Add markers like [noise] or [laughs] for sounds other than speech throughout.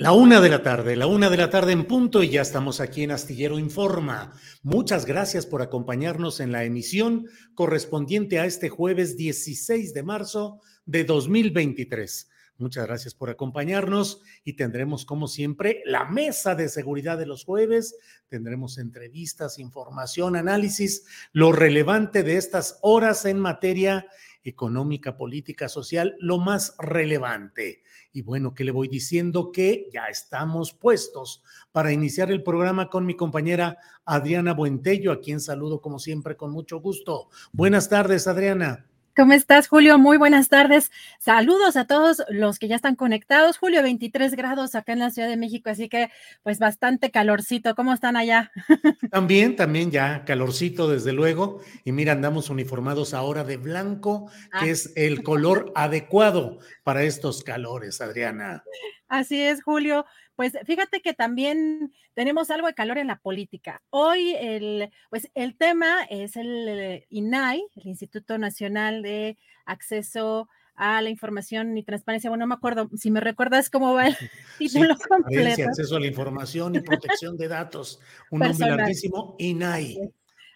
La una de la tarde, la una de la tarde en punto y ya estamos aquí en Astillero Informa. Muchas gracias por acompañarnos en la emisión correspondiente a este jueves 16 de marzo de 2023. Muchas gracias por acompañarnos y tendremos como siempre la mesa de seguridad de los jueves. Tendremos entrevistas, información, análisis, lo relevante de estas horas en materia económica, política, social, lo más relevante. Y bueno, que le voy diciendo que ya estamos puestos para iniciar el programa con mi compañera Adriana Buentello, a quien saludo como siempre con mucho gusto. Buenas tardes, Adriana. ¿Cómo estás, Julio? Muy buenas tardes. Saludos a todos los que ya están conectados. Julio, 23 grados acá en la Ciudad de México, así que pues bastante calorcito. ¿Cómo están allá? [laughs] También, también ya calorcito, desde luego. Y mira, andamos uniformados ahora de blanco, que ah. es el color adecuado para estos calores, Adriana. Así es, Julio. Pues fíjate que también tenemos algo de calor en la política. Hoy el, pues el tema es el INAI, el Instituto Nacional de Acceso a la Información y Transparencia. Bueno, no me acuerdo, si me recuerdas cómo va el [laughs] título [laughs] sí, completo. Acceso a la Información y Protección de Datos. Un nombre larguísimo, INAI.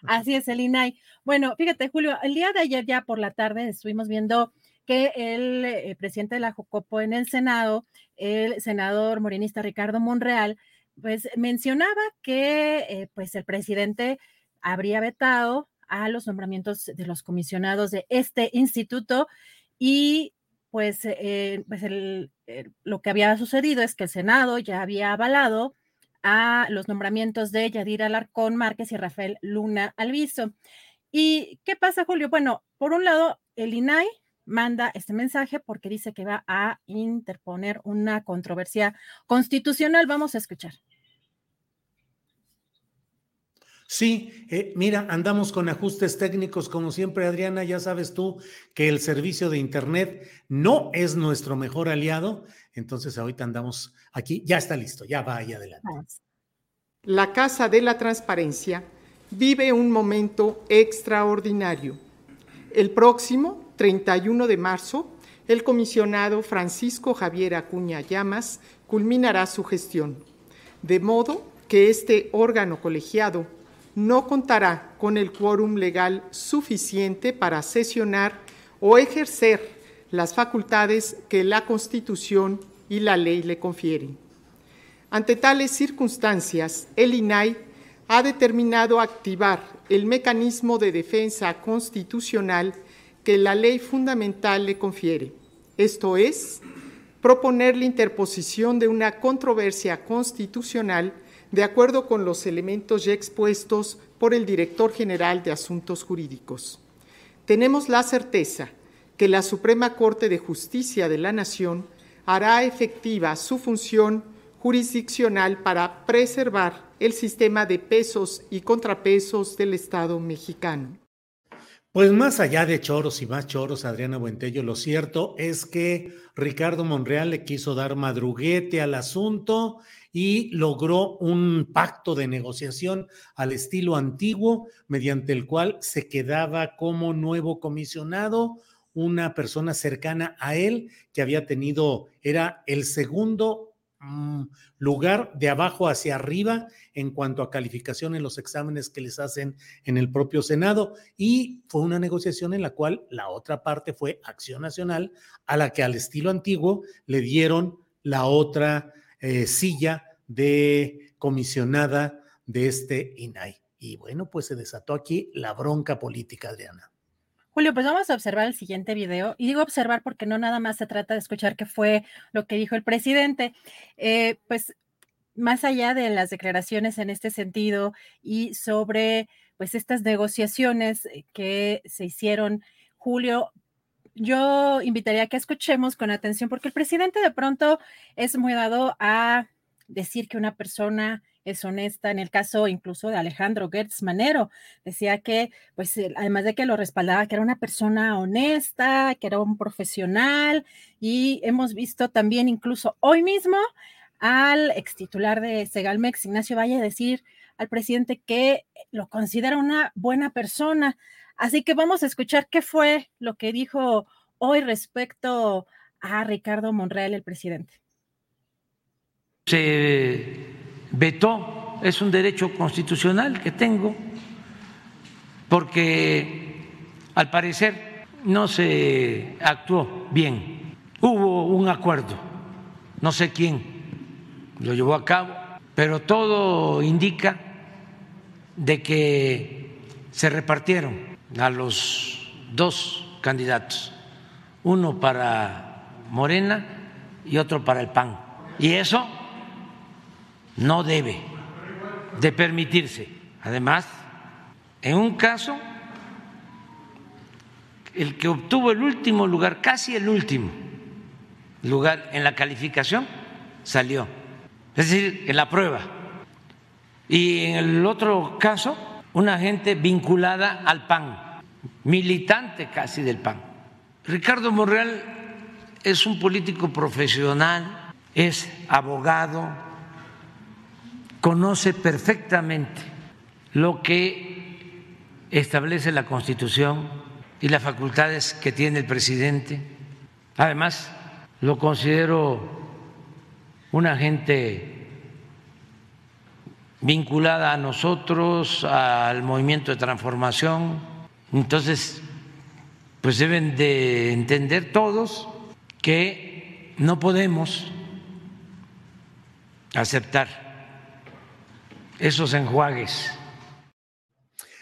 Así es, el INAI. Bueno, fíjate, Julio, el día de ayer ya por la tarde estuvimos viendo que el eh, presidente de la Jocopo en el Senado, el senador morenista Ricardo Monreal, pues mencionaba que eh, pues el presidente habría vetado a los nombramientos de los comisionados de este instituto y pues, eh, pues lo que había sucedido es que el Senado ya había avalado a los nombramientos de Yadir Alarcón Márquez y Rafael Luna Alviso. ¿Y qué pasa, Julio? Bueno, por un lado, el INAI manda este mensaje porque dice que va a interponer una controversia constitucional. Vamos a escuchar. Sí, eh, mira, andamos con ajustes técnicos como siempre, Adriana, ya sabes tú que el servicio de Internet no es nuestro mejor aliado, entonces ahorita andamos aquí, ya está listo, ya va ahí adelante. La Casa de la Transparencia vive un momento extraordinario. El próximo 31 de marzo, el comisionado Francisco Javier Acuña Llamas culminará su gestión, de modo que este órgano colegiado no contará con el quórum legal suficiente para sesionar o ejercer las facultades que la Constitución y la ley le confieren. Ante tales circunstancias, el INAI ha determinado activar el mecanismo de defensa constitucional que la ley fundamental le confiere, esto es, proponer la interposición de una controversia constitucional de acuerdo con los elementos ya expuestos por el director general de Asuntos Jurídicos. Tenemos la certeza que la Suprema Corte de Justicia de la Nación hará efectiva su función jurisdiccional para preservar el sistema de pesos y contrapesos del Estado mexicano. Pues más allá de choros y más choros, Adriana Buentello, lo cierto es que Ricardo Monreal le quiso dar madruguete al asunto y logró un pacto de negociación al estilo antiguo, mediante el cual se quedaba como nuevo comisionado una persona cercana a él que había tenido, era el segundo Mm, lugar de abajo hacia arriba en cuanto a calificación en los exámenes que les hacen en el propio Senado. Y fue una negociación en la cual la otra parte fue Acción Nacional, a la que al estilo antiguo le dieron la otra eh, silla de comisionada de este INAI. Y bueno, pues se desató aquí la bronca política, Adriana. Julio, pues vamos a observar el siguiente video. Y digo observar porque no nada más se trata de escuchar qué fue lo que dijo el presidente. Eh, pues más allá de las declaraciones en este sentido y sobre pues estas negociaciones eh, que se hicieron, Julio, yo invitaría a que escuchemos con atención porque el presidente de pronto es muy dado a decir que una persona es honesta. En el caso incluso de Alejandro Gertz Manero, decía que, pues, además de que lo respaldaba, que era una persona honesta, que era un profesional, y hemos visto también incluso hoy mismo al ex titular de Segalmex, Ignacio Valle, decir al presidente que lo considera una buena persona. Así que vamos a escuchar qué fue lo que dijo hoy respecto a Ricardo Monreal, el presidente. Se vetó, es un derecho constitucional que tengo, porque al parecer no se actuó bien. Hubo un acuerdo, no sé quién lo llevó a cabo, pero todo indica de que se repartieron a los dos candidatos, uno para Morena y otro para el PAN. Y eso no debe de permitirse. Además, en un caso, el que obtuvo el último lugar, casi el último lugar en la calificación, salió. Es decir, en la prueba. Y en el otro caso, una gente vinculada al PAN, militante casi del PAN. Ricardo Monreal es un político profesional, es abogado, conoce perfectamente lo que establece la Constitución y las facultades que tiene el presidente. Además, lo considero una gente vinculada a nosotros, al movimiento de transformación. Entonces, pues deben de entender todos que no podemos aceptar esos enjuagues?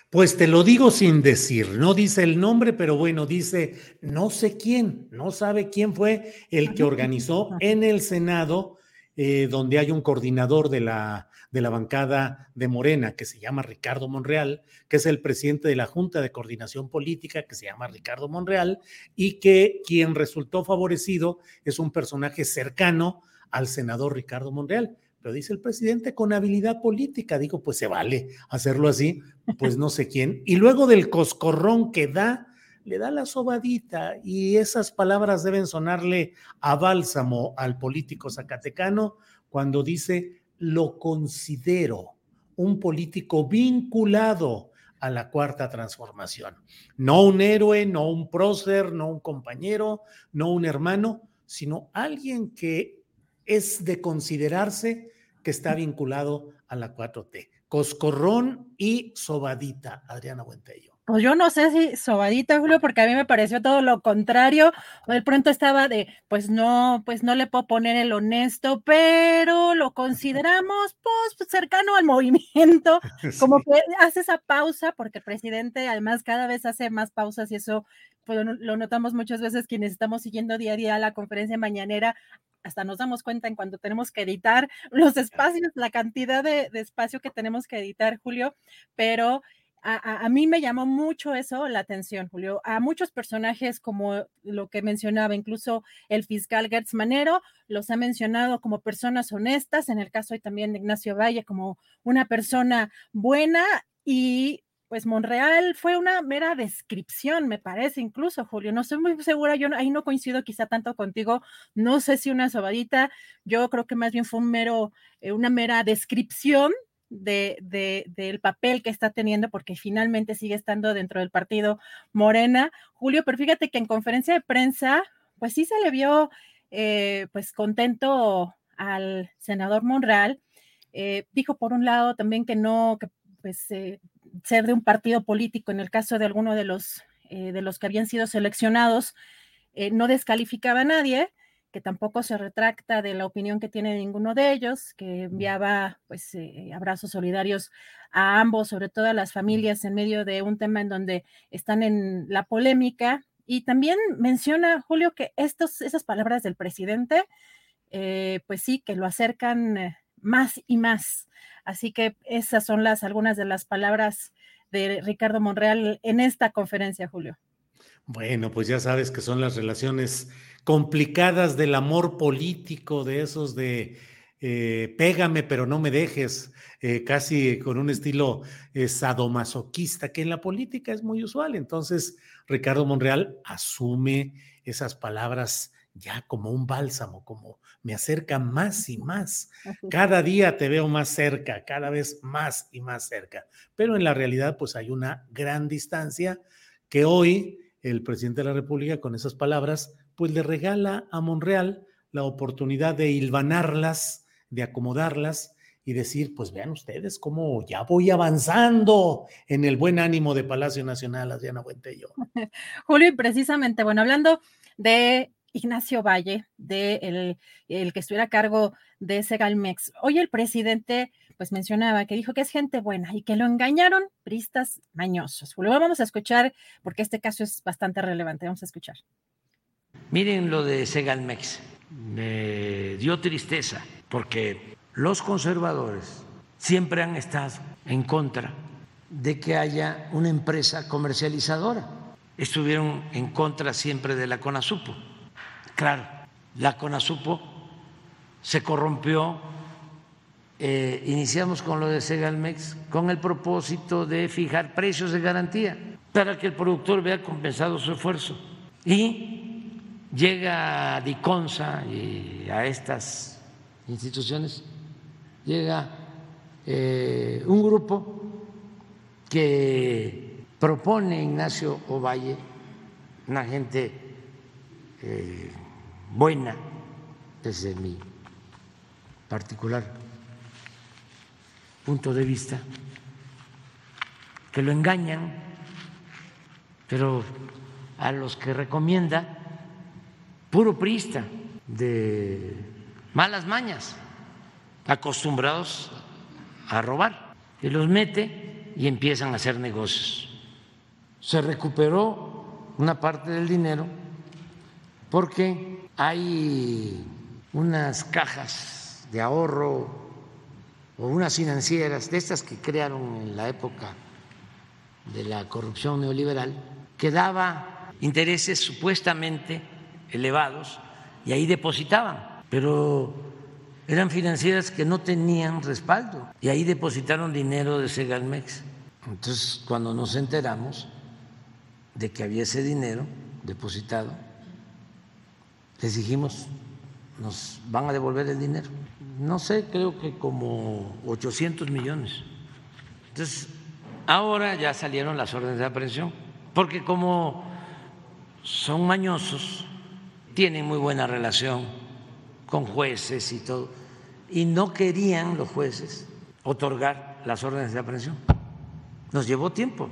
Pues te lo digo sin decir, no dice el nombre, pero bueno, dice no sé quién, no sabe quién fue el que organizó en el Senado, eh, donde hay un coordinador de la, de la bancada de Morena, que se llama Ricardo Monreal, que es el presidente de la Junta de Coordinación Política, que se llama Ricardo Monreal, y que quien resultó favorecido es un personaje cercano al senador Ricardo Monreal. Pero dice el presidente con habilidad política, digo, pues se vale hacerlo así, pues no sé quién. Y luego del coscorrón que da, le da la sobadita y esas palabras deben sonarle a bálsamo al político zacatecano cuando dice, lo considero un político vinculado a la cuarta transformación. No un héroe, no un prócer, no un compañero, no un hermano, sino alguien que es de considerarse que está vinculado a la 4T. Coscorrón y Sobadita, Adriana Buentello. Pues yo no sé si sobadita, Julio, porque a mí me pareció todo lo contrario. De pronto estaba de, pues no, pues no le puedo poner el honesto, pero lo consideramos pues cercano al [laughs] movimiento, [laughs] como que hace esa pausa, porque el presidente además cada vez hace más pausas y eso pues, lo notamos muchas veces quienes estamos siguiendo día a día la conferencia mañanera, hasta nos damos cuenta en cuando tenemos que editar los espacios, la cantidad de, espacio que tenemos que editar, Julio, pero a, mí me llamó mucho eso la atención, Julio. A muchos personajes, como lo que mencionaba, incluso el fiscal Gertz Manero, los ha mencionado como personas honestas, en el caso hoy también de Ignacio Valle como una persona buena y pues Monreal fue una mera descripción, me parece, incluso, Julio. No estoy muy segura, yo ahí no coincido quizá tanto contigo. No sé si una sobadita, yo creo que más bien fue un mero, eh, una mera descripción de, del papel que está teniendo, porque finalmente sigue estando dentro del partido Morena. Julio, pero fíjate que en conferencia de prensa, pues sí se le vio eh, pues contento al senador Monreal. Eh, dijo por un lado también que no, que pues eh, ser de un partido político, en el caso de alguno de los, de los que habían sido seleccionados, no descalificaba a nadie, que tampoco se retracta de la opinión que tiene ninguno de ellos, que enviaba pues eh, abrazos solidarios a ambos, sobre todo a las familias en medio de un tema en donde están en la polémica. Y también menciona, Julio, que estos, esas palabras del presidente, eh, pues sí, que lo acercan eh, más y más. Así que esas son las algunas de las palabras de Ricardo Monreal en esta conferencia, Julio. Bueno, pues ya sabes que son las relaciones complicadas del amor político, de esos de eh, pégame pero no me dejes, eh, casi con un estilo eh, sadomasoquista, que en la política es muy usual. Entonces, Ricardo Monreal asume esas palabras ya como un bálsamo, como me acerca más y más. Cada día te veo más cerca, cada vez más y más cerca. Pero en la realidad, pues hay una gran distancia que hoy el presidente de la República con esas palabras pues le regala a Monreal la oportunidad de hilvanarlas, de acomodarlas y decir, pues vean ustedes cómo ya voy avanzando en el buen ánimo de Palacio Nacional, Adriana yo. [laughs] Julio, y precisamente, bueno, hablando de Ignacio Valle, de el, que estuviera a cargo de Segalmex, hoy el presidente pues mencionaba que dijo que es gente buena y que lo engañaron pristas mañosos. Julio, vamos a escuchar porque este caso es bastante relevante, vamos a escuchar. Miren lo de Segalmex, me dio tristeza porque los conservadores siempre han estado en contra de que haya una empresa comercializadora. Estuvieron en contra siempre de la CONASUPO. Claro, la CONASUPO se corrompió. Eh, iniciamos con lo de Segalmex con el propósito de fijar precios de garantía para que el productor vea compensado su esfuerzo. Y llega a Diconsa y a estas instituciones, llega eh, un grupo que propone Ignacio Ovalle, una gente eh, buena desde mi particular punto de vista, que lo engañan, pero a los que recomienda puro prista de malas mañas, acostumbrados a robar, y los mete y empiezan a hacer negocios. Se recuperó una parte del dinero porque hay unas cajas de ahorro o unas financieras de estas que crearon en la época de la corrupción neoliberal que daba intereses supuestamente elevados y ahí depositaban, pero eran financieras que no tenían respaldo y ahí depositaron dinero de Segalmex. Entonces, cuando nos enteramos de que había ese dinero depositado, les dijimos, nos van a devolver el dinero. No sé, creo que como 800 millones. Entonces, ahora ya salieron las órdenes de aprehensión, porque como son mañosos, tienen muy buena relación con jueces y todo, y no querían los jueces otorgar las órdenes de aprehensión. Nos llevó tiempo.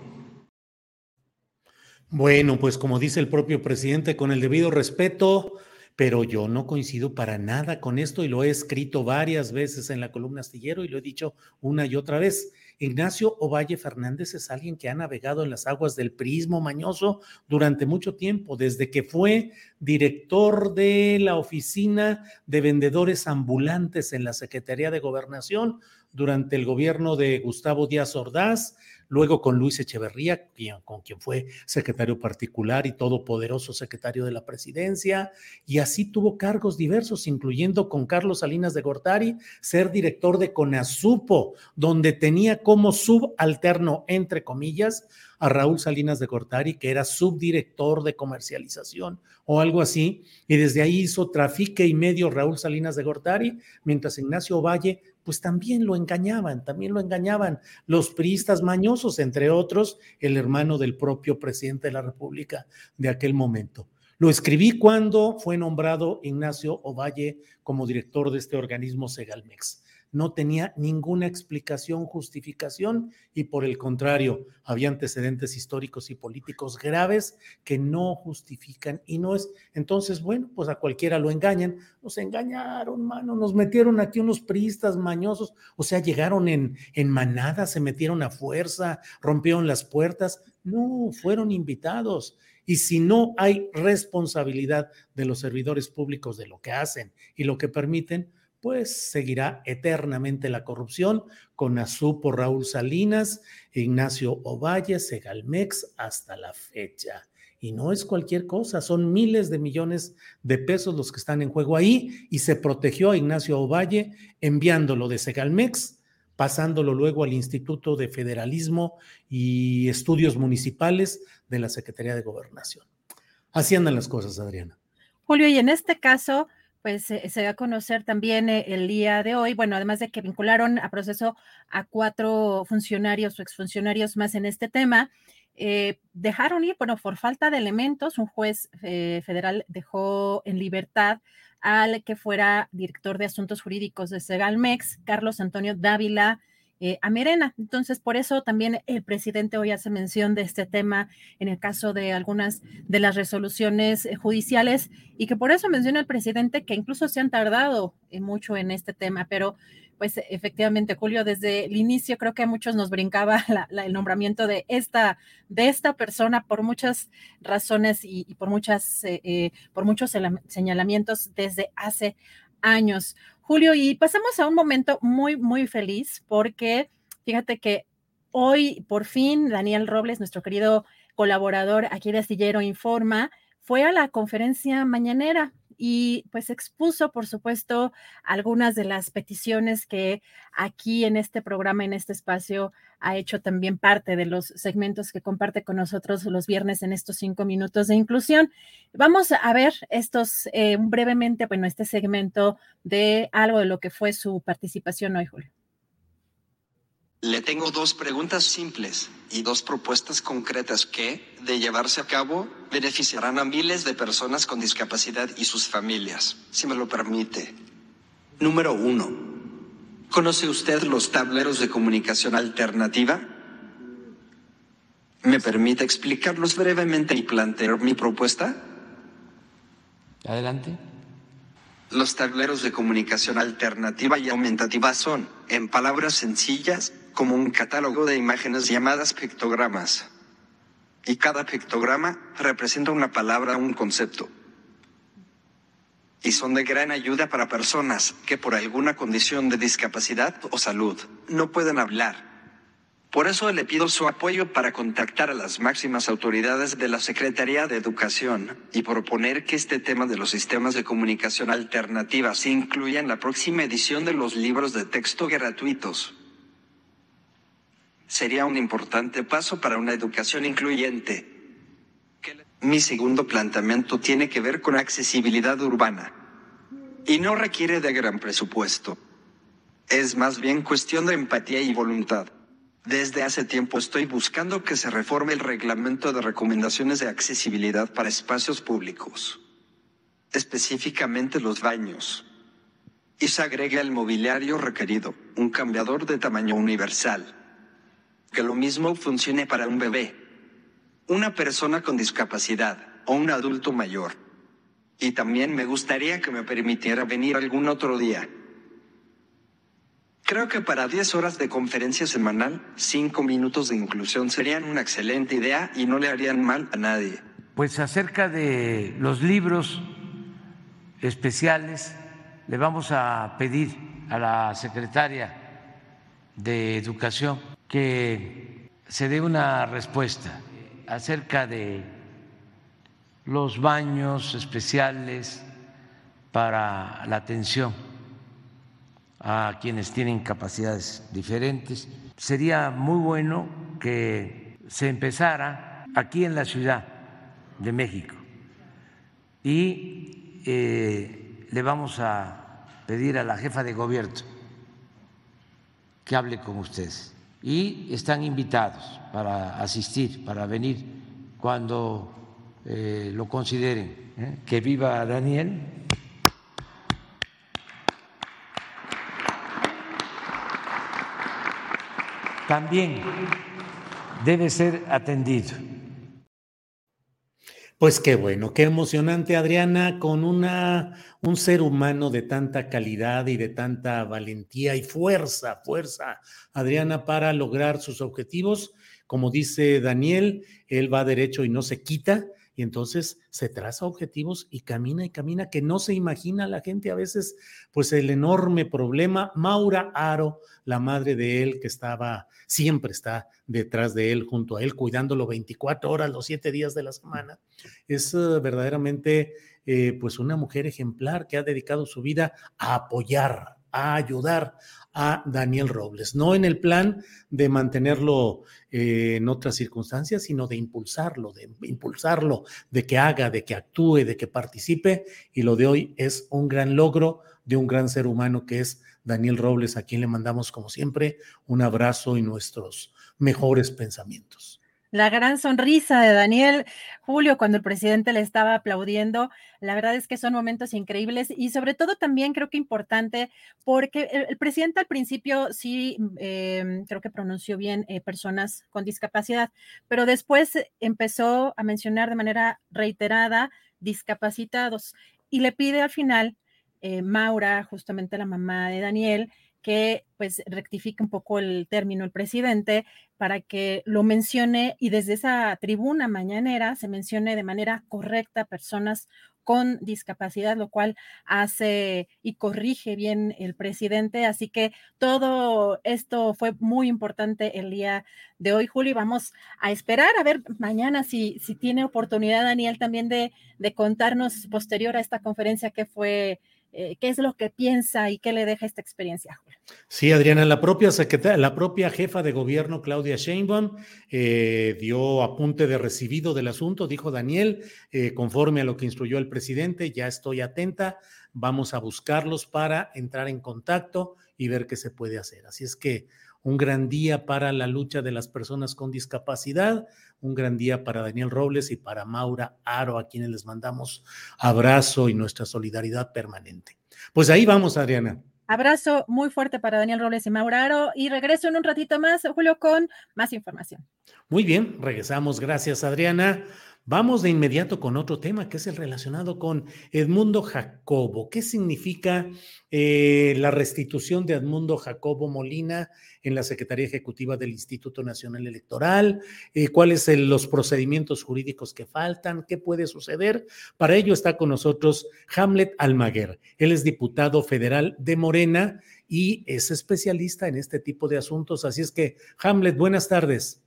Bueno, pues como dice el propio presidente, con el debido respeto, pero yo no coincido para nada con esto y lo he escrito varias veces en la columna astillero y lo he dicho una y otra vez. Ignacio Ovalle Fernández es alguien que ha navegado en las aguas del prismo mañoso durante mucho tiempo, desde que fue director de la oficina de vendedores ambulantes en la Secretaría de Gobernación, durante el gobierno de Gustavo Díaz Ordaz, luego con Luis Echeverría, con quien fue secretario particular y todopoderoso secretario de la presidencia, y así tuvo cargos diversos, incluyendo con Carlos Salinas de Gortari, ser director de CONASUPO, donde tenía como subalterno, entre comillas, a Raúl Salinas de Gortari, que era subdirector de comercialización o algo así, y desde ahí hizo trafique y medio Raúl Salinas de Gortari, mientras Ignacio Valle pues también lo engañaban, también lo engañaban los priistas mañosos, entre otros el hermano del propio presidente de la República de aquel momento. Lo escribí cuando fue nombrado Ignacio Ovalle como director de este organismo Segalmex no tenía ninguna explicación, justificación y por el contrario, había antecedentes históricos y políticos graves que no justifican y no es. Entonces, bueno, pues a cualquiera lo engañan. Nos engañaron, mano, nos metieron aquí unos priistas mañosos, o sea, llegaron en, en manada, se metieron a fuerza, rompieron las puertas. No, fueron invitados. Y si no hay responsabilidad de los servidores públicos de lo que hacen y lo que permiten, pues seguirá eternamente la corrupción con Azupo Raúl Salinas, Ignacio Ovalle, Segalmex hasta la fecha. Y no es cualquier cosa, son miles de millones de pesos los que están en juego ahí y se protegió a Ignacio Ovalle enviándolo de Segalmex, pasándolo luego al Instituto de Federalismo y Estudios Municipales de la Secretaría de Gobernación. Así andan las cosas, Adriana. Julio, y en este caso, pues se va a conocer también eh, el día de hoy, bueno, además de que vincularon a proceso a cuatro funcionarios o exfuncionarios más en este tema, eh, dejaron ir, bueno, por falta de elementos, un juez eh, federal dejó en libertad al que fuera director de asuntos jurídicos de Segalmex, Carlos Antonio Dávila eh, a Merena. Entonces, por eso también el presidente hoy hace mención de este tema en el caso de algunas de las resoluciones eh, judiciales y que por eso menciona el presidente que incluso se han tardado eh, mucho en este tema, pero pues efectivamente, Julio, desde el inicio creo que a muchos nos brincaba [laughs] el nombramiento de esta, de esta persona por muchas razones y, por, muchas, por muchos señalamientos desde hace años. Julio, y pasamos a un momento muy, muy feliz porque fíjate que hoy por fin Daniel Robles, nuestro querido colaborador aquí de Astillero Informa, fue a la conferencia mañanera y pues expuso, por supuesto, algunas de las peticiones que aquí en este programa, en este espacio, ha hecho también parte de los segmentos que comparte con nosotros los viernes en estos cinco minutos de inclusión. Vamos a ver estos eh, brevemente, bueno, este segmento de algo de lo que fue su participación hoy, Julio. Le tengo dos preguntas simples y dos propuestas concretas que, de llevarse a cabo, beneficiarán a miles de personas con discapacidad y sus familias, si me lo permite. Número uno. ¿Conoce usted los tableros de comunicación alternativa? ¿Me permite explicarlos brevemente y plantear mi propuesta? Adelante. Los tableros de comunicación alternativa y aumentativa son, en palabras sencillas, como un catálogo de imágenes llamadas pictogramas. Y cada pictograma representa una palabra un concepto. Y son de gran ayuda para personas que por alguna condición de discapacidad o salud no pueden hablar. Por eso le pido su apoyo para contactar a las máximas autoridades de la Secretaría de Educación y proponer que este tema de los sistemas de comunicación alternativa se incluya en la próxima edición de los libros de texto gratuitos sería un importante paso para una educación incluyente. Mi segundo planteamiento tiene que ver con accesibilidad urbana. Y no requiere de gran presupuesto. Es más bien cuestión de empatía y voluntad. Desde hace tiempo estoy buscando que se reforme el reglamento de recomendaciones de accesibilidad para espacios públicos. Específicamente los baños. Y se agrega el mobiliario requerido, un cambiador de tamaño universal que lo mismo funcione para un bebé, una persona con discapacidad o un adulto mayor. Y también me gustaría que me permitiera venir algún otro día. Creo que para 10 horas de conferencia semanal, 5 minutos de inclusión serían una excelente idea y no le harían mal a nadie. Pues acerca de los libros especiales, le vamos a pedir a la secretaria de Educación que se dé una respuesta acerca de los baños especiales para la atención a quienes tienen capacidades diferentes. Sería muy bueno que se empezara aquí en la Ciudad de México y eh, le vamos a pedir a la jefa de gobierno que hable con ustedes. Y están invitados para asistir, para venir cuando eh, lo consideren. ¿eh? Que viva Daniel. También debe ser atendido pues qué bueno, qué emocionante, Adriana, con una, un ser humano de tanta calidad y de tanta valentía y fuerza, fuerza, Adriana, para lograr sus objetivos. Como dice Daniel, él va derecho y no se quita, y entonces se traza objetivos y camina y camina, que no se imagina la gente a veces, pues el enorme problema. Maura Aro, la madre de él, que estaba, siempre está detrás de él, junto a él, cuidándolo 24 horas, los 7 días de la semana, es uh, verdaderamente, eh, pues una mujer ejemplar que ha dedicado su vida a apoyar, a ayudar a Daniel Robles, no en el plan de mantenerlo eh, en otras circunstancias, sino de impulsarlo, de impulsarlo, de que haga, de que actúe, de que participe. Y lo de hoy es un gran logro de un gran ser humano que es Daniel Robles, a quien le mandamos, como siempre, un abrazo y nuestros mejores pensamientos la gran sonrisa de Daniel Julio cuando el presidente le estaba aplaudiendo. La verdad es que son momentos increíbles y sobre todo también creo que importante porque el, presidente al principio sí em, creo que pronunció bien eh, personas con discapacidad, pero después empezó a mencionar de manera reiterada discapacitados y le pide al final eh, Maura, justamente la mamá de Daniel, que pues rectifique un poco el término el presidente para que lo mencione y desde esa tribuna mañanera se mencione de manera correcta personas con discapacidad, lo cual hace y corrige bien el presidente. Así que todo esto fue muy importante el día de hoy, Julio, vamos a esperar a ver mañana si, si tiene oportunidad Daniel también de, de contarnos posterior a esta conferencia que fue eh, qué es lo que piensa y qué le deja esta experiencia. Sí, Adriana, la propia la propia jefa de gobierno, Claudia Sheinbaum, eh, dio apunte de recibido del asunto, dijo Daniel, eh, conforme a lo que instruyó el presidente, ya estoy atenta, vamos a buscarlos para entrar en contacto y ver qué se puede hacer. Así es que un gran día para la lucha de las personas con discapacidad, un gran día para Daniel Robles y para Maura Aro, a quienes les mandamos abrazo y nuestra solidaridad permanente. Pues ahí vamos, Adriana. Abrazo muy fuerte para Daniel Robles y Maura Aro y regreso en un ratito más, Julio, con más información. Muy bien, regresamos. Gracias, Adriana. Vamos de inmediato con otro tema que es el relacionado con Edmundo Jacobo. ¿Qué significa eh, la restitución de Edmundo Jacobo Molina en la Secretaría Ejecutiva del Instituto Nacional Electoral? Eh, ¿Cuáles son los procedimientos jurídicos que faltan? ¿Qué puede suceder? Para ello está con nosotros Hamlet Almaguer. Él es diputado federal de Morena y es especialista en este tipo de asuntos. Así es que, Hamlet, buenas tardes.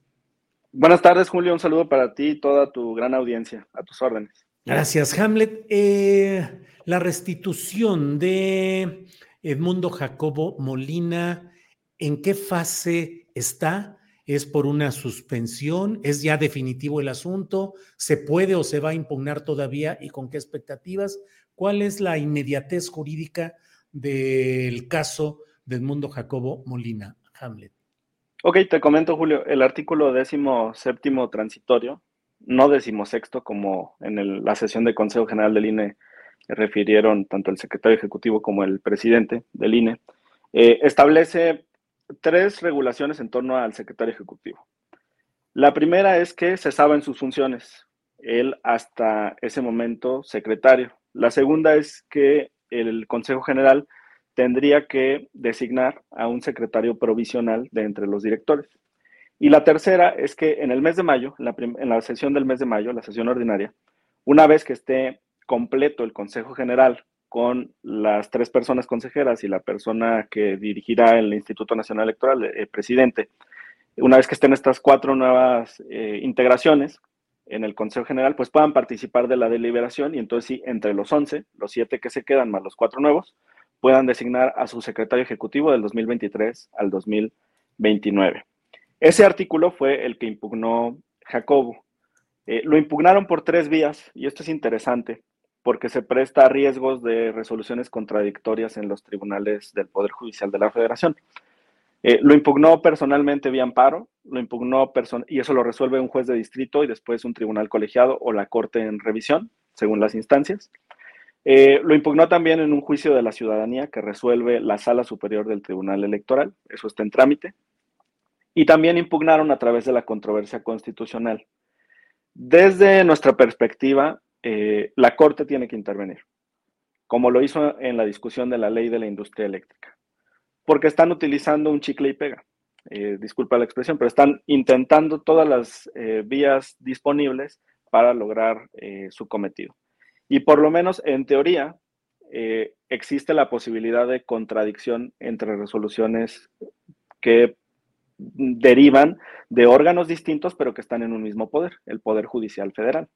Buenas tardes, Julio. Un saludo para ti y toda tu gran audiencia. A tus órdenes. Gracias, Hamlet. Eh, la restitución de Edmundo Jacobo Molina, ¿en qué fase está? ¿Es por una suspensión? ¿Es ya definitivo el asunto? ¿Se puede o se va a impugnar todavía y con qué expectativas? ¿Cuál es la inmediatez jurídica del caso de Edmundo Jacobo Molina, Hamlet? Ok, te comento, Julio, el artículo décimo séptimo transitorio, no décimo sexto, como en la sesión de Consejo General del INE refirieron tanto el secretario ejecutivo como el presidente del INE, eh, establece tres regulaciones en torno al secretario ejecutivo. La primera es que cesaba en sus funciones, él hasta ese momento secretario. La segunda es que el Consejo General tendría que designar a un secretario provisional de entre los directores. Y la tercera es que en el mes de mayo, en la, sesión del mes de mayo, la sesión ordinaria, una vez que esté completo el Consejo General con las tres personas consejeras y la persona que dirigirá el Instituto Nacional Electoral, el presidente, una vez que estén estas cuatro nuevas eh, integraciones en el Consejo General, pues puedan participar de la deliberación y entonces sí, entre los 11, los siete que se quedan más los cuatro nuevos, puedan designar a su secretario ejecutivo del 2023 al 2029. Ese artículo fue el que impugnó Jacobo. Eh, lo impugnaron por tres vías y esto es interesante porque se presta a riesgos de resoluciones contradictorias en los tribunales del Poder Judicial de la Federación. Eh, lo impugnó personalmente vía amparo, lo impugnó y eso lo resuelve un juez de distrito y después un tribunal colegiado o la corte en revisión, según las instancias. Eh, lo impugnó también en un juicio de la ciudadanía que resuelve la sala superior del Tribunal Electoral, eso está en trámite. Y también impugnaron a través de la controversia constitucional. Desde nuestra perspectiva, eh, la Corte tiene que intervenir, como lo hizo en la discusión de la ley de la industria eléctrica porque están utilizando un chicle y pega. Eh, disculpa la expresión, pero están intentando todas las vías disponibles para lograr su cometido. Y por lo menos en teoría existe la posibilidad de contradicción entre resoluciones que derivan de órganos distintos, pero que están en un mismo poder, el Poder Judicial Federal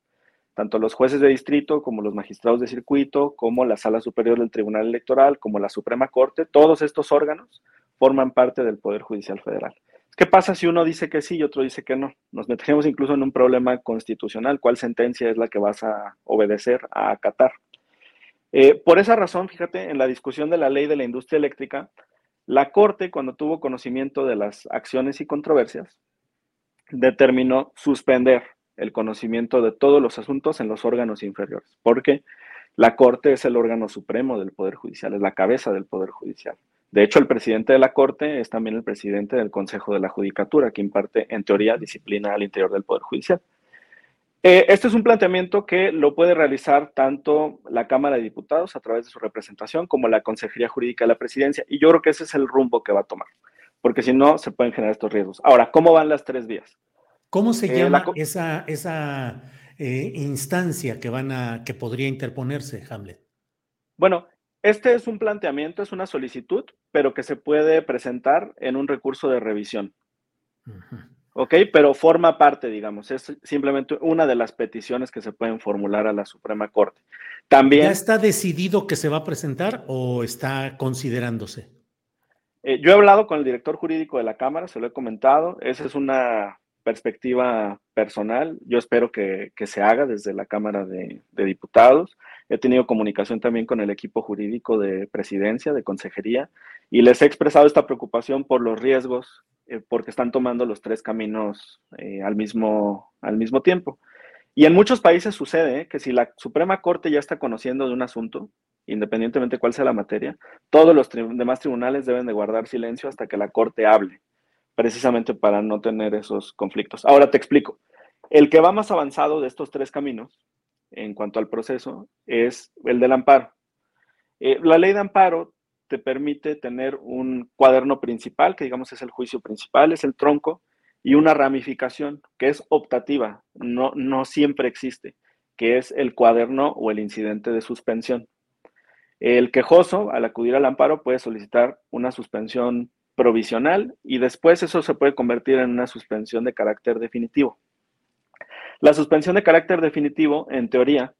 tanto los jueces de distrito como los magistrados de circuito, como la Sala Superior del Tribunal Electoral, como la Suprema Corte, todos estos órganos forman parte del Poder Judicial Federal. ¿Qué pasa si uno dice que sí y otro dice que no? Nos metemos incluso en un problema constitucional. ¿Cuál sentencia es la que vas a obedecer, a acatar? Eh, por esa razón, fíjate, en la discusión de la ley de la industria eléctrica, la Corte, cuando tuvo conocimiento de las acciones y controversias, determinó suspender el conocimiento de todos los asuntos en los órganos inferiores, porque la Corte es el órgano supremo del Poder Judicial, es la cabeza del Poder Judicial. De hecho, el presidente de la Corte es también el presidente del Consejo de la Judicatura, que imparte, en teoría, disciplina al interior del Poder Judicial. Eh, este es un planteamiento que lo puede realizar tanto la Cámara de Diputados a través de su representación como la Consejería Jurídica de la Presidencia, y yo creo que ese es el rumbo que va a tomar, porque si no, se pueden generar estos riesgos. Ahora, ¿cómo van las tres vías? ¿Cómo se eh, llama esa, esa eh, instancia que, van a, que podría interponerse, Hamlet? Bueno, este es un planteamiento, es una solicitud, pero que se puede presentar en un recurso de revisión. ¿Ok? Pero forma parte, digamos, es simplemente una de las peticiones que se pueden formular a la Suprema Corte. También. ¿Ya está decidido que se va a presentar o está considerándose? Eh, yo he hablado con el director jurídico de la Cámara, se lo he comentado. Esa es una perspectiva personal, yo espero que, se haga desde la Cámara de, Diputados. He tenido comunicación también con el equipo jurídico de presidencia, de consejería, y les he expresado esta preocupación por los riesgos, eh, porque están tomando los tres caminos eh, al, mismo, al mismo tiempo. Y en muchos países sucede eh, que si la Suprema Corte ya está conociendo de un asunto, independientemente cuál sea la materia, todos los demás tribunales deben de guardar silencio hasta que la Corte hable precisamente para no tener esos conflictos. Ahora te explico. El que va más avanzado de estos tres caminos en cuanto al proceso es el del amparo. Eh, la ley de amparo te permite tener un cuaderno principal, que digamos es el juicio principal, es el tronco, y una ramificación que es optativa, no, no siempre existe, que es el cuaderno o el incidente de suspensión. El quejoso, al acudir al amparo, puede solicitar una suspensión provisional y después eso se puede convertir en una suspensión de carácter definitivo. La suspensión de carácter definitivo, en teoría,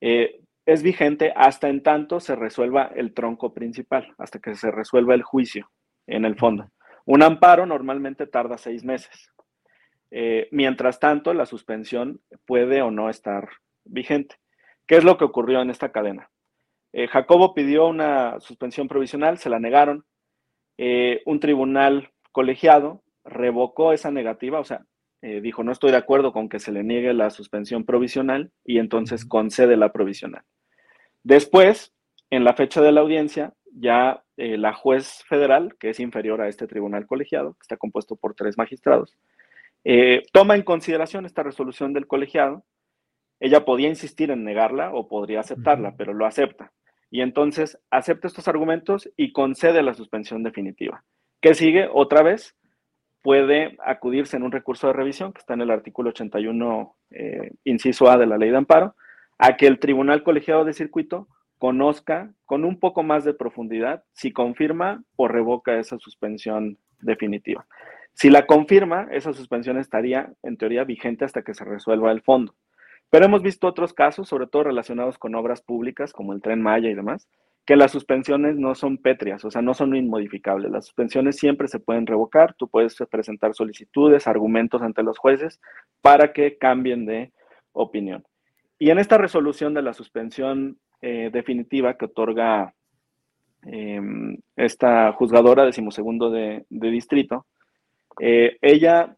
eh, es vigente hasta en tanto se resuelva el tronco principal, hasta que se resuelva el juicio en el fondo. Un amparo normalmente tarda seis meses. Eh, mientras tanto, la suspensión puede o no estar vigente. ¿Qué es lo que ocurrió en esta cadena? Eh, Jacobo pidió una suspensión provisional, se la negaron, un tribunal colegiado revocó esa negativa, o sea, eh, dijo no estoy de acuerdo con que se le niegue la suspensión provisional y entonces concede la provisional. Después, en la fecha de la audiencia, ya eh, la juez federal, que es inferior a este tribunal colegiado, que está compuesto por tres magistrados, toma en consideración esta resolución del colegiado. Ella podía insistir en negarla o podría aceptarla, pero lo acepta y entonces acepta estos argumentos y concede la suspensión definitiva. ¿Qué sigue? Otra vez puede acudirse en un recurso de revisión, que está en el artículo 81, eh, inciso A de la ley de amparo, a que el tribunal colegiado de circuito conozca con un poco más de profundidad si confirma o revoca esa suspensión definitiva. Si la confirma, esa suspensión estaría en teoría vigente hasta que se resuelva el fondo. Pero hemos visto otros casos, sobre todo relacionados con obras públicas como el tren Maya y demás, que las suspensiones no son pétreas, o sea, no son inmodificables. Las suspensiones siempre se pueden revocar, tú puedes presentar solicitudes, argumentos ante los jueces para que cambien de opinión. Y en esta resolución de la suspensión eh, definitiva que otorga em, esta juzgadora decimosegundo de, de distrito, eh, ella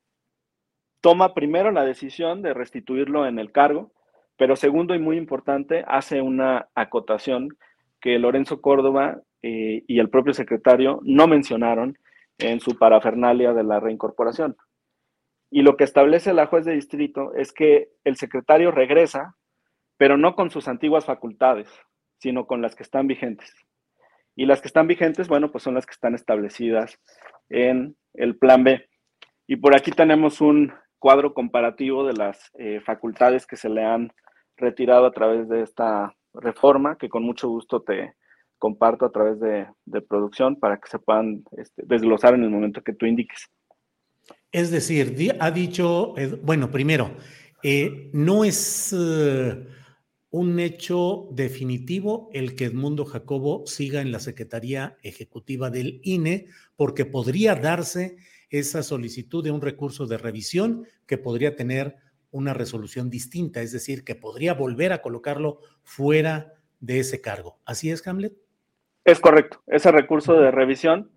toma primero la decisión de restituirlo en el cargo, pero segundo y muy importante, hace una acotación que Lorenzo Córdoba eh, y el propio secretario no mencionaron en su parafernalia de la reincorporación. Y lo que establece la juez de distrito es que el secretario regresa, pero no con sus antiguas facultades, sino con las que están vigentes. Y las que están vigentes, bueno, pues son las que están establecidas en el plan B. Y por aquí tenemos un cuadro comparativo de las eh, facultades que se le han retirado a través de esta reforma, que con mucho gusto te comparto a través de, producción para que se puedan este, desglosar en el momento que tú indiques. Es decir, ha dicho, bueno, primero, eh, no es eh, un hecho definitivo el que Edmundo Jacobo siga en la Secretaría Ejecutiva del INE, porque podría darse esa solicitud de un recurso de revisión que podría tener una resolución distinta, es decir, que podría volver a colocarlo fuera de ese cargo. ¿Así es, Hamlet? Es correcto. Ese recurso de revisión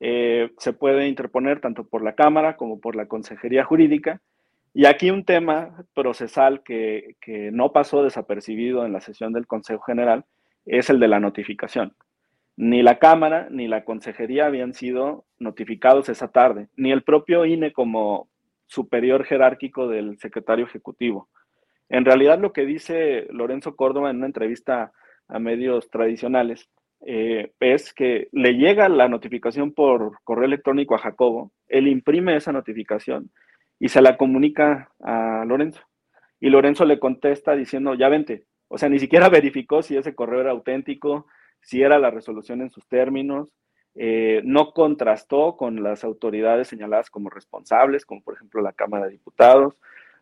eh, se puede interponer tanto por la Cámara como por la Consejería Jurídica. Y aquí un tema procesal que, que no pasó desapercibido en la sesión del Consejo General es el de la notificación. Ni la Cámara ni la Consejería habían sido notificados esa tarde, ni el propio INE como superior jerárquico del secretario ejecutivo. En realidad lo que dice Lorenzo Córdoba en una entrevista a medios tradicionales eh, es que le llega la notificación por correo electrónico a Jacobo, él imprime esa notificación y se la comunica a Lorenzo. Y Lorenzo le contesta diciendo, ya vente. O sea, ni siquiera [laughs] verificó si ese correo era auténtico, si era la resolución en sus términos, eh, no contrastó con las autoridades señaladas como responsables, como por ejemplo la Cámara de Diputados.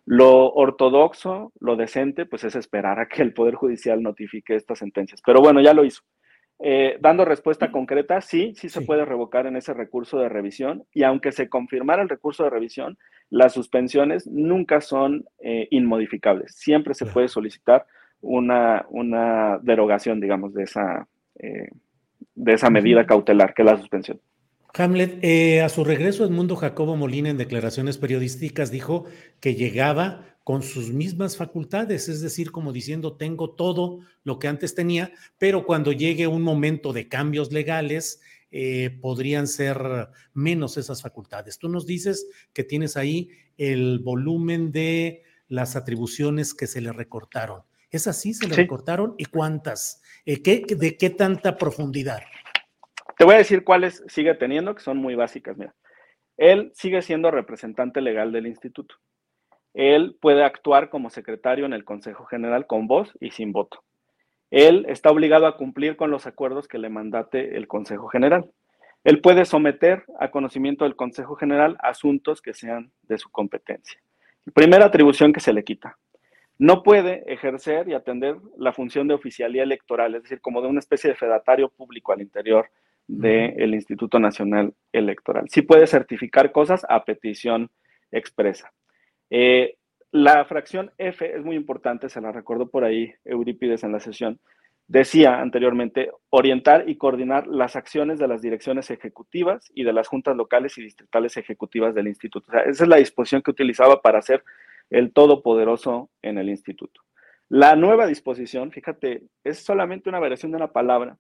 Lo ortodoxo, lo decente, pues es esperar a que el Poder Judicial notifique estas sentencias. Pero bueno, ya lo hizo. Eh, dando respuesta concreta, sí, sí se puede revocar en ese recurso de revisión y aunque se confirmara el recurso de revisión, las suspensiones nunca son eh, inmodificables. Siempre se puede solicitar una, una derogación, digamos, de esa, de esa medida cautelar, que es la suspensión. Hamlet, eh, a su regreso, Edmundo Jacobo Molina en declaraciones periodísticas dijo que llegaba con sus mismas facultades, es decir, como diciendo, tengo todo lo que antes tenía, pero cuando llegue un momento de cambios legales, eh, podrían ser menos esas facultades. Tú nos dices que tienes ahí el volumen de las atribuciones que se le recortaron. ¿Es así? ¿Se le recortaron? ¿Y cuántas? Eh, ¿De qué tanta profundidad? Te voy a decir cuáles sigue teniendo, que son muy básicas. Mira, él sigue siendo representante legal del instituto. Él puede actuar como secretario en el Consejo General con voz y sin voto. Él está obligado a cumplir con los acuerdos que le mandate el Consejo General. Él puede someter a conocimiento del Consejo General asuntos que sean de su competencia. Primera atribución que se le quita no puede ejercer y atender la función de oficialía electoral, es decir, como de una especie de fedatario público al interior del Instituto Nacional Electoral. Sí puede certificar cosas a petición expresa. Eh, la fracción F es muy importante, se la recordó por ahí Eurípides en la sesión. Decía anteriormente, orientar y coordinar las acciones de las direcciones ejecutivas y de las juntas locales y distritales ejecutivas del instituto. esa es la disposición que utilizaba para hacer el Todopoderoso en el instituto. La nueva disposición, fíjate, es solamente una variación de una palabra,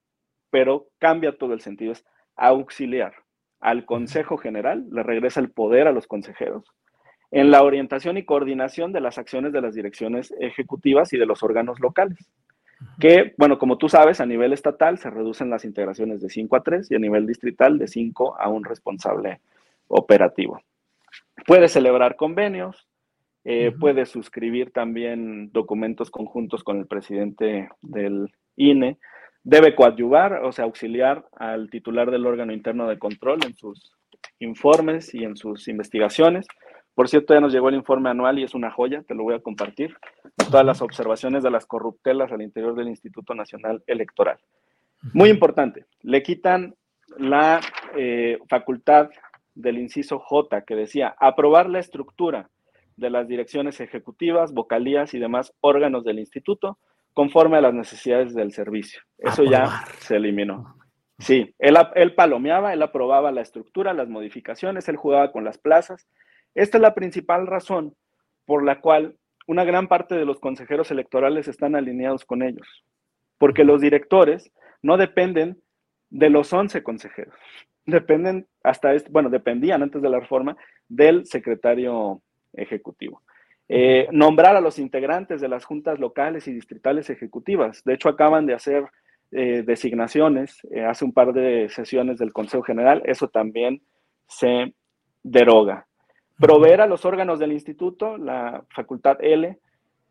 pero cambia todo el sentido. Es auxiliar. Al Consejo General le regresa el poder a los consejeros en la orientación y coordinación de las acciones de las direcciones ejecutivas y de los órganos locales. Que, bueno, como tú sabes, a nivel estatal se reducen las integraciones de 5 a 3 y a nivel distrital de 5 a un responsable operativo. Puede celebrar convenios, eh, puede suscribir también documentos conjuntos con el presidente del INE. debe coadyuvar, o sea, auxiliar al titular del órgano interno de control en sus informes y en sus investigaciones. Por cierto, ya nos llegó el informe anual y es una joya, te lo voy a compartir. Todas las observaciones de las corruptelas al interior del Instituto Nacional Electoral. Muy importante, le quitan la eh, facultad del inciso J que decía aprobar la estructura de las direcciones ejecutivas, vocalías y demás órganos del instituto conforme a las necesidades del servicio. Eso ya se eliminó. Sí, él, él palomeaba, él aprobaba la estructura, las modificaciones, él jugaba con las plazas. Esta es la principal razón por la cual una gran parte de los consejeros electorales están alineados con ellos, porque los directores no dependen de los 11 consejeros, dependen hasta, este, bueno, dependían antes de la reforma del secretario ejecutivo. Eh, nombrar a los integrantes de las juntas locales y distritales ejecutivas. De hecho, acaban de hacer eh, designaciones eh, hace un par de sesiones del Consejo General. Eso también se deroga. Proveer a los órganos del instituto, la facultad L,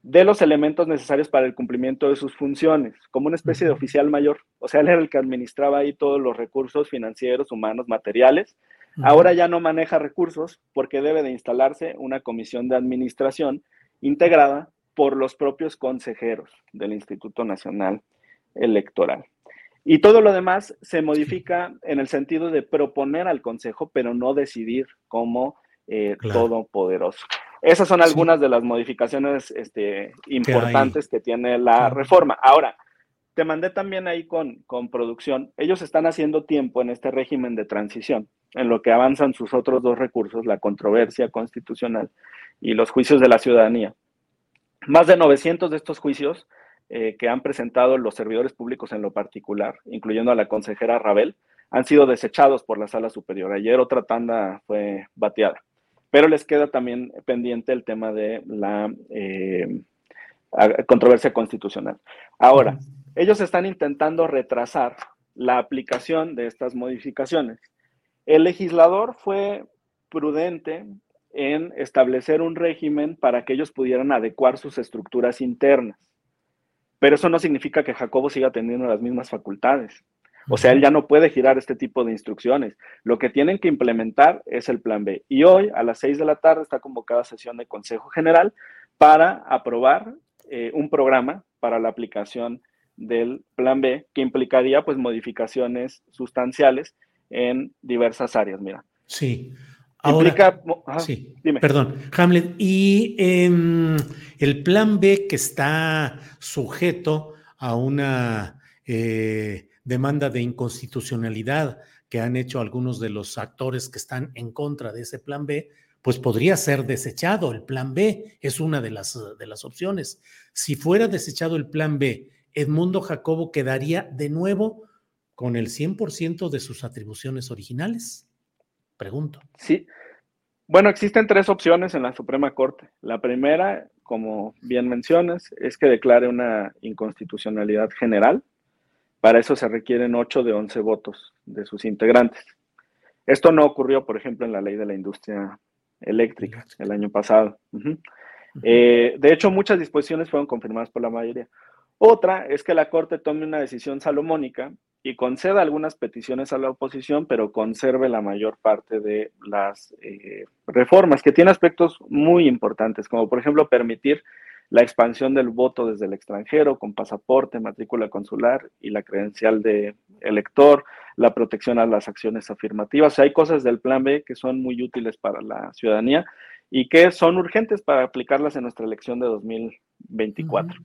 de los elementos necesarios para el cumplimiento de sus funciones, como una especie de oficial mayor. O sea, él era el que administraba ahí todos los recursos financieros, humanos, materiales. Ahora ya no maneja recursos porque debe de instalarse una comisión de administración integrada por los propios consejeros del Instituto Nacional Electoral. Y todo lo demás se modifica en el sentido de proponer al Consejo, pero no decidir como eh, todopoderoso. Esas son algunas de las modificaciones este, importantes que tiene la reforma. Ahora, te mandé también ahí con, con producción. Ellos están haciendo tiempo en este régimen de transición, en lo que avanzan sus otros dos recursos, la controversia constitucional y los juicios de la ciudadanía. Más de 900 de estos juicios eh, que han presentado los servidores públicos en lo particular, incluyendo a la consejera Rabel, han sido desechados por la sala superior. Ayer otra tanda fue bateada pero les queda también pendiente el tema de la eh, controversia constitucional. Ahora, ellos están intentando retrasar la aplicación de estas modificaciones. El legislador fue prudente en establecer un régimen para que ellos pudieran adecuar sus estructuras internas. Pero eso no significa que Jacobo siga teniendo las mismas facultades. O sea, él ya no puede girar este tipo de instrucciones. Lo que tienen que implementar es el plan B. Y hoy a las seis de la tarde está convocada sesión de Consejo General para aprobar eh, un programa para la aplicación del plan B que implicaría pues modificaciones sustanciales en diversas áreas. Mira. Sí. Ahora, sí, dime. perdón, Hamlet, y em, el plan B que está sujeto a una eh, demanda de inconstitucionalidad que han hecho algunos de los actores que están en contra de ese plan B, pues podría ser desechado. El plan B es una de las, de las opciones. Si fuera desechado el plan B, Edmundo Jacobo quedaría de nuevo con el 100% de sus atribuciones originales. Pregunto. Sí. Bueno, existen tres opciones en la Suprema Corte. La primera, como bien mencionas, es que declare una inconstitucionalidad general para eso se requieren 8 de 11 votos de sus integrantes. Esto no ocurrió, por ejemplo, en la ley de la industria eléctrica el año pasado. Eh, de hecho, muchas disposiciones fueron confirmadas por la mayoría. Otra es que la Corte tome una decisión salomónica y conceda algunas peticiones a la oposición, pero conserve la mayor parte de las eh, reformas, que tiene aspectos muy importantes, como por ejemplo permitir la expansión del voto desde el extranjero con pasaporte, matrícula consular y la credencial de elector, la protección a las acciones afirmativas. hay cosas del plan B que son muy útiles para la ciudadanía y que son urgentes para aplicarlas en nuestra elección de 2024.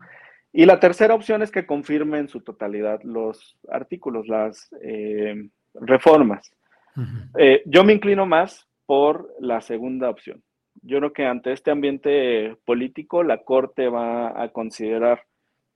Y la tercera opción es que confirme en su totalidad los artículos, las eh, reformas. Eh, yo me inclino más por la segunda opción. Yo creo que ante este ambiente político, la Corte va a considerar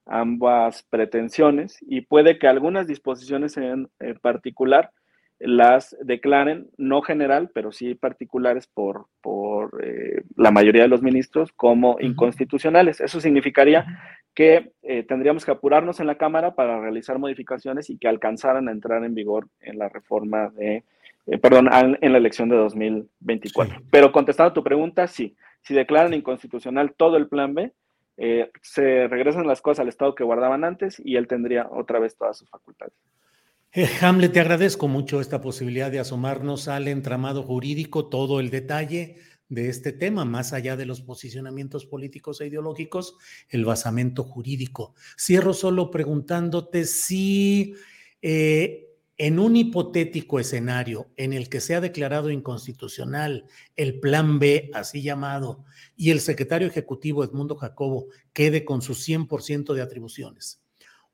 ambas pretensiones y puede que algunas disposiciones en, particular las declaren, no general, pero sí particulares por, por eh, la mayoría de los ministros como inconstitucionales. Eso significaría que eh, tendríamos que apurarnos en la Cámara para realizar modificaciones y que alcanzaran a entrar en vigor en la reforma de eh, perdón, en la elección de 2024. Pero contestando a tu pregunta, sí, si declaran inconstitucional todo el plan B, eh, se regresan las cosas al estado que guardaban antes y él tendría otra vez todas sus facultades. Eh, Hamlet, te agradezco mucho esta posibilidad de asomarnos al entramado jurídico, todo el detalle de este tema, más allá de los posicionamientos políticos e ideológicos, el basamento jurídico. Cierro solo preguntándote si eh, en un hipotético escenario en el que se ha declarado inconstitucional el plan B, así llamado, y el secretario ejecutivo Edmundo Jacobo quede con su 100% de atribuciones,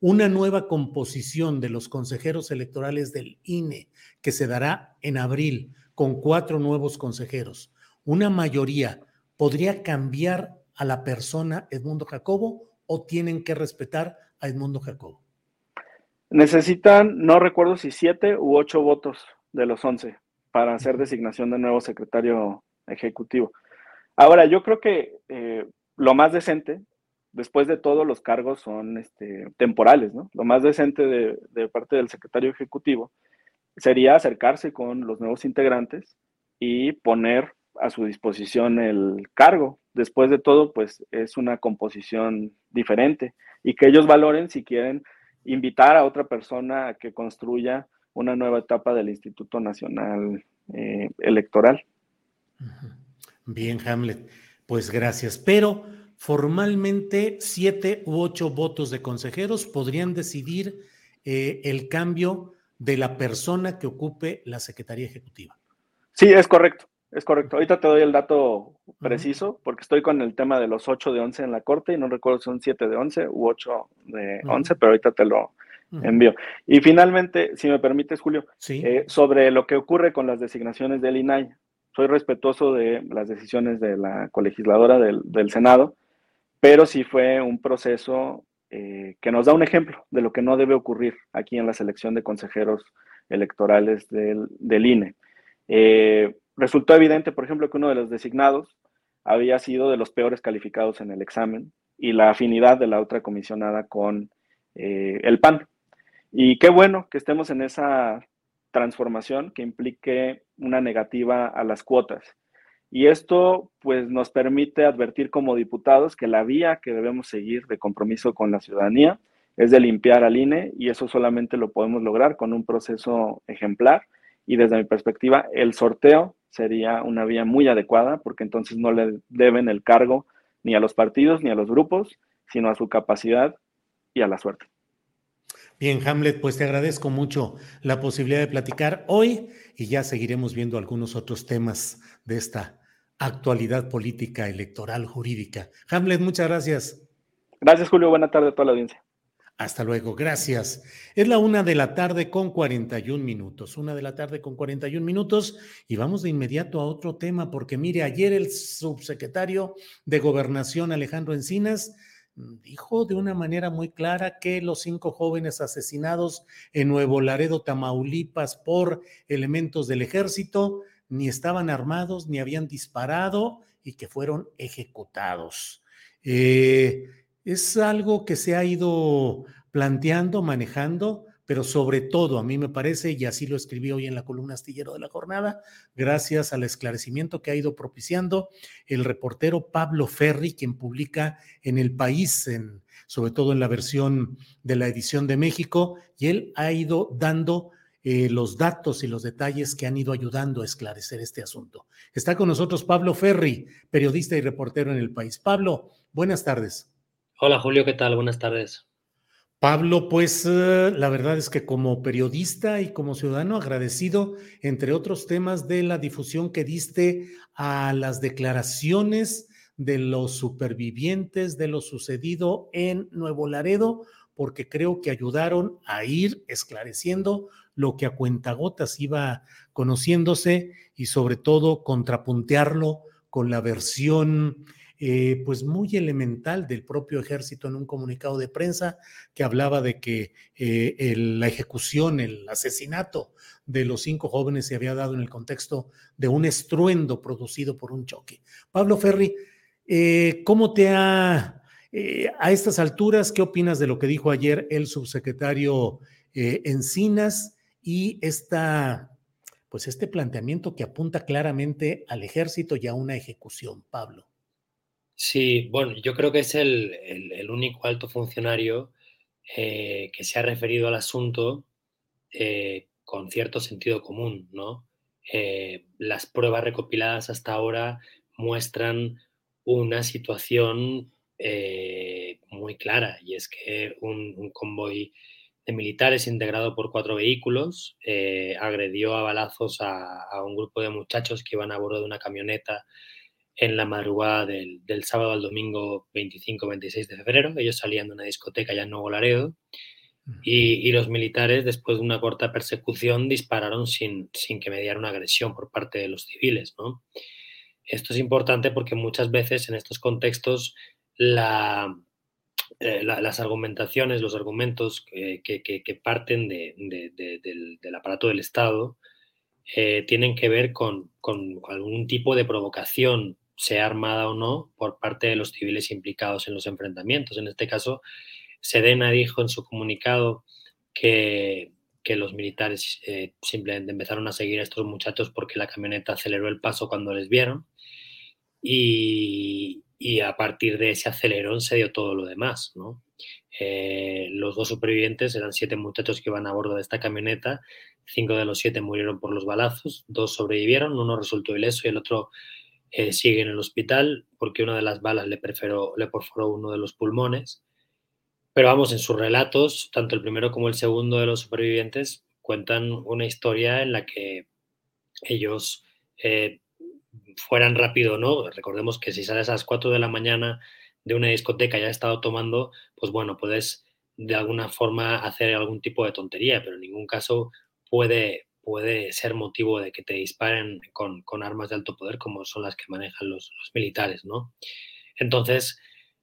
una nueva composición de los consejeros electorales del INE que se dará en abril con cuatro nuevos consejeros, una mayoría, ¿podría cambiar a la persona Edmundo Jacobo o tienen que respetar a Edmundo Jacobo? Necesitan, no recuerdo si siete u ocho votos de los once para hacer designación de nuevo secretario ejecutivo. Ahora, yo creo que eh, lo más decente después de todo, los cargos son este, temporales, ¿no? Lo más decente de, parte del secretario ejecutivo sería acercarse con los nuevos integrantes y poner a su disposición el cargo. Después de todo, pues es una composición diferente y que ellos valoren si quieren invitar a otra persona a que construya una nueva etapa del Instituto Nacional eh, Electoral. Bien, Hamlet, pues gracias. Pero formalmente siete u ocho votos de consejeros podrían decidir eh, el cambio de la persona que ocupe la Secretaría Ejecutiva. Sí, es correcto, es correcto. Ahorita te doy el dato preciso porque estoy con el tema de los ocho de once en la Corte y no recuerdo si son siete de once u ocho de once, pero ahorita te lo envío. Y finalmente, si me permites, Julio, eh, sobre lo que ocurre con las designaciones del INAI. Soy respetuoso de las decisiones de la colegisladora del Senado, pero sí fue un proceso eh, que nos da un ejemplo de lo que no debe ocurrir aquí en la selección de consejeros electorales del, INE. Eh, resultó evidente, por ejemplo, que uno de los designados había sido de los peores calificados en el examen y la afinidad de la otra comisionada con eh, el PAN. Y qué bueno que estemos en esa transformación que implique una negativa a las cuotas y esto pues nos permite advertir como diputados que la vía que debemos seguir de compromiso con la ciudadanía es de limpiar al INE y eso solamente lo podemos lograr con un proceso ejemplar y desde mi perspectiva el sorteo sería una vía muy adecuada porque entonces no le deben el cargo ni a los partidos ni a los grupos, sino a su capacidad y a la suerte. Bien, Hamlet, pues te agradezco mucho la posibilidad de platicar hoy y ya seguiremos viendo algunos otros temas de esta actualidad política, electoral, jurídica. Hamlet, muchas gracias. Gracias, Julio. Buena tarde a toda la audiencia. Hasta luego, gracias. Es la una de la tarde con 41 minutos. Una de la tarde con 41 minutos y vamos de inmediato a otro tema porque mire, ayer el subsecretario de Gobernación Alejandro Encinas dijo de una manera muy clara que los cinco jóvenes asesinados en Nuevo Laredo, Tamaulipas, por elementos del ejército ni estaban armados, ni habían disparado y que fueron ejecutados. Eh, es algo que se ha ido planteando, manejando, pero sobre todo a mí me parece, y así lo escribí hoy en la columna astillero de la jornada, gracias al esclarecimiento que ha ido propiciando el reportero Pablo Ferri, quien publica en El País, sobre todo en la versión de la edición de México, y él ha ido dando eh, los datos y los detalles que han ido ayudando a esclarecer este asunto. Está con nosotros Pablo Ferri, periodista y reportero en el país. Pablo, buenas tardes. Hola Julio, ¿qué tal? Buenas tardes. Pablo, pues eh, la verdad es que como periodista y como ciudadano agradecido, entre otros temas, de la difusión que diste a las declaraciones de los supervivientes de lo sucedido en Nuevo Laredo, porque creo que ayudaron a ir esclareciendo lo que a cuentagotas iba conociéndose y sobre todo contrapuntearlo con la versión eh, pues muy elemental del propio ejército en un comunicado de prensa que hablaba de que eh, la ejecución, el asesinato de los cinco jóvenes se había dado en el contexto de un estruendo producido por un choque. Pablo Ferri, eh, ¿cómo te ha, a estas alturas, qué opinas de lo que dijo ayer el subsecretario Encinas? Y esta, pues este planteamiento que apunta claramente al ejército y a una ejecución, Pablo. Sí, bueno, yo creo que es el, único alto funcionario eh, que se ha referido al asunto eh, con cierto sentido común, ¿no? Eh, las pruebas recopiladas hasta ahora muestran una situación muy clara y es que un, convoy de militares integrado por cuatro vehículos agredió a balazos a, a, un grupo de muchachos que iban a bordo de una camioneta en la madrugada del, sábado al domingo 25-26 de febrero. Ellos salían de una discoteca ya en Nuevo Laredo y, los militares, después de una corta persecución, dispararon sin, sin que mediara una agresión por parte de los civiles. ¿no? Esto es importante porque muchas veces en estos contextos la, eh, las argumentaciones, los argumentos que, parten del, aparato del Estado eh, tienen que ver con, algún tipo de provocación sea armada o no, por parte de los civiles implicados en los enfrentamientos. En este caso, Sedena dijo en su comunicado que, los militares eh, simplemente empezaron a seguir a estos muchachos porque la camioneta aceleró el paso cuando les vieron y, a partir de ese acelerón se dio todo lo demás. Eh, los dos supervivientes eran siete muchachos que iban a bordo de esta camioneta, cinco de los siete murieron por los balazos, dos sobrevivieron, uno resultó ileso y el otro eh, sigue en el hospital porque una de las balas le, le perforó uno de los pulmones. Pero vamos, en sus relatos, tanto el primero como el segundo de los supervivientes cuentan una historia en la que ellos eh, fueran rápido no. Recordemos que si sales a las 4 de la mañana de una discoteca y has estado tomando, pues bueno, puedes de alguna forma hacer algún tipo de tontería, pero en ningún caso puede, puede ser motivo de que te disparen con, armas de alto poder como son las que manejan los, militares, ¿no? Entonces,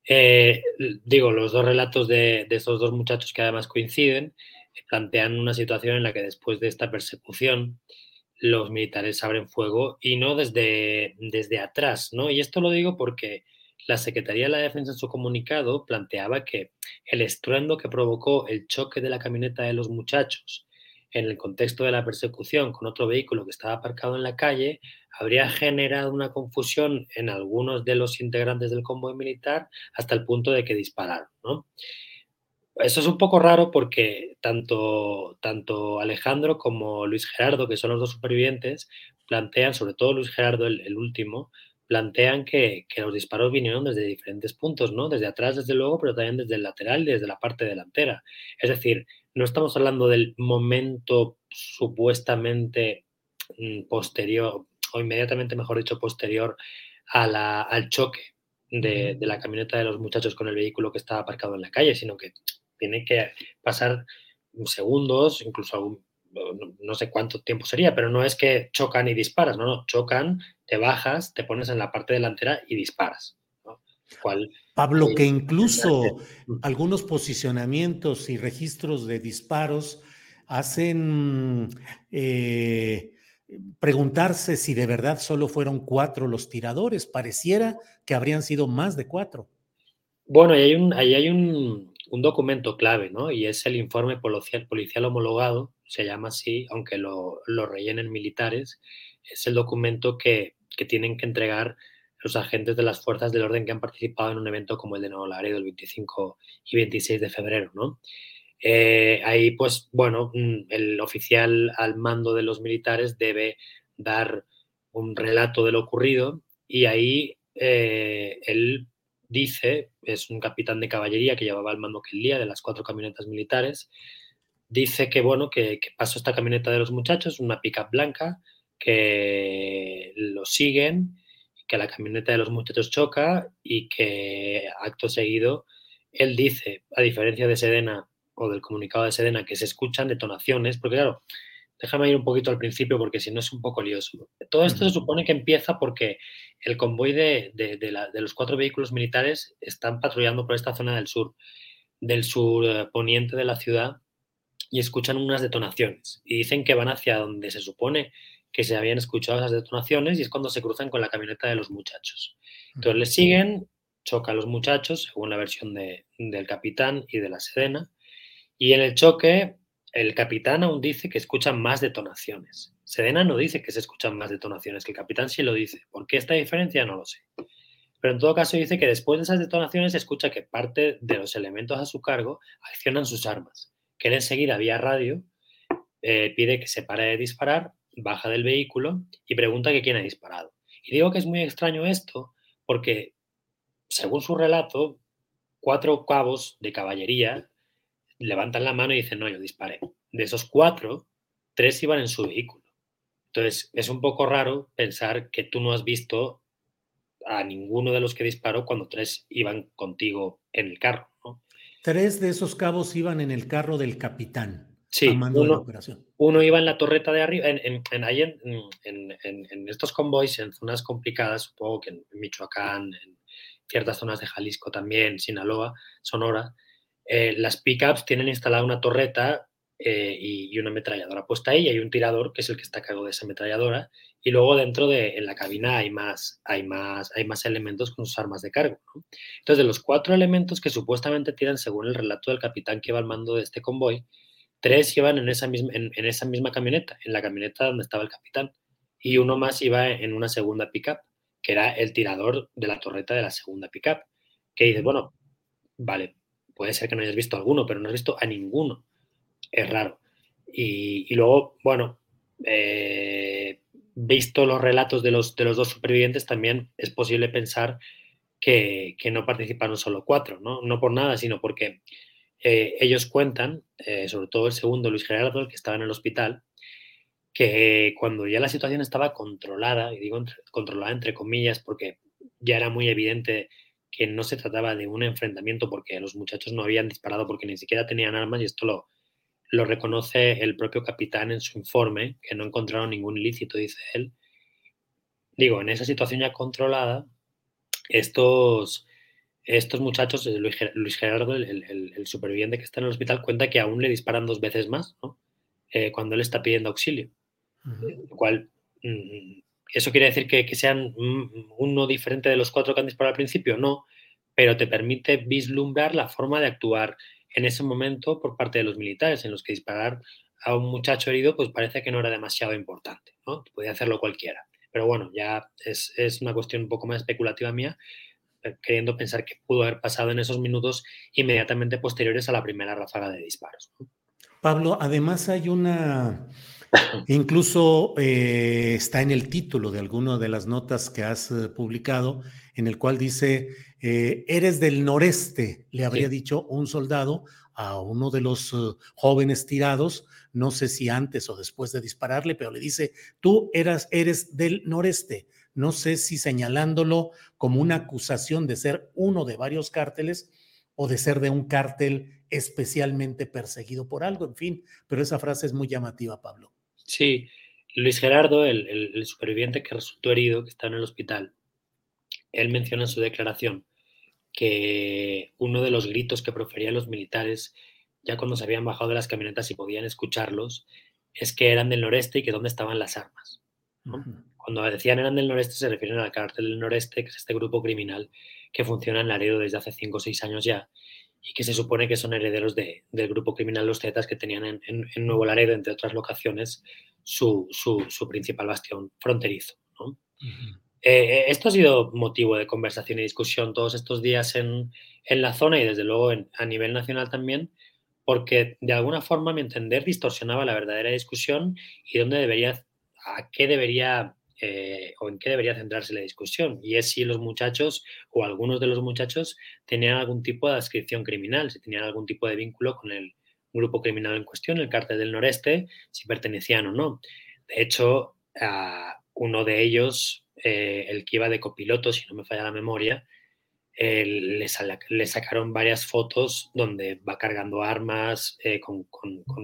eh, digo, los dos relatos de, estos dos muchachos que además coinciden eh, plantean una situación en la que después de esta persecución los militares abren fuego y no desde, desde atrás, ¿no? Y esto lo digo porque la Secretaría de la Defensa en su comunicado planteaba que el estruendo que provocó el choque de la camioneta de los muchachos en el contexto de la persecución con otro vehículo que estaba aparcado en la calle, habría generado una confusión en algunos de los integrantes del convoy militar hasta el punto de que dispararon. Eso es un poco raro porque tanto, tanto Alejandro como Luis Gerardo, que son los dos supervivientes, plantean, sobre todo Luis Gerardo, el, último, plantean que, que, los disparos vinieron desde diferentes puntos, ¿no? Desde atrás, desde luego, pero también desde el lateral y desde la parte delantera. Es decir, no estamos hablando del momento supuestamente mm, posterior, o inmediatamente, mejor dicho, posterior al choque de, la camioneta de los muchachos con el vehículo que estaba aparcado en la calle, sino que tiene que pasar segundos, incluso no, sé cuánto tiempo sería, pero no es que chocan y disparas, no, no, chocan, te bajas, te pones en la parte delantera y disparas. Pablo, que [laughs] incluso algunos posicionamientos y registros de disparos hacen eh, preguntarse si de verdad solo fueron cuatro los tiradores. Pareciera que habrían sido más de cuatro. Bueno, ahí hay un, ahí hay un, documento clave, ¿no? Y es el informe policial, policial homologado, se llama así, aunque lo, lo rellenen militares. Es el documento que, que tienen que entregar los agentes de las fuerzas del orden que han participado en un evento como el de Nuevo Laredo el 25 y 26 de febrero, ¿no? Eh, ahí, pues, bueno, mm, el oficial al mando de los militares debe dar un relato de lo ocurrido y ahí eh, él dice, es un capitán de caballería que llevaba el mando aquel día de las cuatro camionetas militares, dice que, bueno, que, que pasó esta camioneta de los muchachos, una pickup blanca, que lo siguen que la camioneta de los muchachos choca y que acto seguido él dice, a diferencia de Sedena o del comunicado de Sedena, que se escuchan detonaciones, porque claro, déjame ir un poquito al principio porque si no es un poco lioso. Todo esto se supone que empieza porque el convoy de, los cuatro vehículos militares están patrullando por esta zona del sur, del sur eh, poniente de la ciudad y escuchan unas detonaciones y dicen que van hacia donde se supone que se habían escuchado esas detonaciones y es cuando se cruzan con la camioneta de los muchachos. Entonces les siguen, chocan los muchachos, según la versión del capitán y de la Sedena, y en el choque el capitán aún dice que escuchan más detonaciones. Sedena no dice que se escuchan más detonaciones, que el capitán sí lo dice. ¿Por qué esta diferencia? No lo sé. Pero en todo caso dice que después de esas detonaciones escucha que parte de los elementos a su cargo accionan sus armas, que él enseguida vía radio eh, pide que se pare de disparar, baja del vehículo y pregunta quién ha disparado. Y digo que es muy extraño esto porque, según su relato, cuatro cabos de caballería levantan la mano y dicen, no, yo disparé. De esos cuatro, tres iban en su vehículo. Entonces, es un poco raro pensar que tú no has visto a ninguno de los que disparó cuando tres iban contigo en el carro. Tres de esos cabos iban en el carro del capitán. Sí, uno, uno, iba en la torreta de arriba, en, en, en, en, estos convoys, en zonas complicadas, supongo que en Michoacán, en ciertas zonas de Jalisco también, Sinaloa, Sonora, eh, las pickups tienen instalada una torreta eh, y, una ametralladora puesta ahí, y hay un tirador que es el que está a cargo de esa ametralladora, y luego dentro de en la cabina hay más, hay más, hay más elementos con sus armas de cargo. Entonces, de los cuatro elementos que supuestamente tiran, según el relato del capitán que iba al mando de este convoy, Tres iban en esa, misma, en, esa misma camioneta, en la camioneta donde estaba el capitán. Y uno más iba en una segunda pickup, que era el tirador de la torreta de la segunda pickup. Que dices, bueno, vale, puede ser que no hayas visto alguno, pero no has visto a ninguno. Es raro. Y, luego, bueno, eh, visto los relatos de los, de los dos supervivientes, también es posible pensar que, que, no participaron solo cuatro, ¿no? No por nada, sino porque eh, ellos cuentan, eh, sobre todo el segundo, Luis Gerardo, el que estaba en el hospital, que cuando ya la situación estaba controlada, y digo controlada entre comillas, porque ya era muy evidente que no se trataba de un enfrentamiento porque los muchachos no habían disparado porque ni siquiera tenían armas y esto lo, lo reconoce el propio capitán en su informe, que no encontraron ningún ilícito, dice él. Digo, en esa situación ya controlada, estos, estos muchachos, eh, Luis Gerardo, el, superviviente que está en el hospital, cuenta que aún le disparan dos veces más eh, cuando él está pidiendo auxilio. Lo cual, mm, ¿eso quiere decir que, sean uno diferente de los cuatro que han disparado al principio? No, pero te permite vislumbrar la forma de actuar en ese momento por parte de los militares, en los que disparar a un muchacho herido pues parece que no era demasiado importante, ¿no? Podía hacerlo cualquiera. Pero bueno, ya es, es una cuestión un poco más especulativa mía, eh, queriendo pensar que pudo haber pasado en esos minutos inmediatamente posteriores a la primera ráfaga de disparos. Pablo, además hay una, incluso eh, está en el título de alguna de las notas que has eh, publicado, en el cual dice, eres del noreste, le habría dicho un soldado a uno de los jóvenes tirados, no sé si antes o después de dispararle, pero le dice, tú eras, eres del noreste no sé si señalándolo como una acusación de ser uno de varios cárteles o de ser de un cártel especialmente perseguido por algo, en fin, pero esa frase es muy llamativa, Pablo. Sí, Luis Gerardo, el, superviviente que resultó herido, que está en el hospital, él menciona en su declaración que uno de los gritos que proferían los militares, ya cuando se habían bajado de las camionetas y podían escucharlos, es que eran del noreste y que dónde estaban las armas. Cuando decían eran del noreste, se refieren al cártel del noreste, que es este grupo criminal que funciona en Laredo desde hace 5 o 6 años ya y que se supone que son herederos del grupo criminal Los Zetas que tenían en, Nuevo Laredo, entre otras locaciones, su, principal bastión fronterizo. Eh, eh, esto ha sido motivo de conversación y discusión todos estos días en, la zona y desde luego a nivel nacional también, porque de alguna forma, a mi entender, distorsionaba la verdadera discusión y dónde debería, a qué debería eh, o en qué debería centrarse la discusión, y es si los muchachos o algunos de los muchachos tenían algún tipo de adscripción criminal, si tenían algún tipo de vínculo con el grupo criminal en cuestión, el cártel del noreste, si pertenecían o no. De hecho, uno de ellos, eh, el que iba de copiloto, si no me falla la memoria, le, sacaron varias fotos donde va cargando armas eh, con,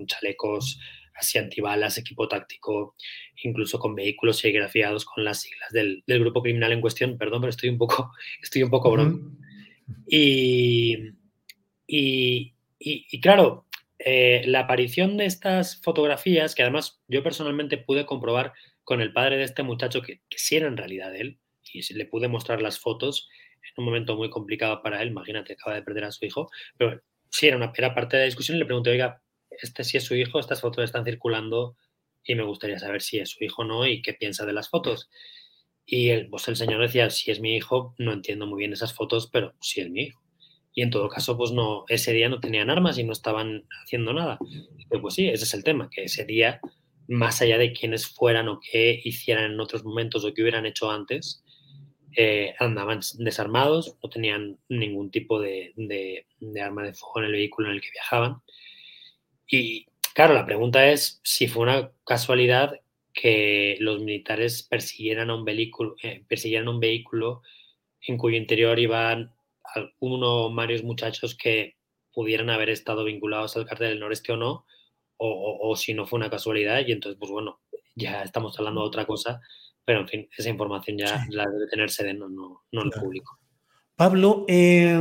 chalecos así antibalas, equipo táctico, incluso con vehículos serigrafiados con las siglas del, grupo criminal en cuestión. Perdón, pero estoy un poco, [laughs] estoy un poco y, y, claro, eh, la aparición de estas fotografías, que además yo personalmente pude comprobar con el padre de este muchacho que, que sí era en realidad él, y le pude mostrar las fotos en un momento muy complicado para él, imagínate, acaba de perder a su hijo, pero sí era, una, era parte de la discusión y le pregunté, oiga, este sí es su hijo, estas fotos están circulando y me gustaría saber si es su hijo o no y qué piensa de las fotos. Y el, pues el señor decía, si es mi hijo, no entiendo muy bien esas fotos, pero si es mi hijo. Y en todo caso, pues no, ese día no tenían armas y no estaban haciendo nada. pues sí, ese es el tema, que ese día, más allá de quienes fueran o qué hicieran en otros momentos o qué hubieran hecho antes, eh, andaban desarmados, no tenían ningún tipo de, arma de fuego en el vehículo en el que viajaban. Y claro, la pregunta es si fue una casualidad que los militares persiguieran a un vehículo, eh, persiguieran un vehículo en cuyo interior iban uno o varios muchachos que pudieran haber estado vinculados al cártel del noreste o no, o, o, si no fue una casualidad, y entonces, pues bueno, ya estamos hablando de otra cosa, pero en fin, esa información ya sí. la debe tener Sedeno, no, no claro. el público. Pablo, eh,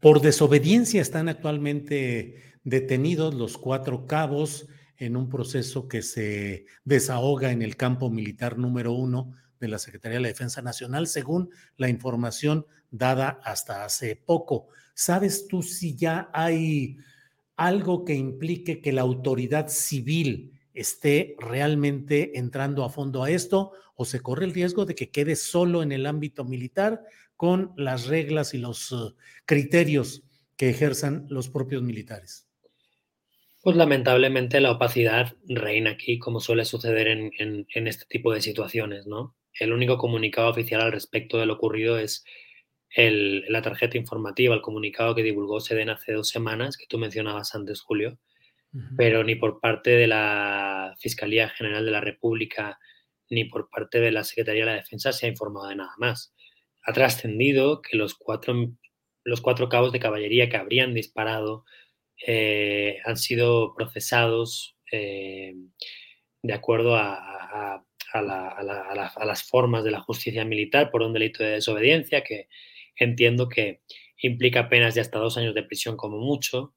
por desobediencia están actualmente detenidos los cuatro cabos en un proceso que se desahoga en el campo militar número uno de la Secretaría de la Defensa Nacional, según la información dada hasta hace poco. ¿Sabes tú si ya hay algo que implique que la autoridad civil esté realmente entrando a fondo a esto o se corre el riesgo de que quede solo en el ámbito militar con las reglas y los uh, criterios que ejerzan los propios militares? Pues lamentablemente la opacidad reina aquí, como suele suceder en, en, en, este tipo de situaciones, ¿no? El único comunicado oficial al respecto de lo ocurrido es el, la tarjeta informativa, el comunicado que divulgó Sedena hace dos semanas, que tú mencionabas antes, Julio, uh -huh. pero ni por parte de la Fiscalía General de la República ni por parte de la Secretaría de la Defensa se ha informado de nada más. Ha trascendido que los cuatro, los cuatro cabos de caballería que habrían disparado eh, han sido procesados eh, de acuerdo a, a, a, la, a, las formas de la justicia militar por un delito de desobediencia que entiendo que implica penas de hasta dos años de prisión como mucho,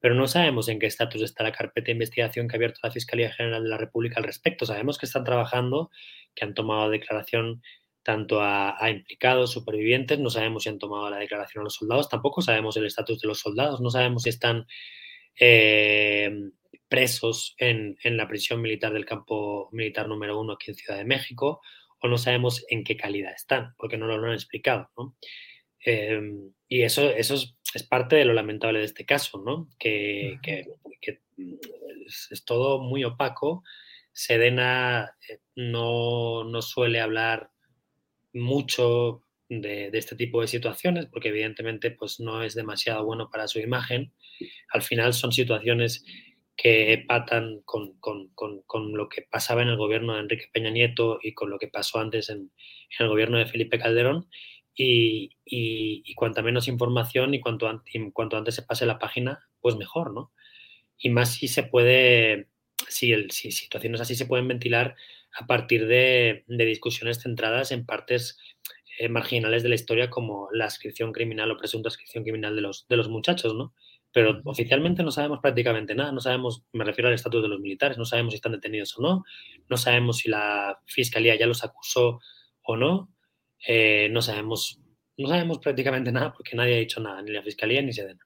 pero no sabemos en qué estatus está la carpeta de investigación que ha abierto la Fiscalía General de la República al respecto. Sabemos que están trabajando, que han tomado declaración tanto a, a, implicados, supervivientes, no sabemos si han tomado la declaración a los soldados, tampoco sabemos el estatus de los soldados, no sabemos si están eh, presos en, en, la prisión militar del campo militar número uno aquí en Ciudad de México, o no sabemos en qué calidad están, porque no lo, lo han explicado. ¿no? Eh, y eso, eso es, es, parte de lo lamentable de este caso, ¿no? que, que, que es, es, todo muy opaco. Sedena eh, no, no suele hablar mucho de, este tipo de situaciones, porque evidentemente pues, no es demasiado bueno para su imagen. Al final son situaciones que patan con, con, con, con, lo que pasaba en el gobierno de Enrique Peña Nieto y con lo que pasó antes en, en el gobierno de Felipe Calderón. Y, y, y cuanta menos información y cuanto, y cuanto, antes se pase la página, pues mejor, ¿no? Y más si se puede, si, el, si situaciones así se pueden ventilar a partir de, de discusiones centradas en partes eh, marginales de la historia como la ascripción criminal o presunta ascripción criminal de los, de los muchachos, ¿no? Pero oficialmente no sabemos prácticamente nada, no sabemos, me refiero al estatus de los militares, no sabemos si están detenidos o no, no sabemos si la fiscalía ya los acusó o no, eh, no sabemos, no sabemos prácticamente [laughs] nada porque nadie ha dicho nada, ni la fiscalía ni Sedena.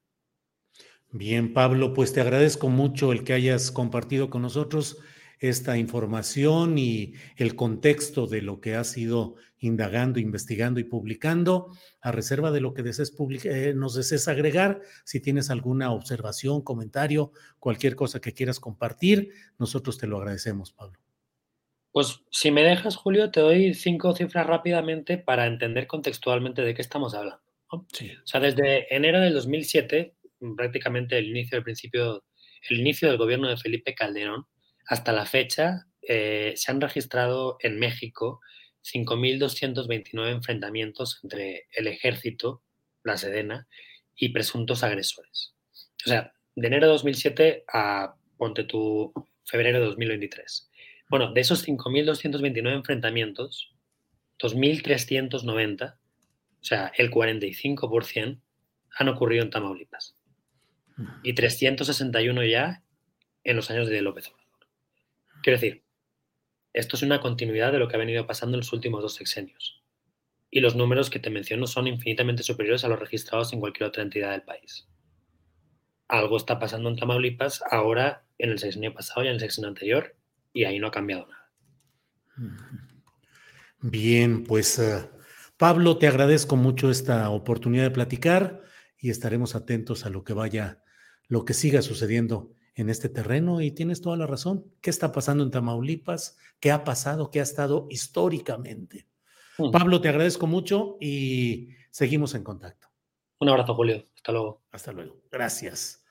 Bien, Pablo, pues te agradezco mucho el que hayas compartido con nosotros esta información y el contexto de lo que has ido indagando, investigando y publicando, a reserva de lo que desees eh, nos desees agregar. Si tienes alguna observación, comentario, cualquier cosa que quieras compartir, nosotros te lo agradecemos, Pablo. Pues si me dejas, Julio, te doy cinco cifras rápidamente para entender contextualmente de qué estamos hablando. ¿no? Sí. O sea, desde enero del 2007, prácticamente el inicio del principio, el inicio del gobierno de Felipe Calderón, hasta la fecha eh, se han registrado en México 5.229 enfrentamientos entre el ejército, la Sedena, y presuntos agresores. O sea, de enero de 2007 a, ponte tu, febrero de 2023. Bueno, de esos 5.229 enfrentamientos, 2.390, o sea, el 45%, han ocurrido en Tamaulipas. Y 361 ya en los años de López Obrador. Quiero decir, esto es una continuidad de lo que ha venido pasando en los últimos dos sexenios. Y los números que te menciono son infinitamente superiores a los registrados en cualquier otra entidad del país. Algo está pasando en Tamaulipas ahora, en el sexenio pasado y en el sexenio anterior, y ahí no ha cambiado nada. Bien, pues uh, Pablo, te agradezco mucho esta oportunidad de platicar y estaremos atentos a lo que vaya, lo que siga sucediendo en este terreno y tienes toda la razón. ¿Qué está pasando en Tamaulipas? ¿Qué ha pasado? ¿Qué ha estado históricamente? Mm. Pablo, te agradezco mucho y seguimos en contacto. Un abrazo, Julio. Hasta luego. Hasta luego. Gracias.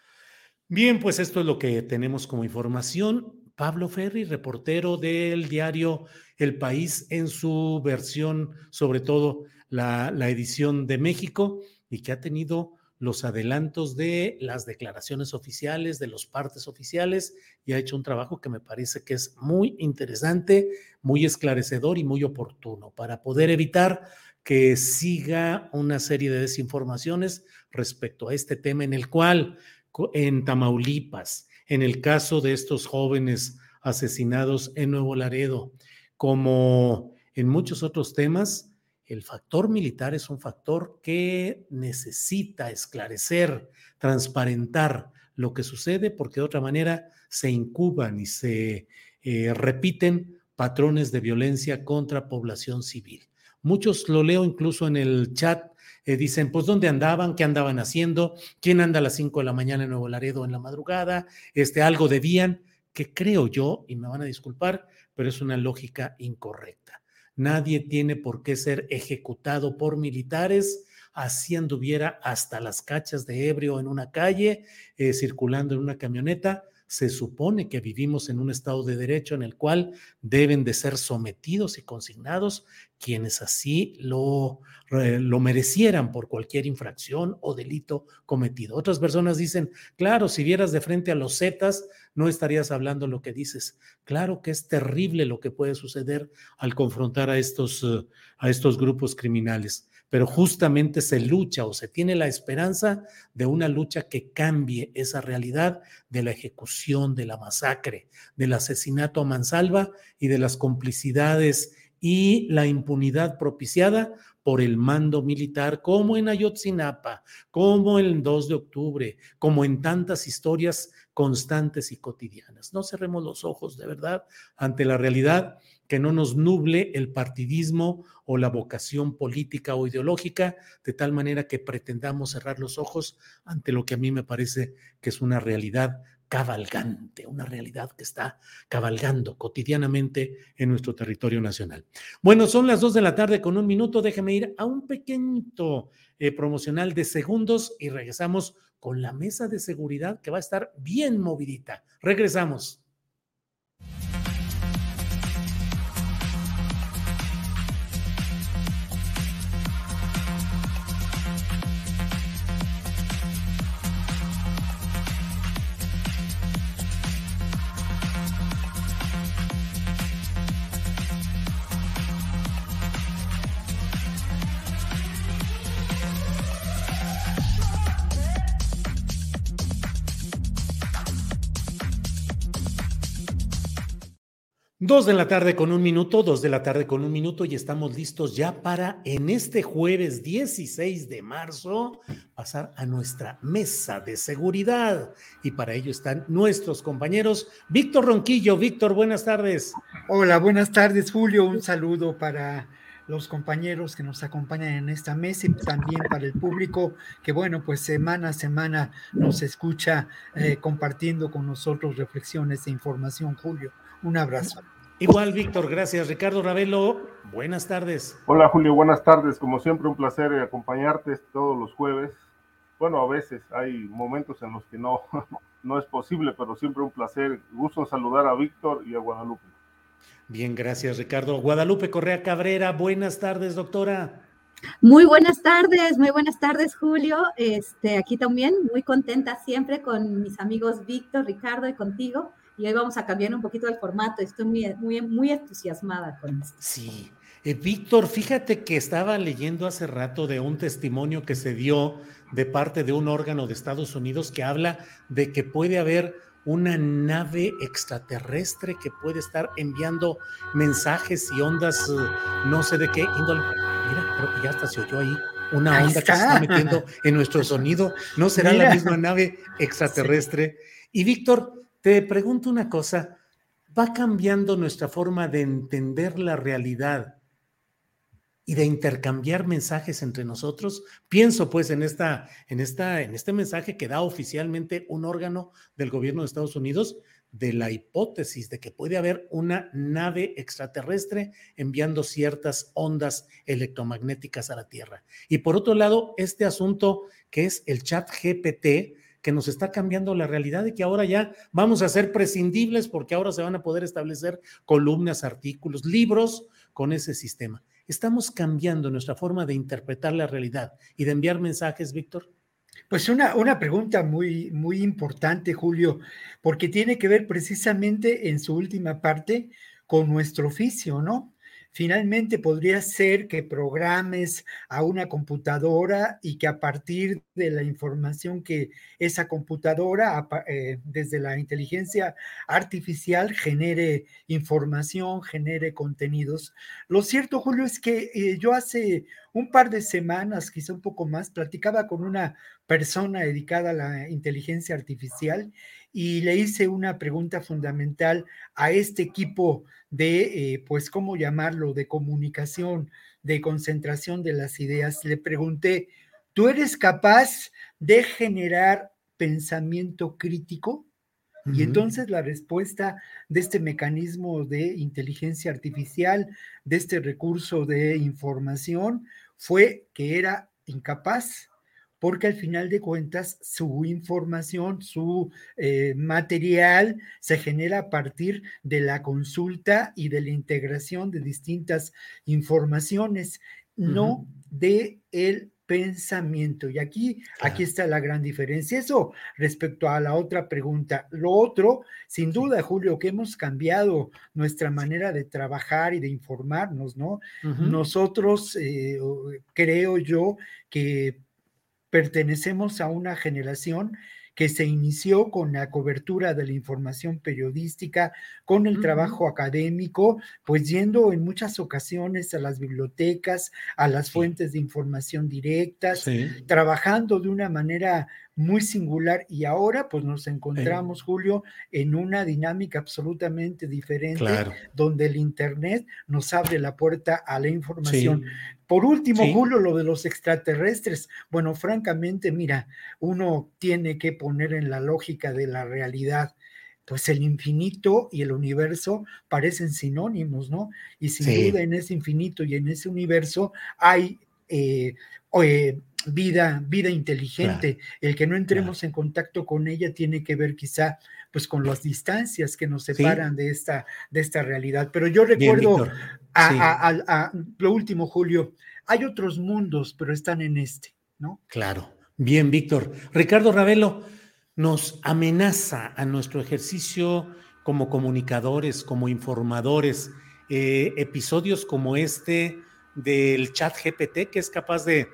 Bien, pues esto es lo que tenemos como información. Pablo Ferri, reportero del diario El País en su versión, sobre todo la, la edición de México, y que ha tenido los adelantos de las declaraciones oficiales, de los partes oficiales, y ha hecho un trabajo que me parece que es muy interesante, muy esclarecedor y muy oportuno para poder evitar que siga una serie de desinformaciones respecto a este tema en el cual en Tamaulipas, en el caso de estos jóvenes asesinados en Nuevo Laredo, como en muchos otros temas, el factor militar es un factor que necesita esclarecer, transparentar lo que sucede, porque de otra manera se incuban y se eh, repiten patrones de violencia contra población civil. Muchos lo leo incluso en el chat, eh, dicen, pues, ¿dónde andaban? ¿Qué andaban haciendo? ¿Quién anda a las 5 de la mañana en Nuevo Laredo en la madrugada? Este, algo debían, que creo yo, y me van a disculpar, pero es una lógica incorrecta. Nadie tiene por qué ser ejecutado por militares, así anduviera hasta las cachas de ebrio en una calle, eh, circulando en una camioneta. Se supone que vivimos en un estado de derecho en el cual deben de ser sometidos y consignados quienes así lo, lo merecieran por cualquier infracción o delito cometido. Otras personas dicen, claro, si vieras de frente a los Zetas, no estarías hablando lo que dices. Claro que es terrible lo que puede suceder al confrontar a estos, eh, a estos grupos criminales, pero justamente se lucha o se tiene la esperanza de una lucha que cambie esa realidad de la ejecución, de la masacre, del asesinato a mansalva y de las complicidades y la impunidad propiciada por el mando militar, como en Ayotzinapa, como el 2 de octubre, como en tantas historias constantes y cotidianas. No cerremos los ojos de verdad ante la realidad, que no nos nuble el partidismo o la vocación política o ideológica, de tal manera que pretendamos cerrar los ojos ante lo que a mí me parece que es una realidad cabalgante, una realidad que está cabalgando cotidianamente en nuestro territorio nacional. Bueno, son las dos de la tarde con un minuto. Déjeme ir a un pequeñito eh, promocional de segundos y regresamos con la mesa de seguridad que va a estar bien movidita. Regresamos. Dos de la tarde con un minuto, dos de la tarde con un minuto y estamos listos ya para en este jueves 16 de marzo pasar a nuestra mesa de seguridad. Y para ello están nuestros compañeros. Víctor Ronquillo, Víctor, buenas tardes. Hola, buenas tardes, Julio. Un saludo para los compañeros que nos acompañan en esta mesa y también para el público que, bueno, pues semana a semana nos escucha eh, compartiendo con nosotros reflexiones e información, Julio. Un abrazo. Igual, Víctor, gracias. Ricardo Ravelo, buenas tardes. Hola, Julio, buenas tardes. Como siempre, un placer acompañarte todos los jueves. Bueno, a veces hay momentos en los que no, [laughs] no es posible, pero siempre un placer. Gusto saludar a Víctor y a Guadalupe. Bien, gracias, Ricardo. Guadalupe Correa Cabrera, buenas tardes, doctora. Muy buenas tardes, muy buenas tardes, Julio. Este, aquí también muy contenta siempre con mis amigos Víctor, Ricardo y contigo y hoy vamos a cambiar un poquito el formato. Estoy muy, muy, muy entusiasmada con esto. Sí. Eh, Víctor, fíjate que estaba leyendo hace rato de un testimonio que se dio de parte de un órgano de Estados Unidos que habla de que puede haber una nave extraterrestre que puede estar enviando mensajes y ondas, eh, no sé de qué índole. Mira, creo que ya hasta se oyó ahí una onda que se está metiendo en nuestro sonido. ¿No será la misma nave extraterrestre? Y Víctor, te pregunto una cosa, ¿va cambiando nuestra forma de entender la realidad y de intercambiar mensajes entre nosotros. Pienso pues en esta, en esta, en este mensaje que da oficialmente un órgano del gobierno de Estados Unidos de la hipótesis de que puede haber una nave extraterrestre enviando ciertas ondas electromagnéticas a la Tierra. Y por otro lado, este asunto que es el chat GPT, que nos está cambiando la realidad y que ahora ya vamos a ser prescindibles porque ahora se van a poder establecer columnas, artículos, libros con ese sistema. ¿Estamos cambiando nuestra forma de interpretar la realidad y de enviar mensajes, Víctor? Pues una, una pregunta muy, muy importante, Julio, porque tiene que ver precisamente en su última parte con nuestro oficio, ¿no? Finalmente podría ser que programes a una computadora y que a partir de la información que esa computadora, eh, desde la inteligencia artificial, genere información, genere contenidos. Lo cierto, Julio, es que eh, yo hace un par de semanas, quizá un poco más, platicaba con una persona dedicada a la inteligencia artificial y le hice una pregunta fundamental a este equipo de, eh, pues, ¿cómo llamarlo?, de comunicación, de concentración de las ideas. Le pregunté, ¿tú eres capaz de generar pensamiento crítico? Y entonces la respuesta de este mecanismo de inteligencia artificial, de este recurso de información, fue que era incapaz porque al final de cuentas su información, su eh, material se genera a partir de la consulta y de la integración de distintas informaciones, no de el pensamiento. Y aquí, aquí está la gran diferencia. Eso respecto a la otra pregunta. Lo otro, sin duda, Julio, que hemos cambiado nuestra manera de trabajar y de informarnos, ¿no? Nosotros, eh, creo yo, que pertenecemos a una generación que se inició con la cobertura de la información periodística, con el trabajo académico, pues yendo en muchas ocasiones a las bibliotecas, a las fuentes de información directas, trabajando de una manera muy singular y ahora pues nos encontramos, Julio, en una dinámica absolutamente diferente, donde el Internet nos abre la puerta a la información. Por último, Julio, lo de los extraterrestres. Bueno, francamente, mira, uno tiene que poner en la lógica de la realidad pues el infinito y el universo parecen sinónimos, ¿no? Y sin duda en ese infinito y en ese universo hay eh, eh, vida, vida inteligente. El que no entremos en contacto con ella tiene que ver quizá pues con las distancias que nos separan de, esta, de esta realidad. Pero yo recuerdo a, lo último, Julio, hay otros mundos, pero están en este, ¿no? Claro. Bien, Víctor. Ricardo Ravelo nos amenaza a nuestro ejercicio como comunicadores, como informadores, eh, episodios como este del chat GPT, que es capaz de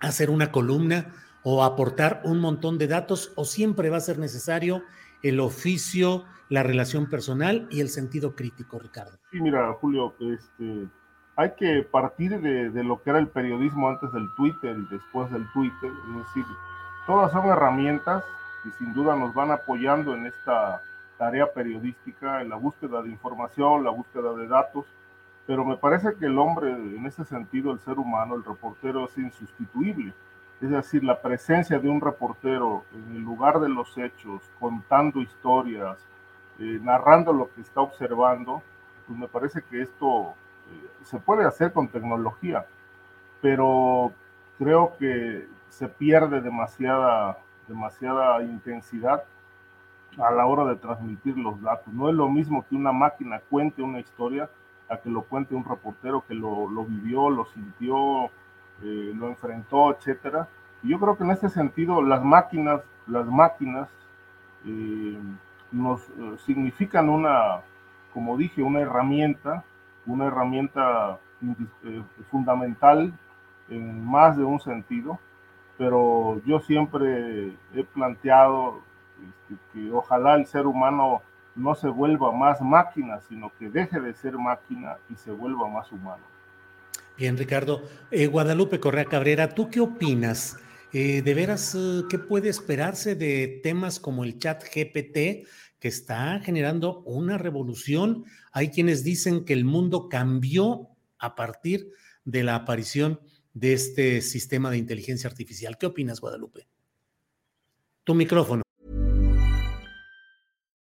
hacer una columna o aportar un montón de datos o siempre va a ser necesario el oficio, la relación personal y el sentido crítico, Ricardo. Sí, mira, Julio, este, hay que partir de, de, lo que era el periodismo antes del Twitter y después del Twitter, es decir, todas son herramientas que sin duda nos van apoyando en esta tarea periodística, en la búsqueda de información, la búsqueda de datos, pero me parece que el hombre, en ese sentido, el ser humano, el reportero es insustituible. Es decir, la presencia de un reportero en el lugar de los hechos, contando historias, eh, narrando lo que está observando, pues me parece que esto eh, se puede hacer con tecnología, pero creo que se pierde demasiada, demasiada intensidad a la hora de transmitir los datos. No es lo mismo que una máquina cuente una historia a que lo cuente un reportero que lo, lo vivió, lo sintió, eh, lo enfrentó, etcétera. Y yo creo que en ese sentido las máquinas, las máquinas eh, nos eh, significan una, como dije, una herramienta, una herramienta fundamental en más de un sentido, pero yo siempre he planteado este, que ojalá el ser humano no se vuelva más máquina, sino que deje de ser máquina y se vuelva más humano. Bien, Ricardo. Eh, Guadalupe Correa Cabrera, ¿tú qué opinas? Eh, ¿De veras eh, qué puede esperarse de temas como el chat GPT que está generando una revolución? Hay quienes dicen que el mundo cambió a partir de la aparición de este sistema de inteligencia artificial. ¿Qué opinas, Guadalupe? Tu micrófono.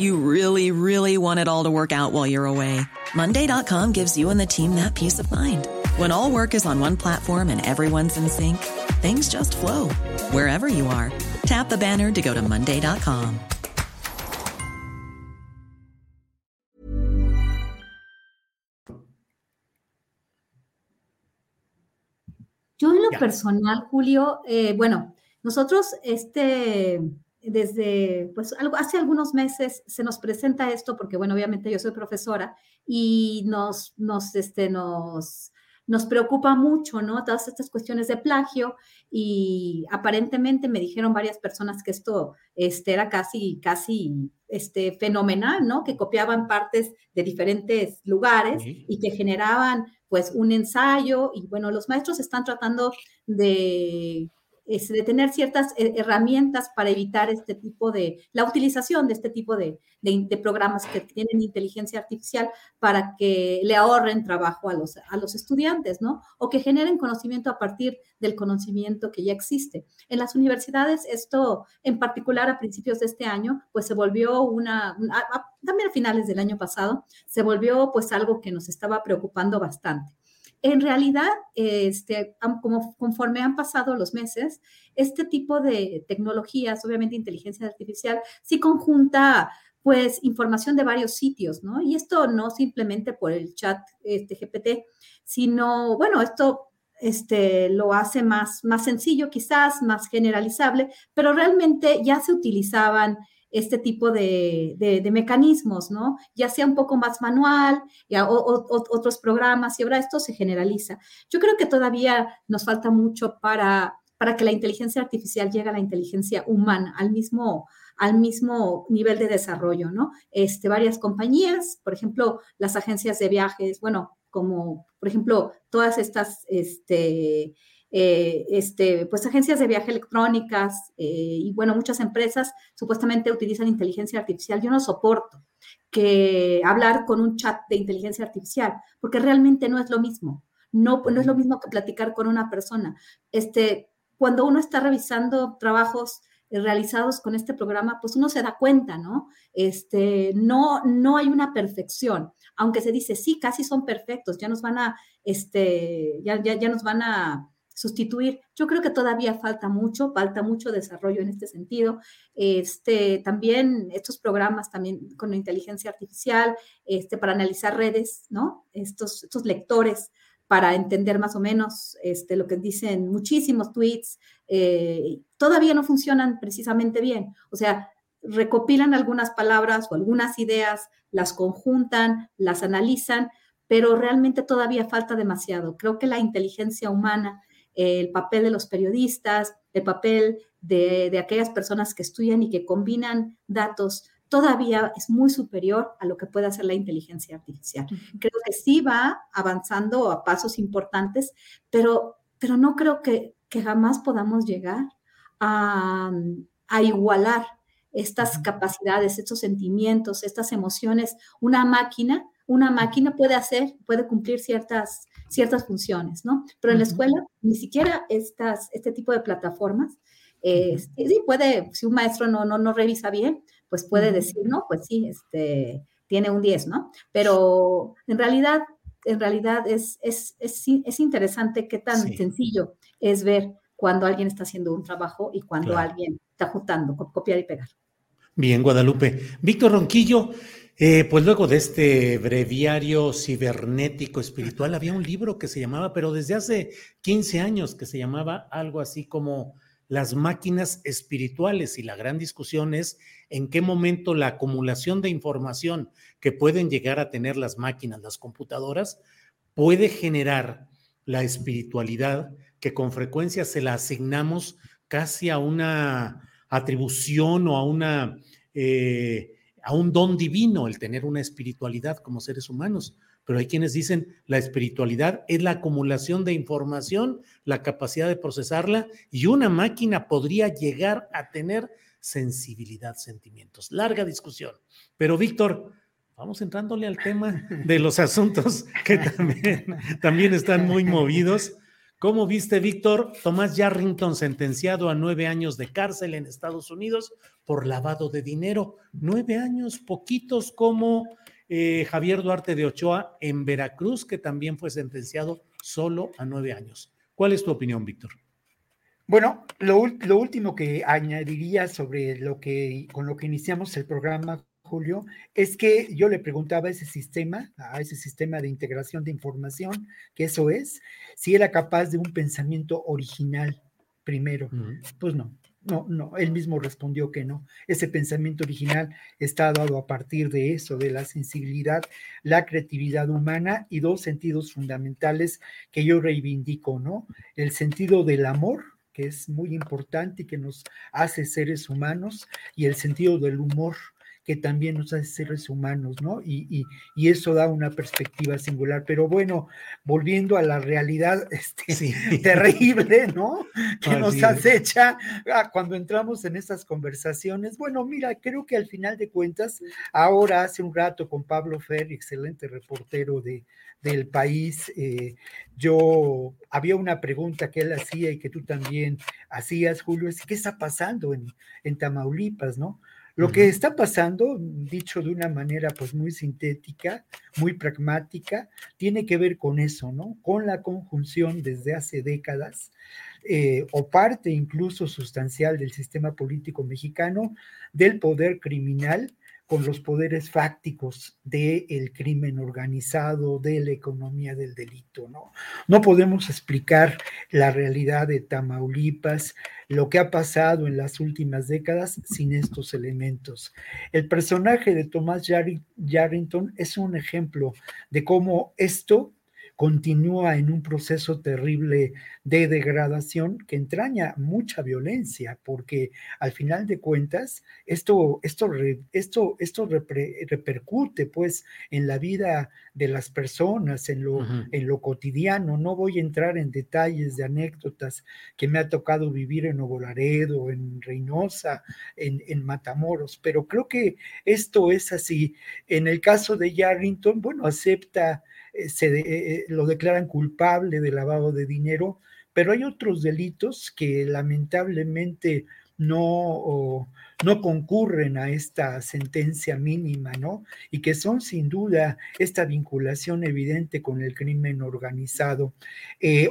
You really, really want it all to work out while you're away. Monday.com gives you and the team that peace of mind. When all work is on one platform and everyone's in sync, things just flow wherever you are. Tap the banner to go to Monday.com. Yo en lo personal, Julio, eh, bueno, nosotros este desde, pues, hace algunos meses se nos presenta esto, porque, bueno, obviamente yo soy profesora y nos, nos, este, nos, nos preocupa mucho, ¿no? Todas estas cuestiones de plagio y aparentemente me dijeron varias personas que esto este, era casi, casi este, fenomenal, ¿no? Que copiaban partes de diferentes lugares y que generaban pues un ensayo y bueno, los maestros están tratando de de tener ciertas eh, herramientas para evitar este tipo de, la utilización de este tipo de, de, programas que tienen inteligencia artificial para que le ahorren trabajo a los, a los estudiantes, ¿no? O que generen conocimiento a partir del conocimiento que ya existe. En las universidades, esto en particular a principios de este año, pues se volvió una, también a finales del año pasado, se volvió pues algo que nos estaba preocupando bastante. En realidad, este, como conforme han pasado los meses, este tipo de tecnologías, obviamente inteligencia artificial, sí conjunta pues información de varios sitios, ¿no? Y esto no simplemente por el chat este, GPT, sino, bueno, esto este, lo hace más, más sencillo quizás, más generalizable, pero realmente ya se utilizaban este tipo de, mecanismos, ¿no? Ya sea un poco más manual, ya, o, otros programas, y ahora esto se generaliza. Yo creo que todavía nos falta mucho para, para que la inteligencia artificial llegue a la inteligencia humana, al mismo, al mismo nivel de desarrollo, ¿no? Este, varias compañías, por ejemplo, las agencias de viajes, bueno, como por ejemplo todas estas este, eh, este, pues agencias de viaje electrónicas eh, y bueno, muchas empresas supuestamente utilizan inteligencia artificial. Yo no soporto que hablar con un chat de inteligencia artificial, porque realmente no es lo mismo. No, no es lo mismo que platicar con una persona. Este, cuando uno está revisando trabajos realizados con este programa, pues uno se da cuenta, ¿no? Este, no, no hay una perfección, aunque se dice, sí, casi son perfectos, ya nos van a, este, ya, ya, ya nos van a, sustituir. Yo creo que todavía falta mucho, falta mucho desarrollo en este sentido. Este, también estos programas también con inteligencia artificial, este, para analizar redes, ¿no? Estos, estos lectores para entender más o menos este, lo que dicen muchísimos tweets, eh, todavía no funcionan precisamente bien. O sea, recopilan algunas palabras o algunas ideas, las conjuntan, las analizan, pero realmente todavía falta demasiado. Creo que la inteligencia humana el papel de los periodistas, el papel de, aquellas personas que estudian y que combinan datos, todavía es muy superior a lo que puede hacer la inteligencia artificial. Creo que sí va avanzando a pasos importantes, pero, pero no creo que, jamás podamos llegar a, a igualar estas capacidades, estos sentimientos, estas emociones. Una máquina, una máquina puede hacer, puede cumplir ciertas ciertas funciones, ¿no? Pero en la escuela ni siquiera estas, este tipo de plataformas, eh, sí, puede, si un maestro no, no, no revisa bien, pues puede decir, no, pues sí, este, tiene un 10, ¿no? Pero en realidad, en realidad es, es, es, es interesante qué tan sencillo es ver cuando alguien está haciendo un trabajo y cuando alguien está juntando, copiar y pegar. Bien, Guadalupe. Víctor Ronquillo, eh, pues luego de este breviario cibernético espiritual, había un libro que se llamaba, pero desde hace 15 años, que se llamaba algo así como Las máquinas espirituales. Y la gran discusión es en qué momento la acumulación de información que pueden llegar a tener las máquinas, las computadoras, puede generar la espiritualidad, que con frecuencia se la asignamos casi a una atribución o a una eh, a un don divino el tener una espiritualidad como seres humanos. Pero hay quienes dicen la espiritualidad es la acumulación de información, la capacidad de procesarla y una máquina podría llegar a tener sensibilidad, sentimientos. Larga discusión. Pero Víctor, vamos entrándole al tema de los asuntos que también, también están muy movidos. ¿Cómo viste, Víctor? Tomás Yarrington sentenciado a nueve años de cárcel en Estados Unidos por lavado de dinero. Nueve años, poquitos como eh, Javier Duarte de Ochoa en Veracruz, que también fue sentenciado solo a nueve años. ¿Cuál es tu opinión, Víctor? Bueno, lo, lo, último que añadiría sobre lo que con lo que iniciamos el programa Julio, es que yo le preguntaba a ese sistema, a ese sistema de integración de información, que eso es, si era capaz de un pensamiento original primero. Pues no, no, no, él mismo respondió que no. Ese pensamiento original está dado a partir de eso, de la sensibilidad, la creatividad humana y dos sentidos fundamentales que yo reivindico, ¿no? El sentido del amor, que es muy importante y que nos hace seres humanos, y el sentido del humor, que también nos hace seres humanos, ¿no? Y, eso da una perspectiva singular. Pero bueno, volviendo a la realidad [laughs] este, terrible, ¿no? Que nos acecha cuando entramos en esas conversaciones. Bueno, mira, creo que al final de cuentas, ahora hace un rato con Pablo Fer, excelente reportero de, del país, eh, yo había una pregunta que él hacía y que tú también hacías, Julio, es ¿qué está pasando en, en Tamaulipas, no? Lo que está pasando, dicho de una manera pues muy sintética, muy pragmática, tiene que ver con eso, ¿no? Con la conjunción desde hace décadas eh, o parte incluso sustancial del sistema político mexicano del poder criminal con los poderes fácticos del crimen organizado, de la economía del delito, ¿no? No podemos explicar la realidad de Tamaulipas, lo que ha pasado en las últimas décadas sin estos elementos. El personaje de Tomás Yarrington es un ejemplo de cómo esto continúa en un proceso terrible de degradación que entraña mucha violencia, porque al final de cuentas esto, esto, esto, esto repercute pues en la vida de las personas, en lo, en lo cotidiano. No voy a entrar en detalles de anécdotas que me ha tocado vivir en Nuevo Laredo, en Reynosa, en, en Matamoros, pero creo que esto es así. En el caso de Yarrington, bueno, acepta se eh, eh, lo declaran culpable de lavado de dinero, pero hay otros delitos que lamentablemente no, no concurren a esta sentencia mínima, ¿no? Y que son sin duda esta vinculación evidente con el crimen organizado.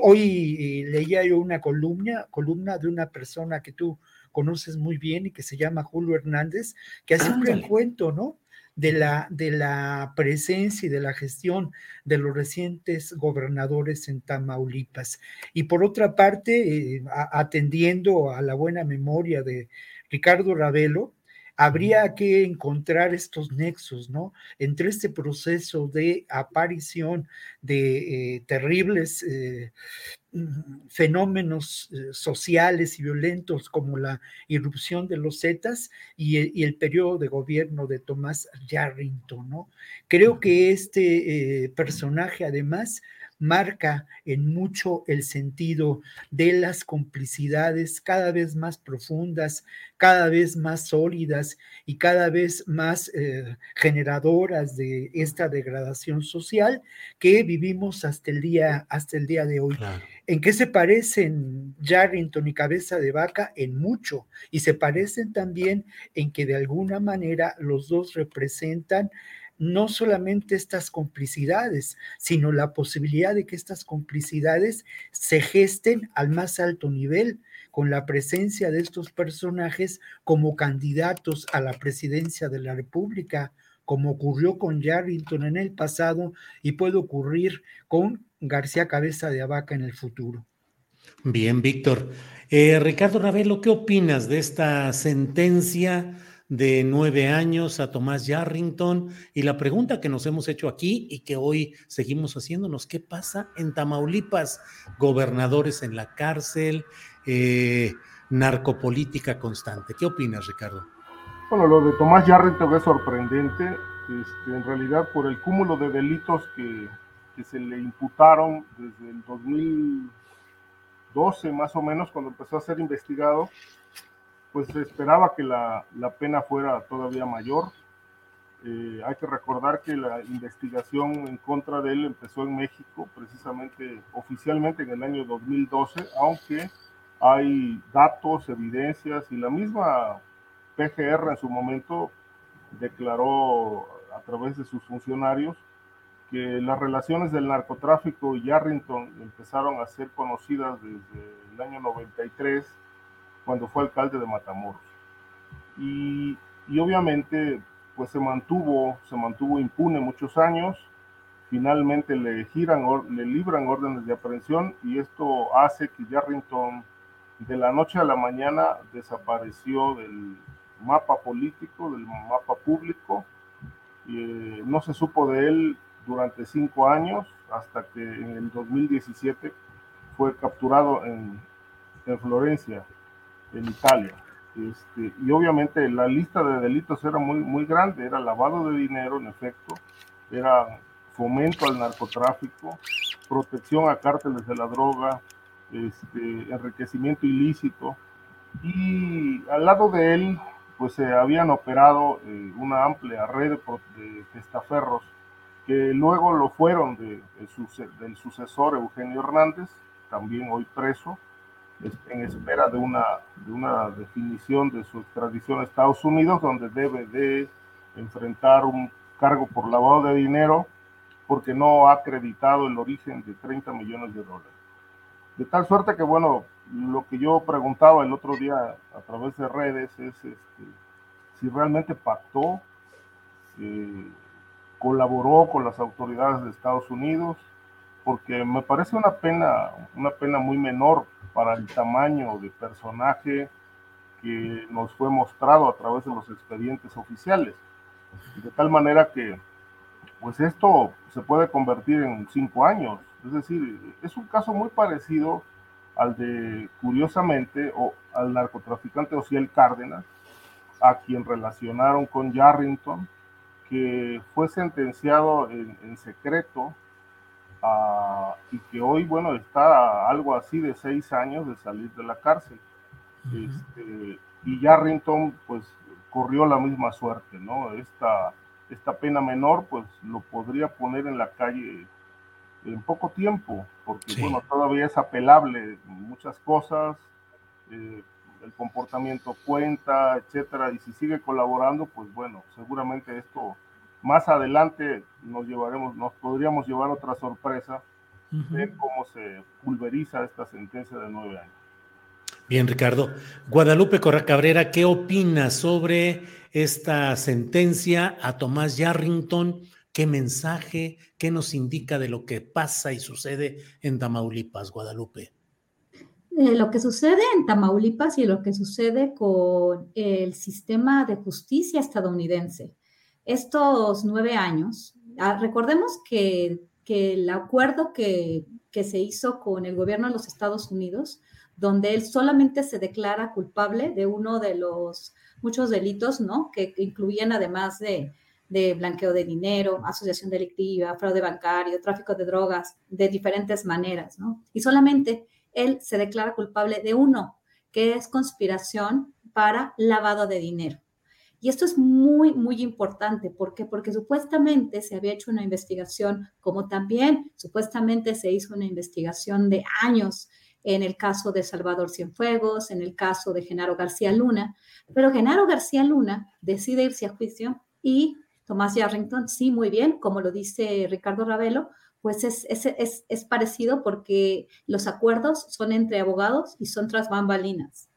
hoy leía yo una columna, columna de una persona que tú conoces muy bien y que se llama Julio Hernández, que hace un recuento, ¿no? De la, de la presencia y de la gestión de los recientes gobernadores en Tamaulipas. Y por otra parte, eh, atendiendo a la buena memoria de Ricardo Ravelo, habría que encontrar estos nexos, ¿no? Entre este proceso de aparición de eh, terribles eh, mm, fenómenos eh, sociales y violentos como la irrupción de los Zetas y, el periodo de gobierno de Tomás Yarrington, ¿no? Creo que este personaje además marca en mucho el sentido de las complicidades cada vez más profundas, cada vez más sólidas y cada vez más eh, generadoras de esta degradación social que vivimos hasta el día, hasta el día de hoy. ¿En qué se parecen Yarrington y Cabeza de Vaca? En mucho. Y se parecen también en que de alguna manera los dos representan no solamente estas complicidades, sino la posibilidad de que estas complicidades se gesten al más alto nivel con la presencia de estos personajes como candidatos a la presidencia de la República, como ocurrió con Yarrington en el pasado y puede ocurrir con García Cabeza de Abaca en el futuro. Bien, Víctor. Eh, Ricardo Ravelo, ¿qué opinas de esta sentencia de nueve años a Tomás Yarrington y la pregunta que nos hemos hecho aquí y que hoy seguimos haciéndonos, ¿qué pasa en Tamaulipas? Gobernadores en la cárcel, eh, narcopolítica constante. ¿Qué opinas, Ricardo? Bueno, lo de Tomás Yarrington es sorprendente, este, en realidad por el cúmulo de delitos que, que se le imputaron desde el 2012 más o menos, cuando empezó a ser investigado pues se esperaba que la, la pena fuera todavía mayor. Eh, hay que recordar que la investigación en contra de él empezó en México, precisamente oficialmente en el año 2012, aunque hay datos, evidencias y la misma PGR en su momento declaró a través de sus funcionarios que las relaciones del narcotráfico y Yarrington empezaron a ser conocidas desde el año 93 cuando fue alcalde de Matamoros. Y, y obviamente pues se mantuvo, se mantuvo impune muchos años, finalmente le giran, le libran órdenes de aprehensión y esto hace que Yarrington de la noche a la mañana desapareció del mapa político, del mapa público. Eh, no se supo de él durante cinco años hasta que en el 2017 fue capturado en, en Florencia en Italia. Este, y obviamente la lista de delitos era muy, muy grande, era lavado de dinero, en efecto, era fomento al narcotráfico, protección a cárteles de la droga, este, enriquecimiento ilícito. Y al lado de él, pues se habían operado eh, una amplia red de, testaferros que luego lo fueron de, del sucesor Eugenio Hernández, también hoy preso, en espera de una, de una definición de su extradición a Estados Unidos, donde debe de enfrentar un cargo por lavado de dinero porque no ha acreditado el origen de 30 millones de dólares. De tal suerte que, bueno, lo que yo preguntaba el otro día a través de redes es este, si realmente pactó, eh, colaboró con las autoridades de Estados Unidos, porque me parece una pena, una pena muy menor para el tamaño de personaje que nos fue mostrado a través de los expedientes oficiales. De tal manera que, pues esto se puede convertir en cinco años. Es decir, es un caso muy parecido al de, curiosamente, o al narcotraficante Ociel Cárdenas, a quien relacionaron con Yarrington, que fue sentenciado en, en secreto y que hoy, bueno, está algo así de seis años de salir de la cárcel. este, y Yarrington, pues, corrió la misma suerte, ¿no? Esta, esta pena menor, pues, lo podría poner en la calle en poco tiempo, porque, bueno, todavía es apelable muchas cosas, eh, el comportamiento cuenta, etcétera, y si sigue colaborando, pues, bueno, seguramente esto más adelante nos llevaremos, nos podríamos llevar otra sorpresa de cómo se pulveriza esta sentencia de nueve años. Bien, Ricardo. Guadalupe Corra Cabrera, ¿qué opina sobre esta sentencia a Tomás Yarrington? ¿Qué mensaje, qué nos indica de lo que pasa y sucede en Tamaulipas, Guadalupe? Eh, lo que sucede en Tamaulipas y lo que sucede con el sistema de justicia estadounidense estos nueve años, ah, recordemos que, el acuerdo que, se hizo con el gobierno de los Estados Unidos, donde él solamente se declara culpable de uno de los muchos delitos, ¿no? Que incluían además de, de blanqueo de dinero, asociación delictiva, fraude bancario, tráfico de drogas, de diferentes maneras, ¿no? Y solamente él se declara culpable de uno, que es conspiración para lavado de dinero. Y esto es muy, muy importante. ¿Por qué? Porque supuestamente se había hecho una investigación, como también supuestamente se hizo una investigación de años en el caso de Salvador Cienfuegos, en el caso de Genaro García Luna, pero Genaro García Luna decide irse a juicio y Tomás Yarrington, sí, muy bien, como lo dice Ricardo Ravelo, pues es, es, es parecido porque los acuerdos son entre abogados y son tras bambalinas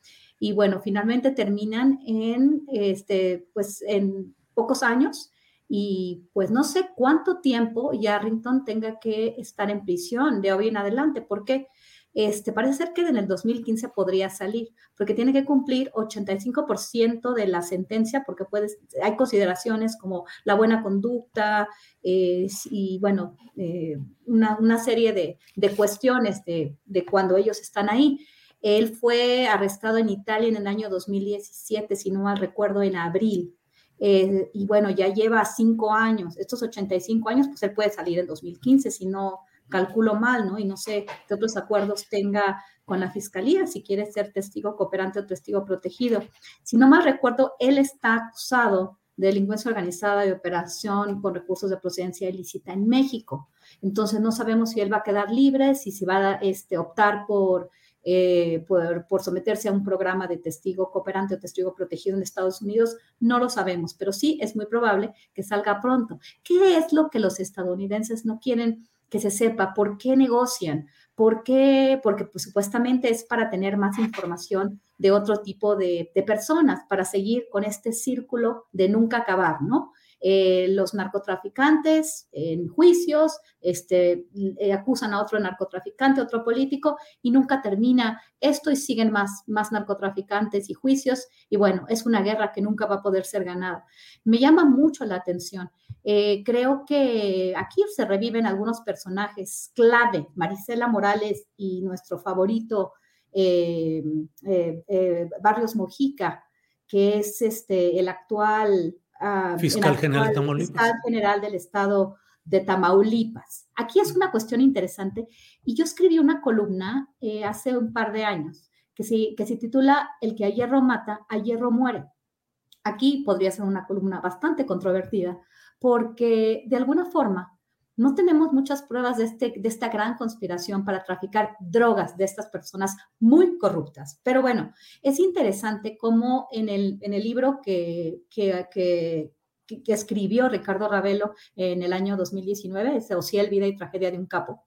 y bueno, finalmente terminan en, este, pues en pocos años y pues no sé cuánto tiempo Yarrington tenga que estar en prisión de hoy en adelante, porque este, parece ser que en el 2015 podría salir, porque tiene que cumplir 85% de la sentencia, porque puedes, hay consideraciones como la buena conducta eh, y, bueno, eh, una, serie de, cuestiones de, de, cuando ellos están ahí. Él fue arrestado en Italia en el año 2017, si no mal recuerdo, en abril. Eh, y bueno, ya lleva cinco años, estos 85 años, pues él puede salir en 2015, si no calculo mal, ¿no? Y no sé qué otros acuerdos tenga con la fiscalía, si quiere ser testigo cooperante o testigo protegido. Si no mal recuerdo, él está acusado de delincuencia organizada y operación con recursos de procedencia ilícita en México. Entonces no sabemos si él va a quedar libre, si se va a este, optar por, eh, por, someterse a un programa de testigo cooperante o testigo protegido en Estados Unidos, no lo sabemos, pero sí es muy probable que salga pronto. ¿Qué es lo que los estadounidenses no quieren que se sepa por qué negocian, por qué, porque pues, supuestamente es para tener más información de otro tipo de, de personas, para seguir con este círculo de nunca acabar, ¿no? Eh, los narcotraficantes en juicios, este, eh, acusan a otro narcotraficante, otro político, y nunca termina esto y siguen más, más narcotraficantes y juicios. Y bueno, es una guerra que nunca va a poder ser ganada. Me llama mucho la atención. Eh, creo que aquí se reviven algunos personajes clave, Marisela Morales y nuestro favorito Barrios Mojica, que es este, el actual fiscal, general, fiscal general del estado de Tamaulipas. Aquí es una cuestión interesante y yo escribí una columna eh, hace un par de años que se, que se titula El que a hierro mata, a hierro muere. Aquí podría ser una columna bastante controvertida porque de alguna forma no tenemos muchas pruebas de, este, de esta gran conspiración para traficar drogas de estas personas muy corruptas. Pero bueno, es interesante cómo en el, en el libro que, que, que, escribió Ricardo Ravelo en el año 2019, ese el Vida y Tragedia de un Capo,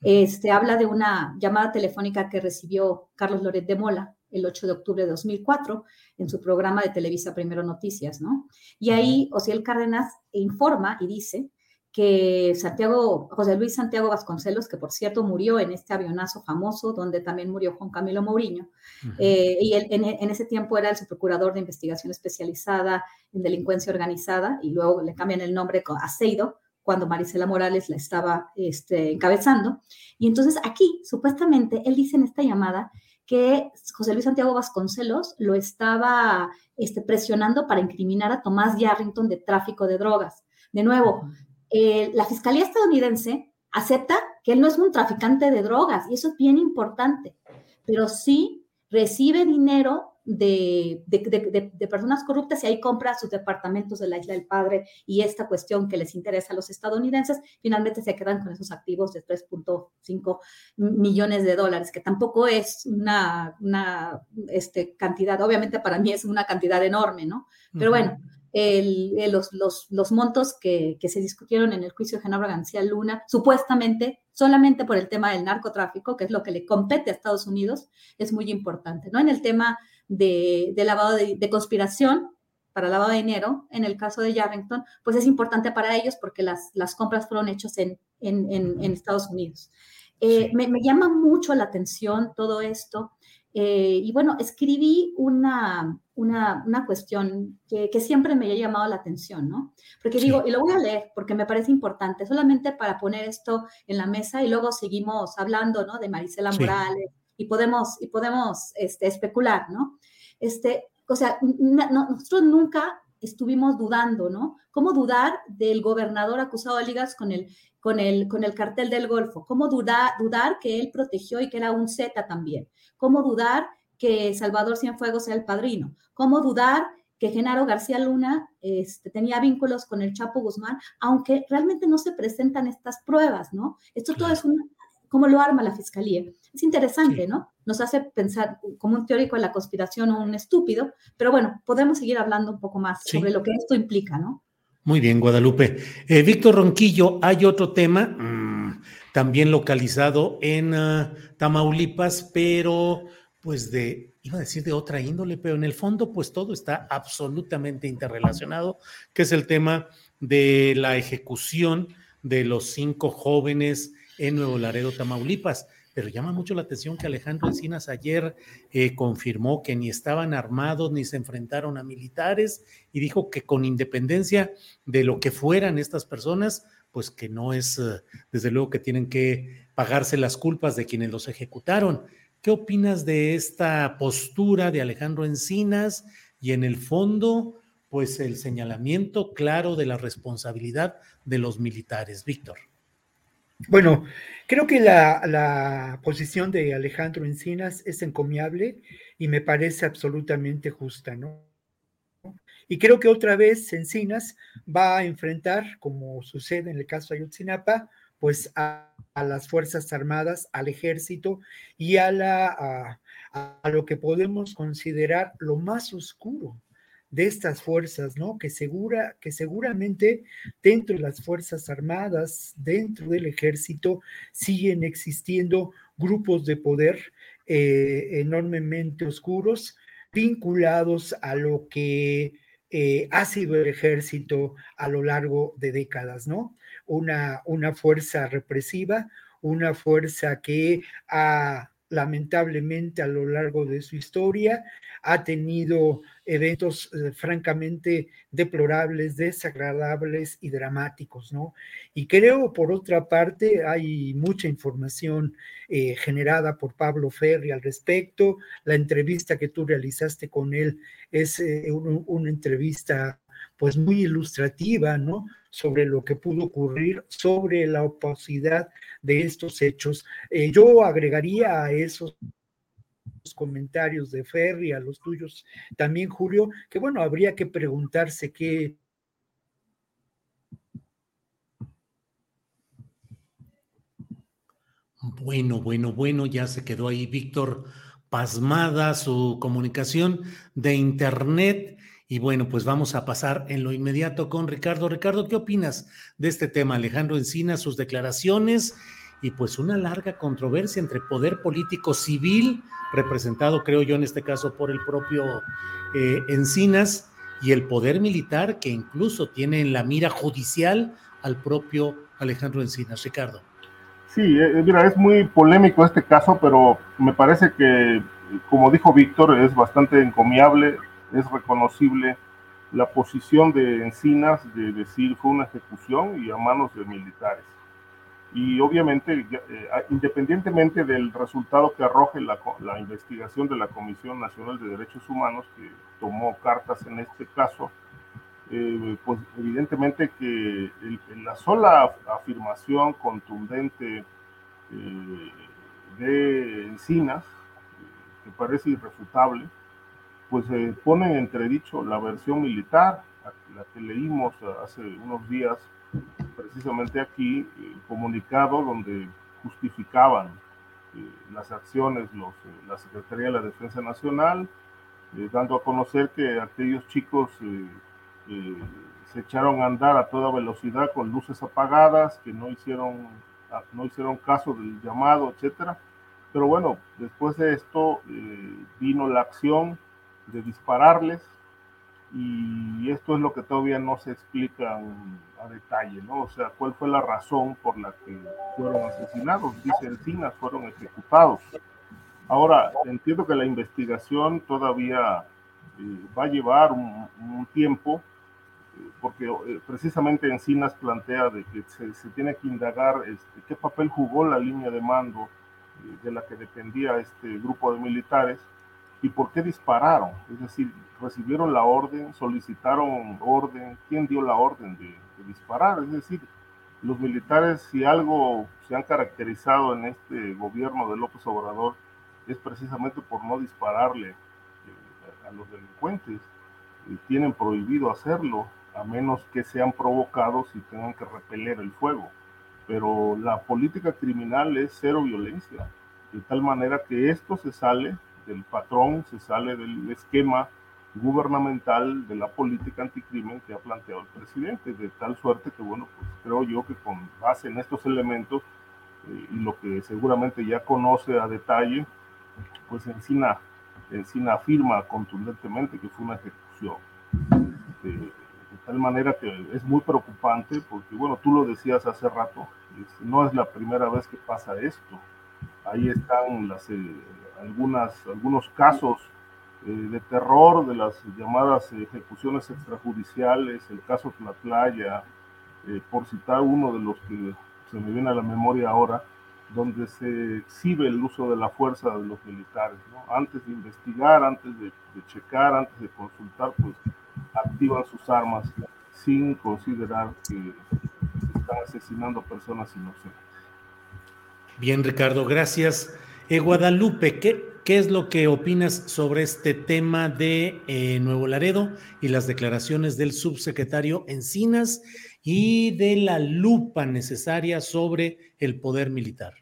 este, habla de una llamada telefónica que recibió Carlos Loret de Mola el 8 de octubre de 2004 en su programa de Televisa Primero Noticias, ¿no? Y ahí Ociel Cárdenas informa y dice que Santiago, José Luis Santiago Vasconcelos, que por cierto murió en este avionazo famoso, donde también murió Juan Camilo Mourinho, eh, y él en, ese tiempo era el subprocurador de investigación especializada en delincuencia organizada, y luego le cambian el nombre a Seido, cuando Marisela Morales la estaba este, encabezando. Y entonces aquí, supuestamente, él dice en esta llamada que José Luis Santiago Vasconcelos lo estaba este, presionando para incriminar a Tomás Yarrington de tráfico de drogas. De nuevo, eh, la Fiscalía estadounidense acepta que él no es un traficante de drogas y eso es bien importante, pero sí recibe dinero de, de, personas corruptas y ahí compra sus departamentos de la isla del padre y esta cuestión que les interesa a los estadounidenses, finalmente se quedan con esos activos de 3.5 millones de dólares, que tampoco es una, una este, cantidad, obviamente para mí es una cantidad enorme, ¿no? Pero bueno, los, los, los, montos que, que, se discutieron en el juicio de Genaro García Luna, supuestamente solamente por el tema del narcotráfico, que es lo que le compete a Estados Unidos, es muy importante, ¿no? En el tema de, de lavado de, de, conspiración para lavado de dinero, en el caso de Yarrington, pues es importante para ellos porque las, las compras fueron hechas en, en, en, Estados Unidos. Eh, me, me, llama mucho la atención todo esto. Eh, y bueno, escribí una, una, una cuestión que, que, siempre me ha llamado la atención, ¿no? Porque digo, y lo voy a leer porque me parece importante, solamente para poner esto en la mesa y luego seguimos hablando, ¿no? De Marisela Morales y podemos, y podemos este, especular, ¿no? Este, o sea, nosotros nunca estuvimos dudando, ¿no? ¿Cómo dudar del gobernador acusado de ligas con el, con el, con el cartel del Golfo? ¿Cómo dudar, dudar que él protegió y que era un Z también? ¿Cómo dudar que Salvador Cienfuegos sea el padrino? ¿Cómo dudar que Genaro García Luna este, tenía vínculos con el Chapo Guzmán, aunque realmente no se presentan estas pruebas, ¿no? Esto todo es un, cómo lo arma la fiscalía. Es interesante, ¿no? Nos hace pensar como un teórico de la conspiración o un estúpido, pero bueno, podemos seguir hablando un poco más sobre lo que esto implica, ¿no? Muy bien, Guadalupe. Eh, Víctor Ronquillo, hay otro tema mm, también localizado en ah, Tamaulipas, pero pues de, iba a decir de otra índole, pero en el fondo pues todo está absolutamente interrelacionado, que es el tema de la ejecución de los cinco jóvenes en Nuevo Laredo, Tamaulipas. Pero llama mucho la atención que Alejandro Encinas ayer eh, confirmó que ni estaban armados ni se enfrentaron a militares y dijo que con independencia de lo que fueran estas personas, pues que no es, eh, desde luego que tienen que pagarse las culpas de quienes los ejecutaron. ¿Qué opinas de esta postura de Alejandro Encinas y en el fondo, pues el señalamiento claro de la responsabilidad de los militares? Víctor. Bueno, creo que la, posición de Alejandro Encinas es encomiable y me parece absolutamente justa, ¿no? Y creo que otra vez Encinas va a enfrentar, como sucede en el caso de Ayotzinapa, pues a, las Fuerzas Armadas, al ejército y a, la, a lo que podemos considerar lo más oscuro de estas fuerzas, ¿no? Que, segura, que seguramente dentro de las Fuerzas Armadas, dentro del ejército, siguen existiendo grupos de poder eh, enormemente oscuros vinculados a lo que eh, ha sido el ejército a lo largo de décadas, ¿no? Una, una fuerza represiva, una fuerza que ha lamentablemente a lo largo de su historia ha tenido eventos eh, francamente deplorables, desagradables y dramáticos, ¿no? Y creo, por otra parte, hay mucha información eh, generada por Pablo Ferri al respecto. La entrevista que tú realizaste con él es eh, una entrevista pues muy ilustrativa, ¿no? Sobre lo que pudo ocurrir, sobre la opacidad de estos hechos. yo agregaría a esos comentarios de Ferry, a los tuyos también, Julio, que bueno, habría que preguntarse qué... Bueno, bueno, bueno, ya se quedó ahí Víctor pasmada su comunicación de internet. Y bueno, pues vamos a pasar en lo inmediato con Ricardo. Ricardo, ¿qué opinas de este tema? Alejandro Encina, sus declaraciones y pues una larga controversia entre poder político civil, representado creo yo en este caso por el propio eh, Encinas, y el poder militar que incluso tiene en la mira judicial al propio Alejandro Encinas. Ricardo. Sí, eh, mira, es muy polémico este caso, pero me parece que, como dijo Víctor, es bastante encomiable, es reconocible la posición de Encinas de decir fue una ejecución y a manos de militares. Y obviamente, eh, independientemente del resultado que arroje la, la, investigación de la Comisión Nacional de Derechos Humanos, que tomó cartas en este caso, eh, pues evidentemente que la sola afirmación contundente eh, de Encinas, que parece irrefutable, pues pone en entredicho la versión militar, la que leímos hace unos días precisamente aquí eh, comunicado donde justificaban eh, las acciones los, eh, la Secretaría de la Defensa Nacional, dando a conocer que aquellos chicos se echaron a andar a toda velocidad con luces apagadas, que no hicieron, ah, no hicieron caso del llamado, etcétera. Pero bueno, después de esto vino la acción de dispararles y esto es lo que todavía no se explica a detalle, ¿no? O sea, cuál fue la razón por la que fueron asesinados. Dice Encinas, fueron ejecutados. Ahora, entiendo que la investigación todavía eh, va a llevar un, tiempo, eh, porque eh, precisamente Encinas plantea de que se, tiene que indagar este, qué papel jugó la línea de mando de la que dependía este grupo de militares y por qué dispararon. Es decir, recibieron la orden, solicitaron orden, quién dio la orden de, disparar. Es decir, los militares, si algo se han caracterizado en este gobierno de López Obrador, es precisamente por no dispararle eh, a los delincuentes. y tienen prohibido hacerlo, a menos que sean provocados y tengan que repeler el fuego. Pero la política criminal es cero violencia, de tal manera que esto se sale del patrón, se sale del esquema gubernamental de la política anticrimen que ha planteado el presidente, de tal suerte que, bueno, pues creo yo que con base en estos elementos eh, y lo que seguramente ya conoce a detalle, pues Encina, Encina afirma contundentemente que fue una ejecución. De, de, tal manera que es muy preocupante porque, bueno, tú lo decías hace rato, no es la primera vez que pasa esto. ahí están las, algunas, algunos casos de terror de las llamadas ejecuciones extrajudiciales, el caso Tlatlaya, por citar uno de los que se me viene a la memoria ahora, donde se exhibe el uso de la fuerza de los militares. ¿no? Antes de investigar, antes de, de, checar, antes de consultar, pues activan sus armas sin considerar que están asesinando personas inocentes. Bien, Ricardo, gracias. Eh, Guadalupe, ¿qué, ¿qué, es lo que opinas sobre este tema de eh, Nuevo Laredo y las declaraciones del subsecretario Encinas y de la lupa necesaria sobre el poder militar.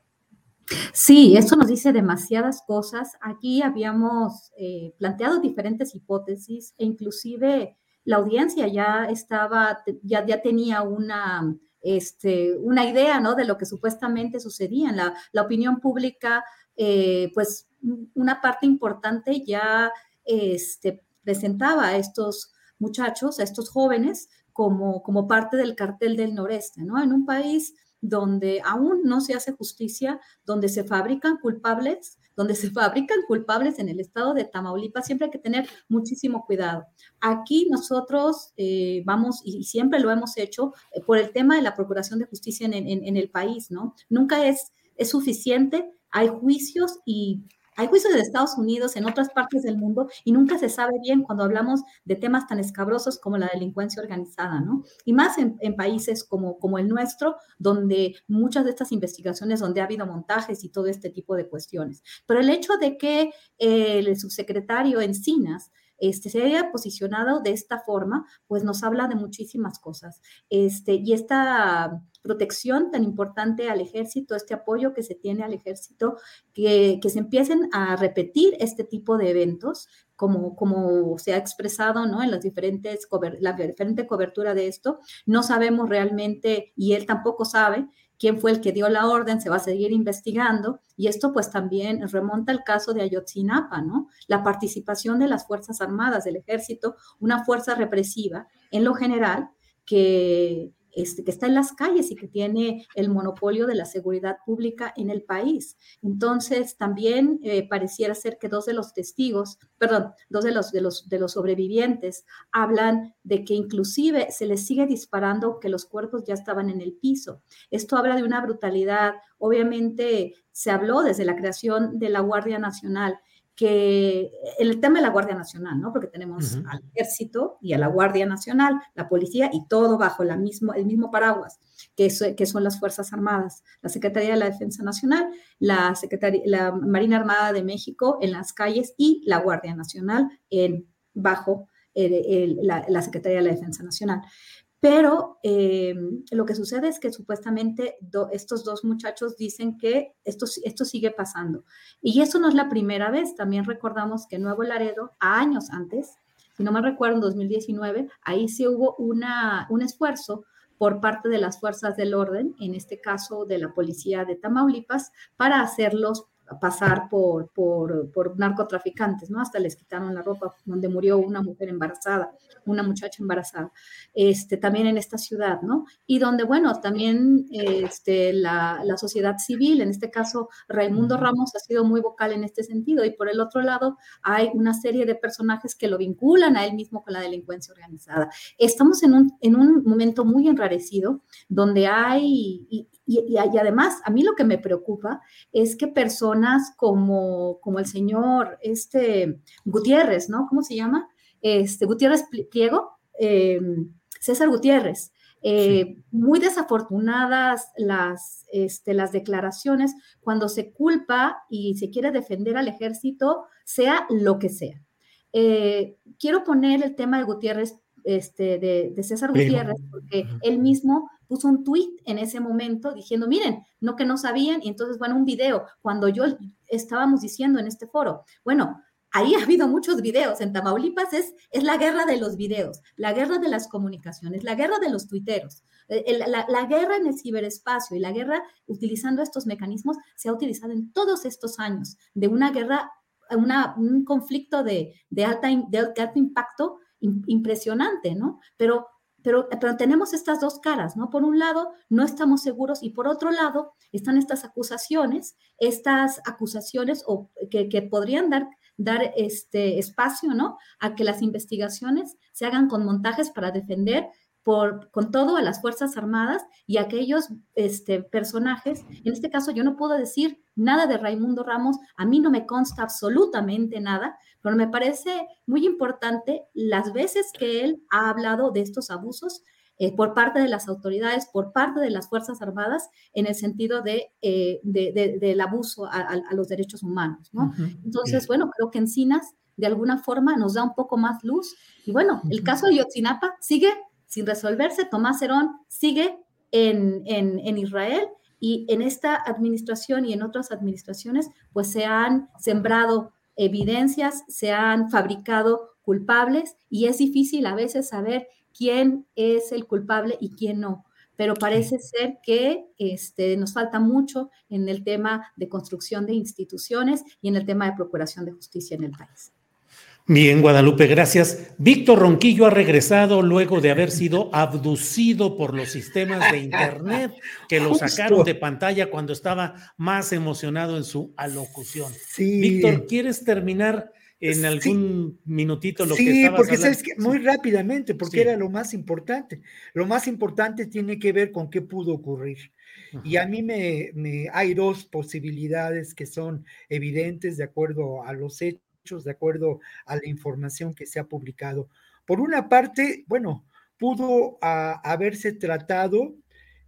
Sí, esto nos dice demasiadas cosas. Aquí habíamos eh, planteado diferentes hipótesis e inclusive la audiencia ya estaba, ya, ya tenía una, este, una idea ¿no? de lo que supuestamente sucedía la, la opinión pública, eh, pues una parte importante ya este, presentaba a estos muchachos, a estos jóvenes, como, como parte del cartel del noreste, ¿no? En un país donde aún no se hace justicia, donde se fabrican culpables, donde se [laughs] fabrican culpables en el estado de Tamaulipas, siempre hay que tener muchísimo cuidado. Aquí nosotros eh, vamos, y siempre lo hemos hecho, eh, por el tema de la procuración de justicia en, en, el país, ¿no? Nunca es, es suficiente, hay juicios y hay juicios de Estados Unidos en otras partes del mundo y nunca se sabe bien cuando hablamos de temas tan escabrosos como la delincuencia organizada, ¿no? Y más en, en países como, como el nuestro, donde muchas de estas investigaciones, donde ha habido montajes y todo este tipo de cuestiones. Pero el hecho de que el subsecretario Encinas este, se haya posicionado de esta forma, pues nos habla de muchísimas cosas. Este, y esta protección tan importante al ejército, este apoyo que se tiene al ejército, que, que se empiecen a repetir este tipo de eventos, como, como se ha expresado ¿no? en las diferentes, la diferente cobertura de esto. No sabemos realmente, y él tampoco sabe, quién fue el que dio la orden, se va a seguir investigando. Y esto pues también remonta al caso de Ayotzinapa, ¿no? La participación de las Fuerzas Armadas, del Ejército, una fuerza represiva en lo general que este, que está en las calles y que tiene el monopolio de la seguridad pública en el país. Entonces, también eh, pareciera ser que dos de los testigos, perdón, dos de los, de, los, de los sobrevivientes hablan de que inclusive se les sigue disparando que los cuerpos ya estaban en el piso. Esto habla de una brutalidad. Obviamente, se habló desde la creación de la Guardia Nacional que el tema de la Guardia Nacional, ¿no? Porque tenemos al ejército y a la Guardia Nacional, la policía y todo bajo la mismo, el mismo paraguas, que, que son las Fuerzas Armadas, la Secretaría de la Defensa Nacional, la, Secretaría, la Marina Armada de México en las calles y la Guardia Nacional en, bajo la, la Secretaría de la Defensa Nacional. Pero eh, lo que sucede es que supuestamente estos dos muchachos dicen que esto, esto sigue pasando. Y eso no es la primera vez. También recordamos que Nuevo Laredo, años antes, si no me recuerdo, en 2019, ahí sí hubo una, un esfuerzo por parte de las fuerzas del orden, en este caso de la policía de Tamaulipas, para hacerlos pasar por, por, por, narcotraficantes, ¿no? Hasta les quitaron la ropa, donde murió una mujer embarazada, una muchacha embarazada, este, también en esta ciudad, ¿no? Y donde, bueno, también este, la, la sociedad civil, en este caso Raimundo Ramos ha sido muy vocal en este sentido, y por el otro lado hay una serie de personajes que lo vinculan a él mismo con la delincuencia organizada. Estamos en un, en un momento muy enrarecido, donde hay, y, y, además, a mí lo que me preocupa es que personas como, como el señor este, Gutiérrez, ¿no? ¿Cómo se llama? Este, Gutiérrez Pliego, em, César Gutiérrez, eh, muy desafortunadas las, este, las declaraciones cuando se culpa y se quiere defender al ejército, sea lo que sea. Eh, quiero poner el tema de Gutiérrez, este, de, de César Gutiérrez, porque él mismo puso un tweet en ese momento diciendo, miren, no que no sabían, y entonces, bueno, un video, cuando yo estábamos diciendo en este foro, bueno, ahí [laughs] ha habido muchos videos, en Tamaulipas es, es la guerra de los videos, la guerra de las comunicaciones, la guerra de los tuiteros, eh, la, la, guerra en el ciberespacio y la guerra utilizando estos mecanismos se ha utilizado en todos estos años de una guerra, una, un conflicto de, de, alta, de alto impacto impresionante, ¿no? Pero pero, pero tenemos estas dos caras, ¿no? Por un lado, no estamos seguros y por otro lado, están estas acusaciones, estas acusaciones o que, que podrían dar dar este espacio, ¿no? A que las investigaciones se hagan con montajes para defender por, con todo a las Fuerzas Armadas y aquellos este, personajes. En este caso, yo no puedo decir nada de Raimundo Ramos, a mí no me consta absolutamente nada, pero me parece muy importante las veces que él ha hablado de estos abusos eh, por parte de las autoridades, por parte de las Fuerzas Armadas, en el sentido de, eh, del abuso a, los derechos humanos, ¿no? Entonces, bueno, creo que Encinas de alguna forma nos da un poco más luz. Y bueno, el caso de Yotzinapa sigue sin resolverse. Tomás Herón sigue en, en, Israel y en esta administración y en otras administraciones, pues se han sembrado evidencias, se han fabricado culpables y es difícil a veces saber quién es el culpable y quién no. Pero parece ser que este, nos falta mucho en el tema de construcción de instituciones y en el tema de procuración de justicia en el país. Bien, Guadalupe, gracias. Víctor Ronquillo ha regresado luego de haber sido abducido por los sistemas de Internet que lo sacaron de pantalla cuando estaba más emocionado en su alocución. Sí. Víctor, ¿quieres terminar en algún minutito lo que estabas porque sabes que muy rápidamente, porque era lo más importante. Lo más importante tiene que ver con qué pudo ocurrir. Y a mí me, me, hay dos posibilidades que son evidentes de acuerdo a los hechos de acuerdo a la información que se ha publicado. Por una parte, bueno, pudo ah, haberse tratado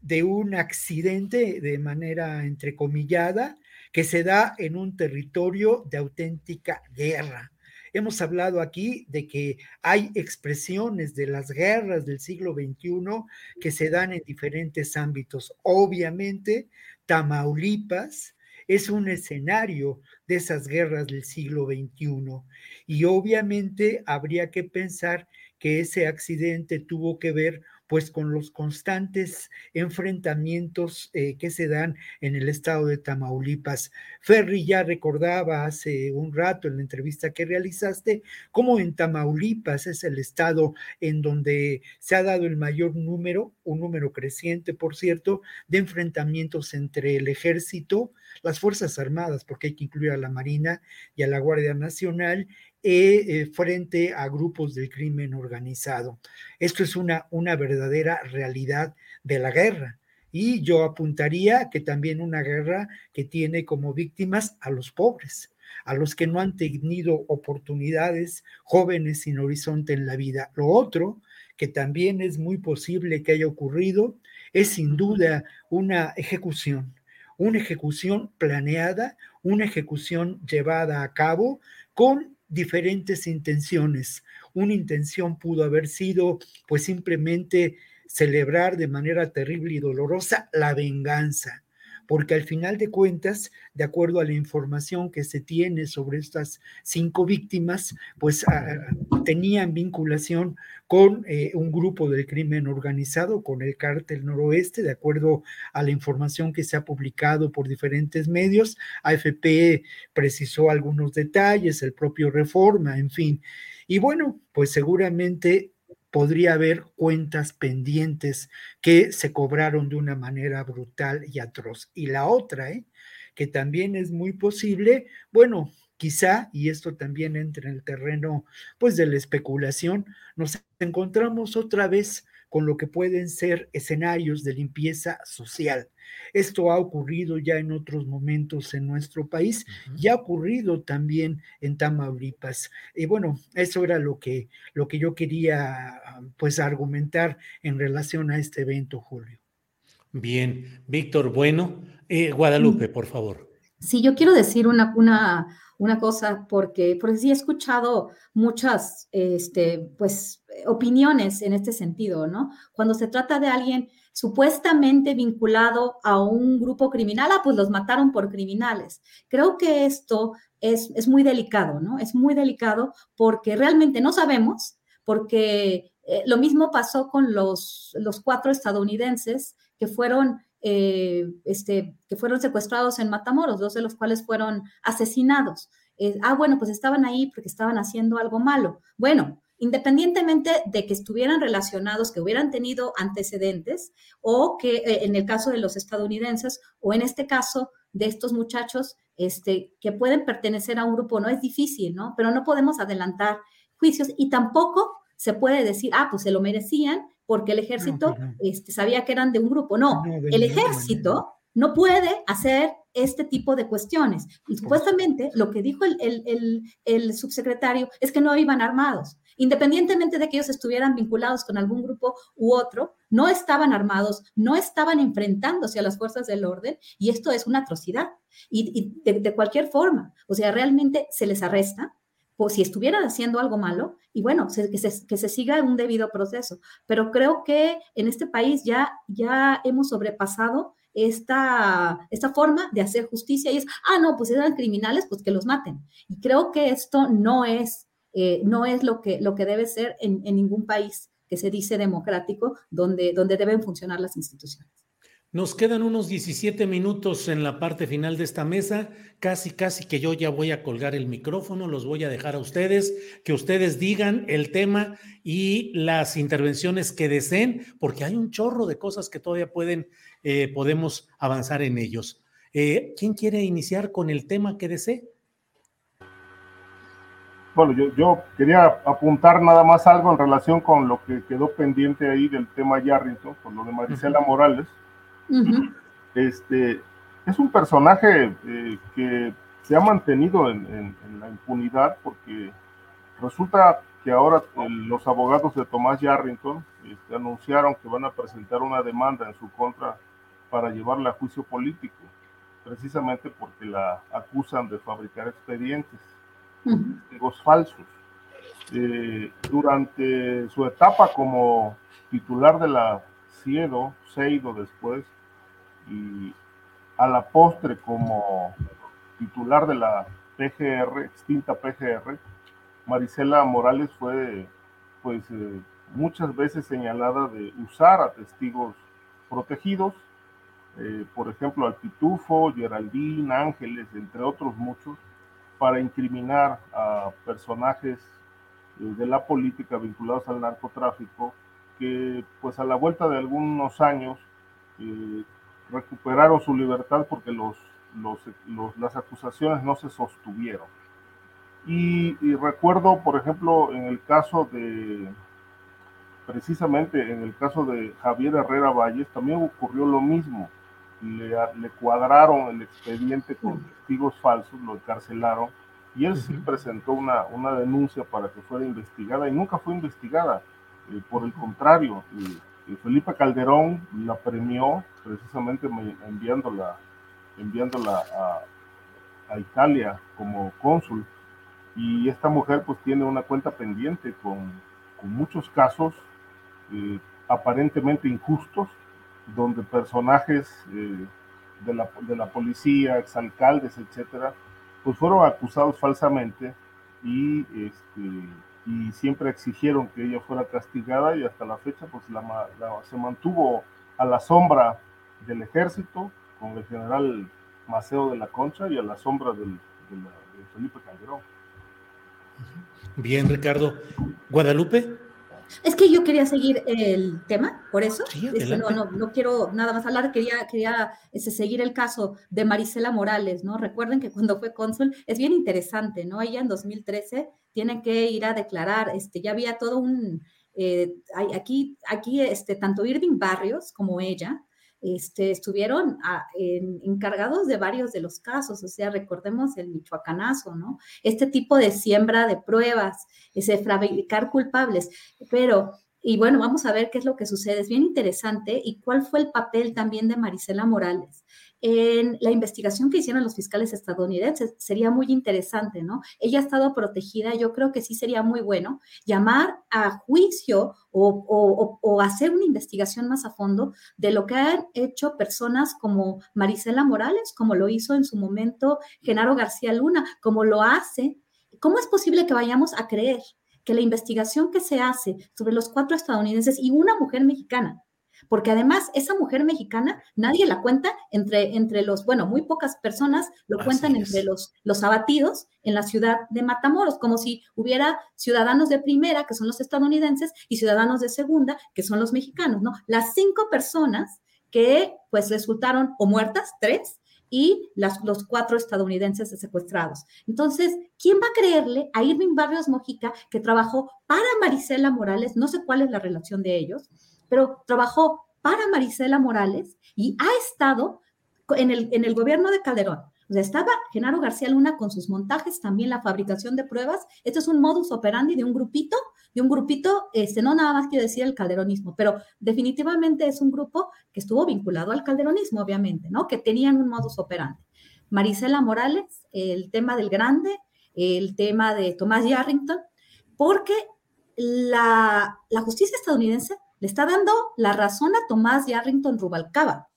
de un accidente de manera entrecomillada que se da en un territorio de auténtica guerra. Hemos hablado aquí de que hay expresiones de las guerras del siglo XXI que se dan en diferentes ámbitos. Obviamente, Tamaulipas es un escenario de esas guerras del siglo XXI. Y obviamente habría que pensar que ese accidente tuvo que ver pues con los constantes enfrentamientos eh, que se dan en el estado de Tamaulipas. Ferry ya recordaba hace un rato en la entrevista que realizaste cómo en Tamaulipas es el estado en donde se ha dado el mayor número, un número creciente, por cierto, de enfrentamientos entre el ejército, las Fuerzas Armadas, porque hay que incluir a la Marina y a la Guardia Nacional, eh, eh, frente a grupos del crimen organizado. Esto es una, una verdadera realidad de la guerra. Y yo apuntaría que también una guerra que tiene como víctimas a los pobres, a los que no han tenido oportunidades, jóvenes sin horizonte en la vida. Lo otro, que también es muy posible que haya ocurrido, es sin duda una ejecución, una ejecución planeada, una ejecución llevada a cabo con diferentes intenciones. Una intención pudo haber sido pues simplemente celebrar de manera terrible y dolorosa la venganza porque al final de cuentas, de acuerdo a la información que se tiene sobre estas cinco víctimas, pues ah, tenían vinculación con eh, un grupo del crimen organizado, con el cártel noroeste, de acuerdo a la información que se ha publicado por diferentes medios. AFP precisó algunos detalles, el propio Reforma, en fin. Y bueno, pues seguramente podría haber cuentas pendientes que se cobraron de una manera brutal y atroz. Y la otra, ¿eh? que también es muy posible, bueno, quizá, y esto también entra en el terreno pues de la especulación, nos encontramos otra vez con lo que pueden ser escenarios de limpieza social. Esto ha ocurrido ya en otros momentos en nuestro país y ha ocurrido también en Tamaulipas. Y bueno, eso era lo que, lo que yo quería pues argumentar en relación a este evento, Julio. Bien, Víctor, bueno, eh, Guadalupe, por favor. Sí, yo quiero decir una, una, una cosa, porque, porque sí he escuchado muchas este, pues, opiniones en este sentido, ¿no? Cuando se trata de alguien supuestamente vinculado a un grupo criminal, ah, pues los mataron por criminales. Creo que esto es, es muy delicado, ¿no? Es muy delicado porque realmente no sabemos, porque eh, lo mismo pasó con los, los cuatro estadounidenses que fueron eh, este, que fueron secuestrados en Matamoros, dos de los cuales fueron asesinados. Eh, ah, bueno, pues estaban ahí porque estaban haciendo algo malo. Bueno, independientemente de que estuvieran relacionados, que hubieran tenido antecedentes o que eh, en el caso de los estadounidenses o en este caso de estos muchachos este, que pueden pertenecer a un grupo, no es difícil, ¿no? Pero no podemos adelantar juicios y tampoco se puede decir, ah, pues se lo merecían porque el ejército este, sabía que eran de un grupo. No, el ejército no puede hacer este tipo de cuestiones. Y supuestamente lo que dijo el, subsecretario es que no iban armados. Independientemente de que ellos estuvieran vinculados con algún grupo u otro, no estaban armados, no estaban enfrentándose a las fuerzas del orden y esto es una atrocidad. Y, de, cualquier forma, o sea, realmente se les arresta, o si estuvieran haciendo algo malo, y bueno, que, se, que se siga un debido proceso. Pero creo que en este país ya, ya hemos sobrepasado esta, esta forma de hacer justicia y es, ah, no, pues eran criminales, pues que los maten. Y creo que esto no es, eh, no es lo, que, lo que debe ser en, en, ningún país que se dice democrático, donde, donde deben funcionar las instituciones. Nos quedan unos 17 minutos en la parte final de esta mesa. Casi, casi que yo ya voy a colgar el micrófono, los voy a dejar a ustedes, que ustedes digan el tema y las intervenciones que deseen, porque hay un chorro de cosas que todavía pueden eh, podemos avanzar en ellos. Eh, ¿Quién quiere iniciar con el tema que desee? Bueno, yo, quería apuntar nada más algo en relación con lo que quedó pendiente ahí del tema Yarrington, con lo de Marisela Morales. Este es un personaje eh, que se ha mantenido en, la impunidad porque resulta que ahora los abogados de Tomás Yarrington este, anunciaron que van a presentar una demanda en su contra para llevarla a juicio político, precisamente porque la acusan de fabricar expedientes, testigos falsos. Eh, durante su etapa como titular de la CIEDO, CEIDO después, y a la postre como titular de la PGR, extinta PGR, Marisela Morales fue pues eh, muchas veces señalada de usar a testigos protegidos eh, por ejemplo, al Pitufo, Geraldine, Ángeles, entre otros muchos, para incriminar a personajes eh, de la política vinculados al narcotráfico que pues a la vuelta de algunos años recuperaron su libertad porque los, las acusaciones no se sostuvieron. Y, y, recuerdo, por ejemplo, en el caso de, precisamente en el caso de Javier Herrera Valles, también ocurrió lo mismo le, cuadraron el expediente con testigos falsos, lo encarcelaron y él sí presentó una, una denuncia para que fuera investigada y nunca fue investigada. Eh, por el contrario, eh, Felipe Calderón la premió precisamente enviándola, enviándola a, Italia como cónsul. Y esta mujer pues tiene una cuenta pendiente con, con muchos casos eh, aparentemente injustos donde personajes eh, de, la, de, la, policía, exalcaldes, etcétera, pues fueron acusados falsamente y, este, y siempre exigieron que ella fuera castigada y hasta la fecha pues la, se mantuvo a la sombra del ejército con el general Maceo de la Concha y a la sombra del, de Felipe Calderón. Bien, Ricardo. Guadalupe. Es que yo quería seguir el tema, por eso. Este, no, no, no, quiero nada más hablar, quería, quería ese, seguir el caso de Marisela Morales, ¿no? Recuerden que cuando fue cónsul es bien interesante, ¿no? Ella en 2013 tiene que ir a declarar, este, ya había todo un, eh, aquí, aquí, este, tanto Irving Barrios como ella, este, estuvieron ah, encargados de varios de los casos, o sea, recordemos el michoacanazo, ¿no? Este tipo de siembra de pruebas, ese fabricar culpables, pero y bueno, vamos a ver qué es lo que sucede. Es bien interesante y cuál fue el papel también de Marisela Morales en la investigación que hicieron los fiscales estadounidenses. Sería muy interesante, ¿no? Ella ha estado protegida, yo creo que sí sería muy bueno llamar a juicio o, hacer una investigación más a fondo de lo que han hecho personas como Marisela Morales, como lo hizo en su momento Genaro García Luna, como lo hace. ¿Cómo es posible que vayamos a creer que la investigación que se hace sobre los cuatro estadounidenses y una mujer mexicana porque además esa mujer mexicana nadie la cuenta entre, entre los, bueno, muy pocas personas lo cuentan entre los, los abatidos en la ciudad de Matamoros, como si hubiera ciudadanos de primera, que son los estadounidenses, y ciudadanos de segunda, que son los mexicanos, ¿no? Las cinco personas que pues resultaron o muertas, tres, y las, los cuatro estadounidenses secuestrados. Entonces, ¿quién va a creerle a Irving Barrios Mojica que trabajó para Marisela Morales? No sé cuál es la relación de ellos, pero trabajó para Marisela Morales y ha estado en el, en el gobierno de Calderón. O sea, estaba Genaro García Luna con sus montajes, también la fabricación de pruebas. Este es un modus operandi de un grupito, de un grupito, este, no nada más quiero decir el calderonismo, pero definitivamente es un grupo que estuvo vinculado al calderonismo, obviamente, ¿no? Que tenían un modus operandi. Marisela Morales, el tema del grande, el tema de Tomás Yarrington, porque la, la justicia estadounidense le está dando la razón a Tomás Yarrington Rubalcaba.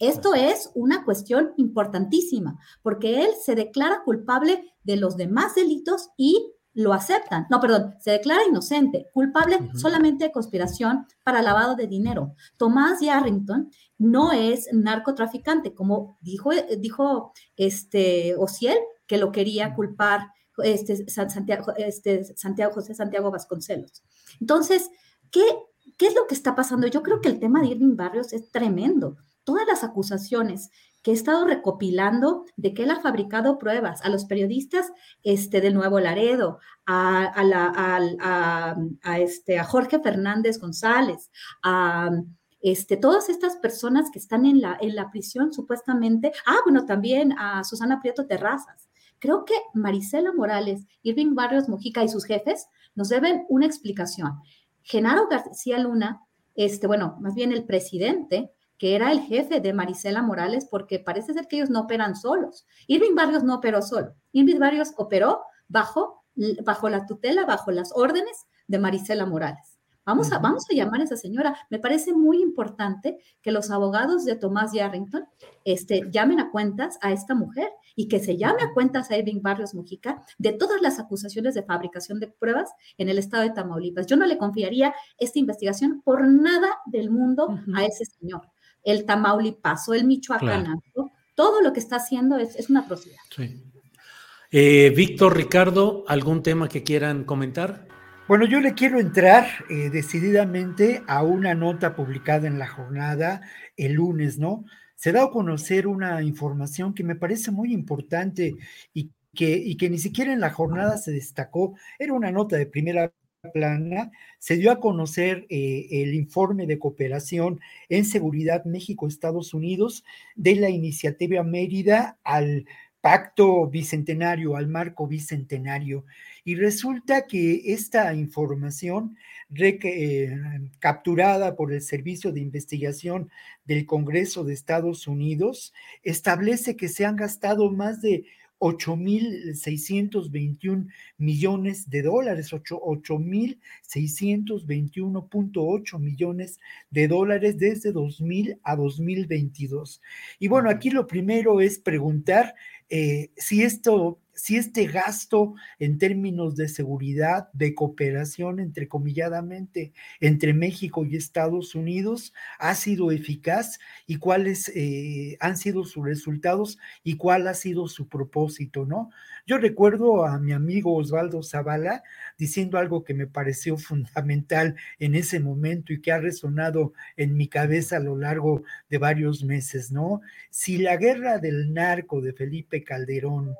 Esto es una cuestión importantísima, porque él se declara culpable de los demás delitos y lo aceptan. No, perdón, se declara inocente, culpable solamente de conspiración para lavado de dinero. Tomás Yarrington no es narcotraficante, como dijo, dijo este Ociel, que lo quería culpar este, Santiago, este, Santiago, José Santiago Vasconcelos. Entonces, ¿qué, ¿qué es lo que está pasando? Yo creo que el tema de Irving Barrios es tremendo todas las acusaciones que he estado recopilando de que él ha fabricado pruebas a los periodistas este, de Nuevo Laredo, a, la, a, este, a Jorge Fernández González, a este, todas estas personas que están en la, en la prisión supuestamente, ah, bueno, también a Susana Prieto Terrazas. Creo que Marisela Morales, Irving Barrios Mojica y sus jefes nos deben una explicación. Genaro García Luna, este, bueno, más bien el presidente, que era el jefe de Marisela Morales, porque parece ser que ellos no operan solos. Irving Barrios no operó solo. Irving Barrios operó bajo, bajo la tutela, bajo las órdenes de Marisela Morales. Vamos a, vamos a llamar a esa señora. Me parece muy importante que los abogados de Tomás Yarrington este, llamen a cuentas a esta mujer y que se llame a cuentas a Irving Barrios Mujica de todas las acusaciones de fabricación de pruebas en el estado de Tamaulipas. Yo no le confiaría esta investigación por nada del mundo a ese señor el Tamaulipaso, el Michoacán, todo lo que está haciendo es, una atrocidad. Eh, Víctor, Ricardo, ¿algún tema que quieran comentar? Bueno, yo le quiero entrar eh, decididamente a una nota publicada en la jornada el lunes, ¿no? Se da a conocer una información que me parece muy importante y que, y que ni siquiera en la jornada se destacó. Era una nota de primera plana, se dio a conocer eh, el informe de cooperación en seguridad México-Estados Unidos de la iniciativa Mérida al pacto bicentenario, al marco bicentenario. Y resulta que esta información eh, capturada por el Servicio de Investigación del Congreso de Estados Unidos establece que se han gastado más de 8.621 millones de dólares, 8.621.8 millones de dólares desde 2000 a 2022. Y bueno, aquí lo primero es preguntar eh, si esto si este gasto en términos de seguridad, de cooperación, entrecomilladamente, entre México y Estados Unidos ha sido eficaz y cuáles eh, han sido sus resultados y cuál ha sido su propósito, ¿no? Yo recuerdo a mi amigo Osvaldo Zavala diciendo algo que me pareció [laughs] fundamental en ese momento y que ha resonado en mi cabeza a lo largo de varios meses, ¿no? Si la guerra del narco de Felipe Calderón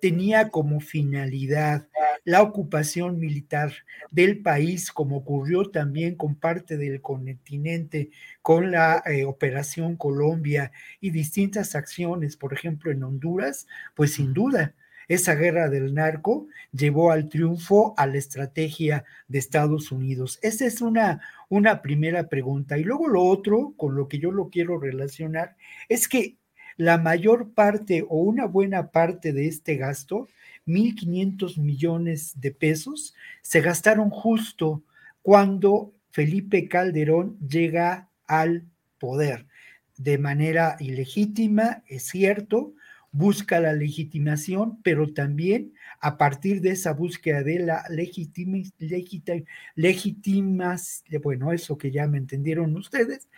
tenía como finalidad la ocupación militar del país, como ocurrió también con parte del continente, con la eh, Operación Colombia y distintas acciones, por ejemplo, en Honduras, pues sin duda. Esa guerra del narco llevó al triunfo a la estrategia de Estados Unidos. Esa es una, una primera pregunta. Y luego lo otro, con lo que yo lo quiero relacionar, es que la mayor parte o una buena parte de este gasto, 1.500 millones de pesos, se gastaron justo cuando Felipe Calderón llega al poder. De manera ilegítima, es cierto, busca la legitimación, pero también a partir de esa búsqueda de la legitimas, bueno, eso que ya me entendieron ustedes,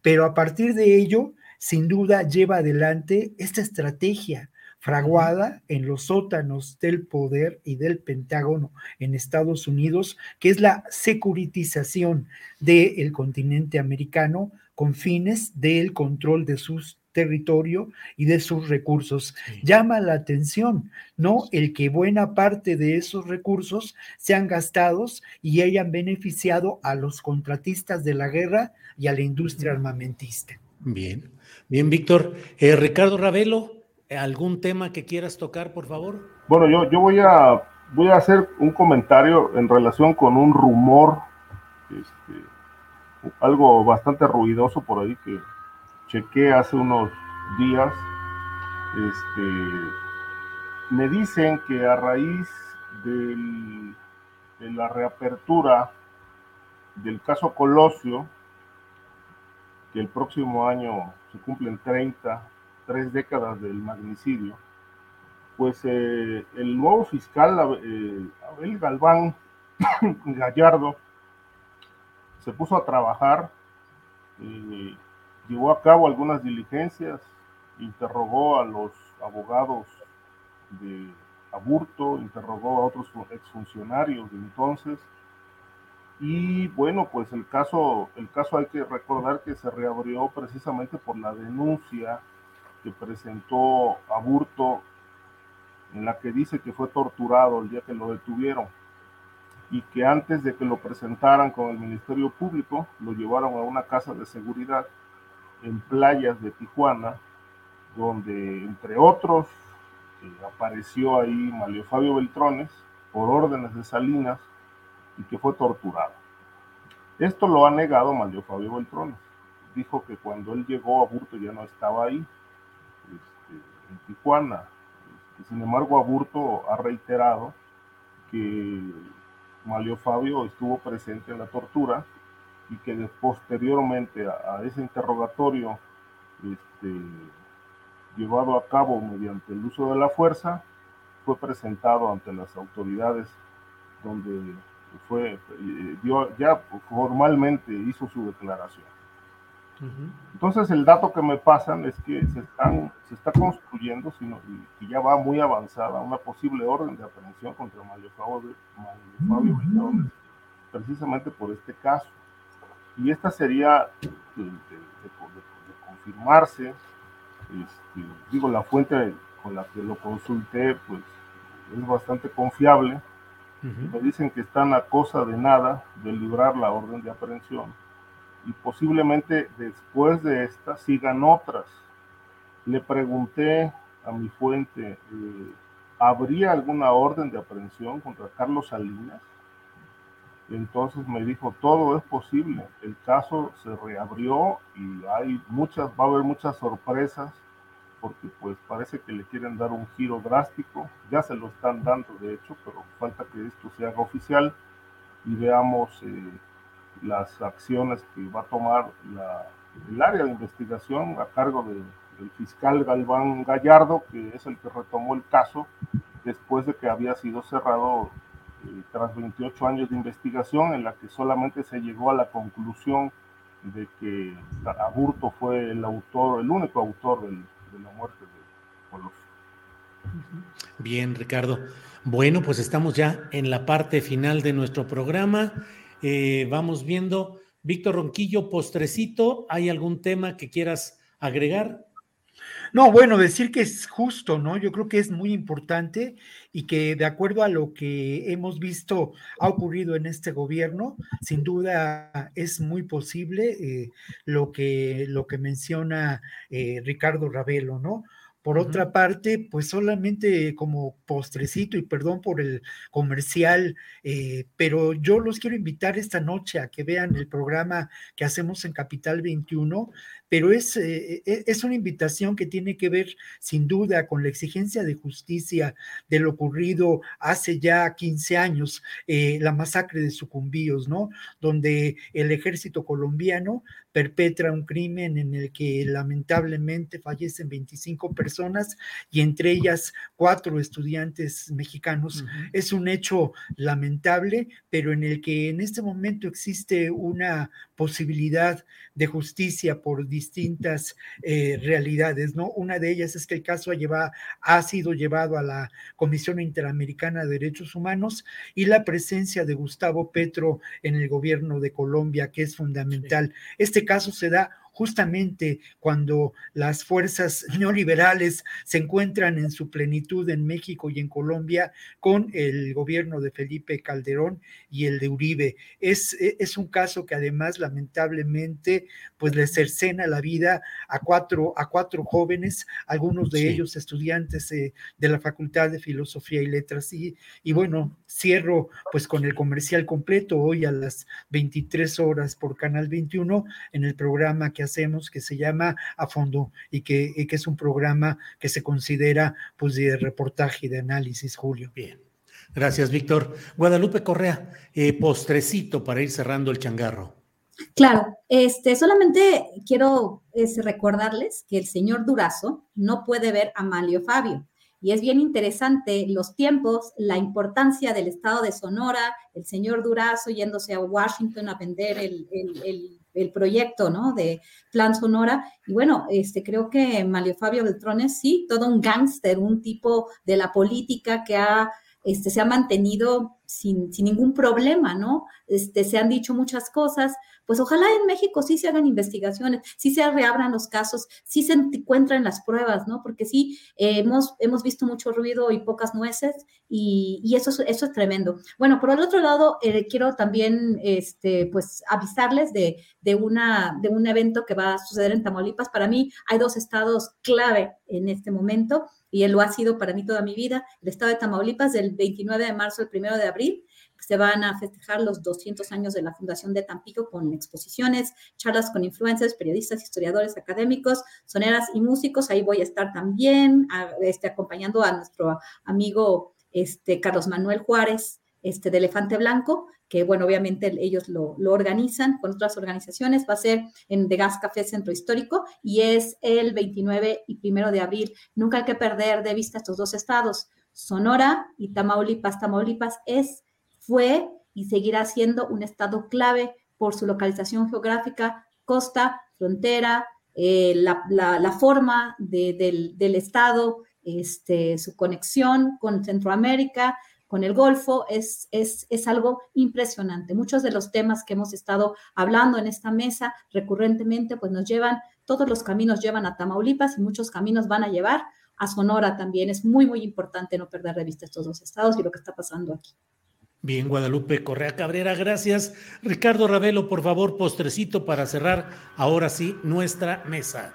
pero a partir de ello, sin duda, lleva adelante esta estrategia fraguada en los sótanos del poder y del Pentágono en Estados Unidos, que es la securitización del continente americano con fines del control de sus territorio y de sus recursos. Llama la atención, ¿no? El que buena parte de esos recursos sean gastados y hayan beneficiado a los contratistas de la guerra y a la industria armamentista. Bien, bien, Víctor. Eh, Ricardo Ravelo, ¿algún tema que quieras tocar, por favor? Bueno, yo, yo voy, a, voy a hacer un comentario en relación con un rumor, este, algo bastante ruidoso por ahí que chequé hace unos días, este, me dicen que a raíz del, de la reapertura del caso Colosio, que el próximo año se cumplen 30, tres décadas del magnicidio, pues eh, el nuevo fiscal eh, Abel Galván [coughs] Gallardo se puso a trabajar eh, llevó a cabo algunas diligencias, interrogó a los abogados de Aburto, interrogó a otros exfuncionarios de entonces. Y bueno, pues el caso, el caso hay que recordar que se reabrió precisamente por la denuncia que presentó Aburto, en la que dice que fue torturado el día que lo detuvieron y que antes de que lo presentaran con el Ministerio Público, lo llevaron a una casa de seguridad en playas de Tijuana, donde entre otros eh, apareció ahí Malio Fabio Beltrones por órdenes de Salinas y que fue torturado. Esto lo ha negado Malio Fabio Beltrones. Dijo que cuando él llegó a Burto ya no estaba ahí, este, en Tijuana. Sin embargo, Aburto ha reiterado que Malio Fabio estuvo presente en la tortura y que posteriormente a, ese interrogatorio este, llevado a cabo mediante el uso de la fuerza, fue presentado ante las autoridades donde fue, ya formalmente hizo su declaración. Entonces el dato que me pasan es que se, están, se está construyendo, sino que ya va muy avanzada, una posible orden de aprehensión contra Mario Fabio, Mario precisamente por este caso. Y esta sería de, confirmarse, este, digo, la fuente con la que lo consulté, pues es bastante confiable. Me dicen que están a cosa de nada de librar la orden de aprehensión y posiblemente después de esta sigan otras. Le pregunté a mi fuente, eh, ¿habría alguna orden de aprehensión contra Carlos Salinas? Entonces me dijo, todo es posible. El caso se reabrió y hay muchas, va a haber muchas sorpresas porque pues parece que le quieren dar un giro drástico. Ya se lo están dando de hecho, pero falta que esto se haga oficial y veamos eh, las acciones que va a tomar el área de investigación a cargo del fiscal Galván Gallardo, que es el que retomó el caso después de que había sido cerrado tras 28 años de investigación en la que solamente se llegó a la conclusión de que Aburto fue el autor, el único autor de la muerte de. Bien, Ricardo. Bueno, pues estamos ya en la parte final de nuestro programa. Eh, vamos viendo, Víctor Ronquillo, postrecito, ¿hay algún tema que quieras agregar? No, bueno, decir que es justo, ¿no? Yo creo que es muy importante y que de acuerdo a lo que hemos visto ha ocurrido en este gobierno, sin duda es muy posible eh, lo, que, lo que menciona eh, Ricardo Ravelo, ¿no? Por otra parte, pues solamente como postrecito y perdón por el comercial, eh, pero yo los quiero invitar esta noche a que vean el programa que hacemos en Capital 21 pero es, eh, eh, es una invitación que tiene que ver sin duda con la exigencia de justicia de lo ocurrido hace ya 15 años, eh, la masacre de Sucumbíos, ¿no? Donde el ejército colombiano perpetra un crimen en el que lamentablemente fallecen 25 personas y entre ellas cuatro estudiantes mexicanos. Es un hecho lamentable, pero en el que en este momento existe una posibilidad de justicia por distintas eh, realidades, ¿no? Una de ellas es que el caso ha, ha sido llevado a la Comisión Interamericana de Derechos Humanos y la presencia de Gustavo Petro en el gobierno de Colombia, que es fundamental. Este caso se da justamente cuando las fuerzas neoliberales se encuentran en su plenitud en México y en Colombia con el gobierno de Felipe Calderón y el de Uribe. Es, es un caso que además lamentablemente pues le cercena la vida a cuatro, a cuatro jóvenes, algunos de ellos estudiantes de la Facultad de Filosofía y Letras. Y, y bueno, cierro pues con el comercial completo hoy a las 23 horas por Canal 21 en el programa que hacemos que se llama A Fondo y que, que es un programa que se considera pues de reportaje y de análisis, Julio. Bien. Gracias, Víctor. Guadalupe Correa, eh, postrecito para ir cerrando el changarro. Claro, este, solamente quiero es, recordarles que el señor Durazo no puede ver a Malio Fabio. Y es bien interesante los tiempos, la importancia del estado de Sonora, el señor Durazo yéndose a Washington a vender el, el el proyecto, ¿no? De Plan Sonora. Y bueno, este, creo que Mario Fabio Beltrones, sí, todo un gángster, un tipo de la política que ha, este, se ha mantenido sin, sin ningún problema, ¿no? Este, se han dicho muchas cosas, pues ojalá en México sí se hagan investigaciones, sí se reabran los casos, sí se encuentran las pruebas, ¿no? Porque sí eh, hemos, hemos visto mucho ruido y pocas nueces y, y eso, es, eso es tremendo. Bueno, por el otro lado, eh, quiero también este, pues avisarles de, de, una, de un evento que va a suceder en Tamaulipas. Para mí hay dos estados clave en este momento y él lo ha sido para mí toda mi vida, el estado de Tamaulipas del 29 de marzo al 1 de abril se van a festejar los 200 años de la Fundación de Tampico con exposiciones, charlas con influencers, periodistas, historiadores, académicos, soneras y músicos. Ahí voy a estar también este, acompañando a nuestro amigo este, Carlos Manuel Juárez este, de Elefante Blanco, que bueno, obviamente ellos lo, organizan con otras organizaciones, va a ser en The Gas Café Centro Histórico y es el 29 y 1 de abril. Nunca hay que perder de vista estos dos estados, Sonora y Tamaulipas. Tamaulipas es fue y seguirá siendo un estado clave por su localización geográfica, costa, frontera, eh, la, forma del, estado, este, su conexión con Centroamérica, con el Golfo, es, es, es, algo impresionante. Muchos de los temas que hemos estado hablando en esta mesa recurrentemente, pues nos llevan, todos los caminos llevan a Tamaulipas y muchos caminos van a llevar a Sonora también. Es muy, muy importante no perder de vista estos dos estados y lo que está pasando aquí. Bien, Guadalupe Correa Cabrera, gracias. Ricardo Ravelo, por favor, postrecito para cerrar ahora sí nuestra mesa.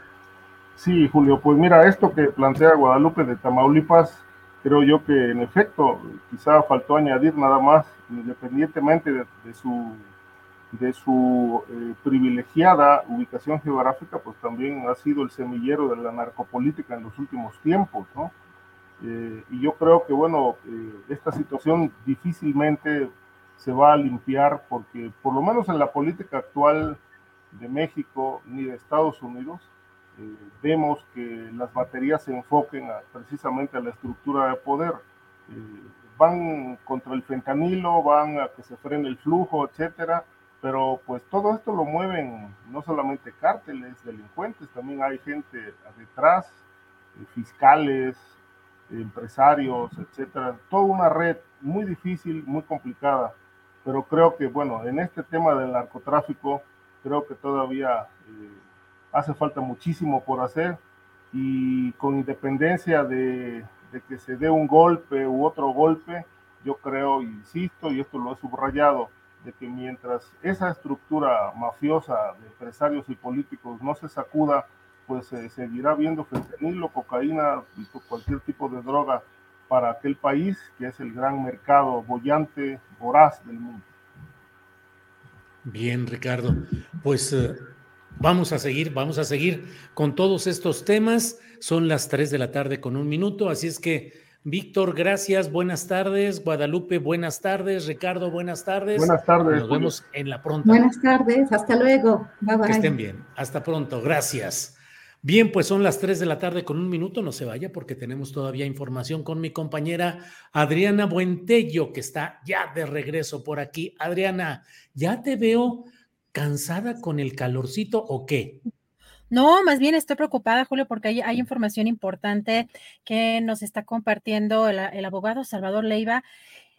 Sí, Julio, pues mira, esto que plantea Guadalupe de Tamaulipas, creo yo que en efecto, quizá faltó añadir nada más, independientemente de, su, de su eh, privilegiada ubicación geográfica, pues también ha sido el semillero de la narcopolítica en los últimos tiempos, ¿no? Eh, y yo creo que, bueno, eh, esta situación difícilmente se va a limpiar porque, por lo menos en la política actual de México ni de Estados Unidos, vemos que las baterías se enfoquen precisamente a la estructura de poder. van contra el fentanilo, van a que se frene el flujo, etcétera, pero pues todo esto lo mueven no solamente cárteles, delincuentes, también hay gente detrás, fiscales, empresarios, etcétera, toda una red muy difícil, muy complicada, pero creo que, bueno, en este tema del narcotráfico, creo que todavía eh, hace falta muchísimo por hacer y con independencia de, que se dé un golpe u otro golpe, yo creo, insisto, y esto lo he subrayado, de que mientras esa estructura mafiosa de empresarios y políticos no se sacuda, pues se seguirá viendo fentanilo, cocaína y cualquier tipo de droga para aquel país que es el gran mercado bollante, voraz del mundo. Bien, Ricardo. Pues eh, Vamos a seguir, vamos a seguir con todos estos temas. Son las 3 de la tarde con un minuto, así es que Víctor, gracias, buenas tardes. Guadalupe, buenas tardes. Ricardo, buenas tardes. Buenas tardes. Nos vemos en la pronta. Buenas tardes, hasta luego. Bye bye. Que estén bien. Hasta pronto, gracias. Bien, pues son las 3 de la tarde con un minuto, no se vaya porque tenemos todavía información con mi compañera Adriana Buentello, que está ya de regreso por aquí. Adriana, ¿ya te veo cansada con el calorcito o qué? No, más bien estoy preocupada, Julio, porque hay, hay información importante que nos está compartiendo el, el, abogado Salvador Leiva.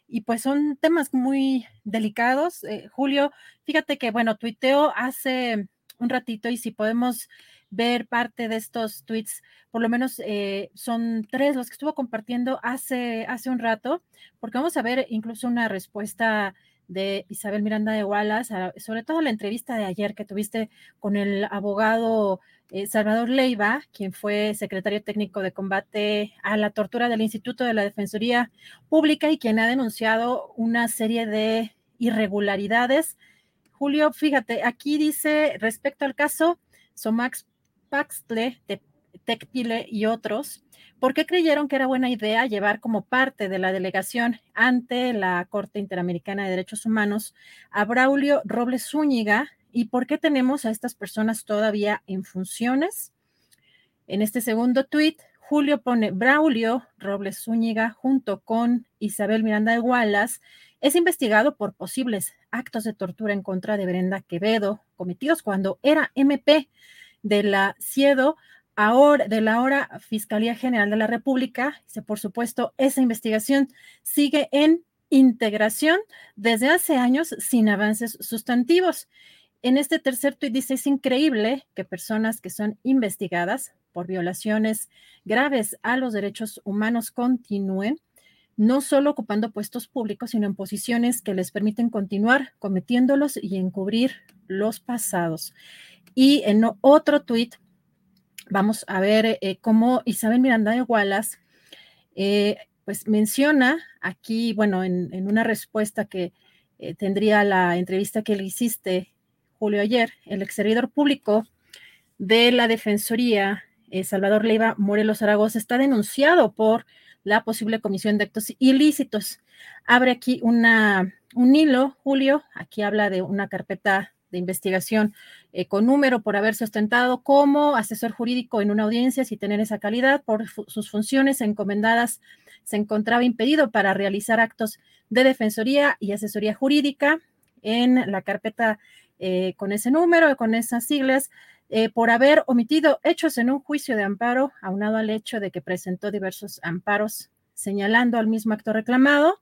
Y pues son temas muy delicados. Eh, Julio, fíjate que, bueno, tuiteo hace un ratito y si podemos ver parte de estos tweets, por lo menos eh, son tres los que estuvo compartiendo hace, hace un rato, porque vamos a ver incluso una respuesta de Isabel Miranda de Wallace, sobre todo la entrevista de ayer que tuviste con el abogado eh, Salvador Leiva, quien fue secretario técnico de combate a la tortura del Instituto de la Defensoría Pública y quien ha denunciado una serie de irregularidades. Julio, fíjate, aquí dice respecto al caso Somax Paxtle, Tecpile y otros, ¿por qué creyeron que era buena idea llevar como parte de la delegación ante la Corte Interamericana de Derechos Humanos a Braulio Robles Zúñiga? ¿Y por qué tenemos a estas personas todavía en funciones? En este segundo tuit, Julio pone Braulio Robles Zúñiga junto con Isabel Miranda de Wallace es investigado por posibles actos de tortura en contra de Brenda Quevedo cometidos cuando era MP de la CIEDO, ahora, de la ahora Fiscalía General de la República. Por supuesto, esa investigación sigue en integración desde hace años sin avances sustantivos. En este tercer tuit dice, es increíble que personas que son investigadas por violaciones graves a los derechos humanos continúen no solo ocupando puestos públicos, sino en posiciones que les permiten continuar cometiéndolos y encubrir los pasados. Y en otro tuit, vamos a ver eh, cómo Isabel Miranda de Wallace, eh, pues menciona aquí, bueno, en, una respuesta que eh, tendría la entrevista que le hiciste, Julio, ayer, el ex servidor público de la Defensoría, Salvador Leiva Morelos Zaragoza, está denunciado por la posible comisión de actos ilícitos. Abre aquí una, un hilo, Julio, aquí habla de una carpeta de investigación eh, con número por haberse ostentado como asesor jurídico en una audiencia sin tener esa calidad por sus funciones encomendadas se encontraba impedido para realizar actos de defensoría y asesoría jurídica en la carpeta eh, con ese número, con esas siglas, eh, por haber omitido hechos en un juicio de amparo, aunado al hecho de que presentó diversos amparos señalando al mismo acto reclamado,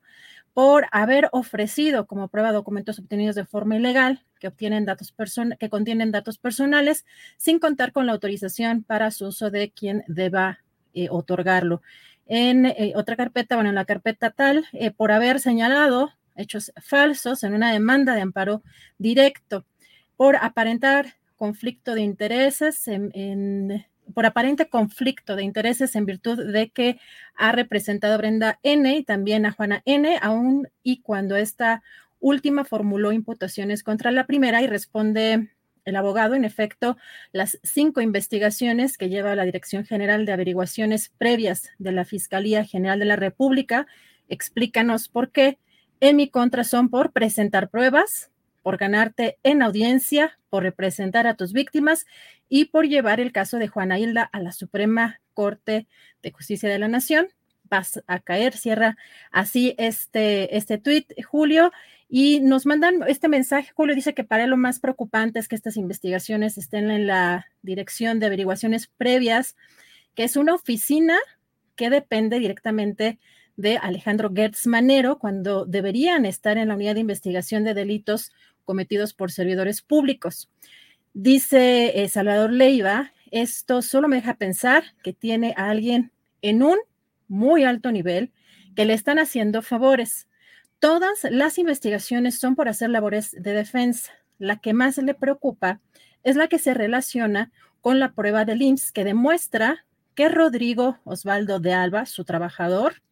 por haber ofrecido como prueba documentos obtenidos de forma ilegal que obtienen datos que contienen datos personales sin contar con la autorización para su uso de quien deba eh, otorgarlo. En eh, otra carpeta, bueno, en la carpeta tal, eh, por haber señalado hechos falsos en una demanda de amparo directo, por aparentar conflicto de intereses en por aparente conflicto de intereses en virtud de que ha representado a Brenda N y también a Juana N, aún y cuando esta última formuló imputaciones contra la primera y responde el abogado, en efecto, las cinco investigaciones que lleva la Dirección General de Averiguaciones Previas de la Fiscalía General de la República, explícanos por qué. En mi contra son por presentar pruebas, por ganarte en audiencia, por representar a tus víctimas y por llevar el caso de Juana Hilda a la Suprema Corte de Justicia de la Nación. Vas a caer, cierra así este, este tuit, Julio, y nos mandan este mensaje. Julio dice que para lo más preocupante es que estas investigaciones estén en la Dirección de Averiguaciones Previas, que es una oficina que depende directamente de Alejandro Gertz Manero, cuando deberían estar en la unidad de investigación de delitos cometidos por servidores públicos. Dice eh, Salvador Leiva, esto solo me deja pensar que tiene a alguien en un muy alto nivel que le están haciendo favores. Todas las investigaciones son por hacer labores de defensa. La que más le preocupa es la que se relaciona con la prueba del IMSS que demuestra que Rodrigo Osvaldo de Alba, su trabajador,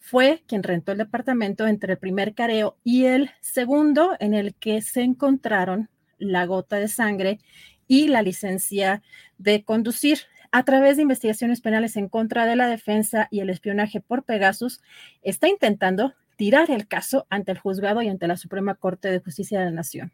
fue quien rentó el departamento entre el primer careo y el segundo en el que se encontraron la gota de sangre y la licencia de conducir. A través de investigaciones penales en contra de la defensa y el espionaje por Pegasus, está intentando tirar el caso ante el juzgado y ante la Suprema Corte de Justicia de la Nación.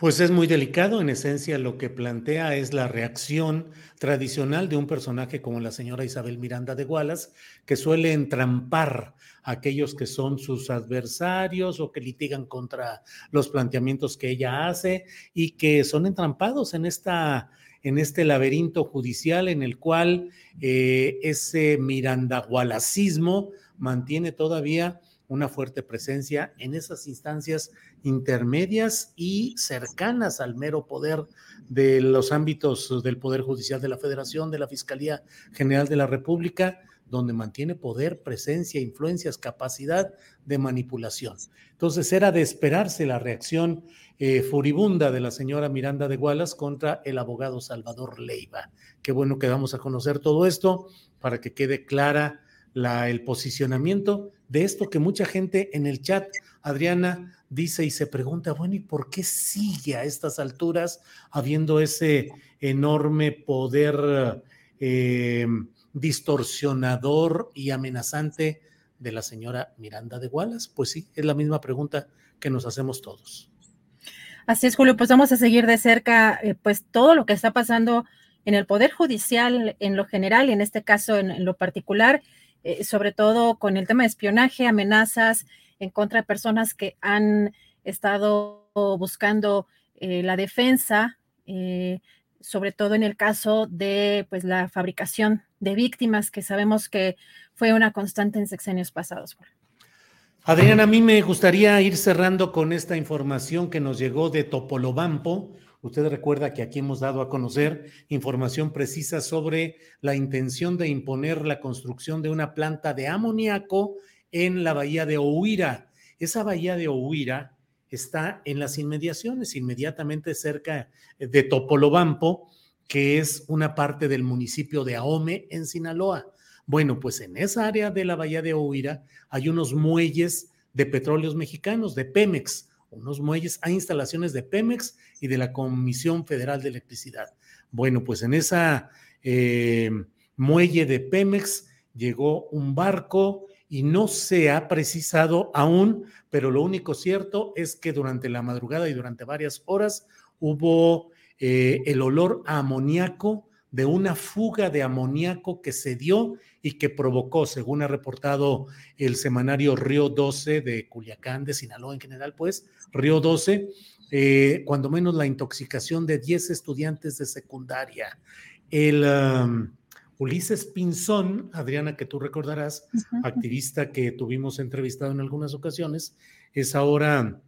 Pues es muy delicado, en esencia lo que plantea es la reacción tradicional de un personaje como la señora Isabel Miranda de Wallace, que suele entrampar a aquellos que son sus adversarios o que litigan contra los planteamientos que ella hace y que son entrampados en esta en este laberinto judicial en el cual eh, ese mirandagualacismo mantiene todavía una fuerte presencia en esas instancias intermedias y cercanas al mero poder de los ámbitos del Poder Judicial de la Federación, de la Fiscalía General de la República, donde mantiene poder, presencia, influencias, capacidad de manipulación. Entonces era de esperarse la reacción eh, furibunda de la señora Miranda de Gualas contra el abogado Salvador Leiva. Qué bueno que vamos a conocer todo esto para que quede clara el posicionamiento de esto que mucha gente en el chat, Adriana, dice y se pregunta, bueno, ¿y por qué sigue a estas alturas habiendo ese enorme poder eh, distorsionador y amenazante de la señora Miranda de Wallace? Pues sí, es la misma pregunta que nos hacemos todos. Así es, Julio, pues vamos a seguir de cerca eh, pues todo lo que está pasando en el Poder Judicial en lo general y en este caso en lo particular. Eh, sobre todo con el tema de espionaje, amenazas en contra de personas que han estado buscando eh, la defensa, eh, sobre todo en el caso de pues, la fabricación de víctimas, que sabemos que fue una constante en sexenios pasados. Adriana, a mí me gustaría ir cerrando con esta información que nos llegó de Topolobampo, Usted recuerda que aquí hemos dado a conocer información precisa sobre la intención de imponer la construcción de una planta de amoníaco en la bahía de Ohuira. Esa bahía de Ohuira está en las inmediaciones, inmediatamente cerca de Topolobampo, que es una parte del municipio de Ahome, en Sinaloa. Bueno, pues en esa área de la bahía de Ohuira hay unos muelles de petróleos mexicanos, de Pemex unos muelles, hay instalaciones de Pemex y de la Comisión Federal de Electricidad. Bueno, pues en esa eh, muelle de Pemex llegó un barco y no se ha precisado aún, pero lo único cierto es que durante la madrugada y durante varias horas hubo eh, el olor a amoníaco de una fuga de amoníaco que se dio y que provocó, según ha reportado el semanario Río 12 de Culiacán, de Sinaloa en general, pues, Río 12, eh, cuando menos la intoxicación de 10 estudiantes de secundaria. El um, Ulises Pinzón, Adriana, que tú recordarás, activista que tuvimos entrevistado en algunas ocasiones, es ahora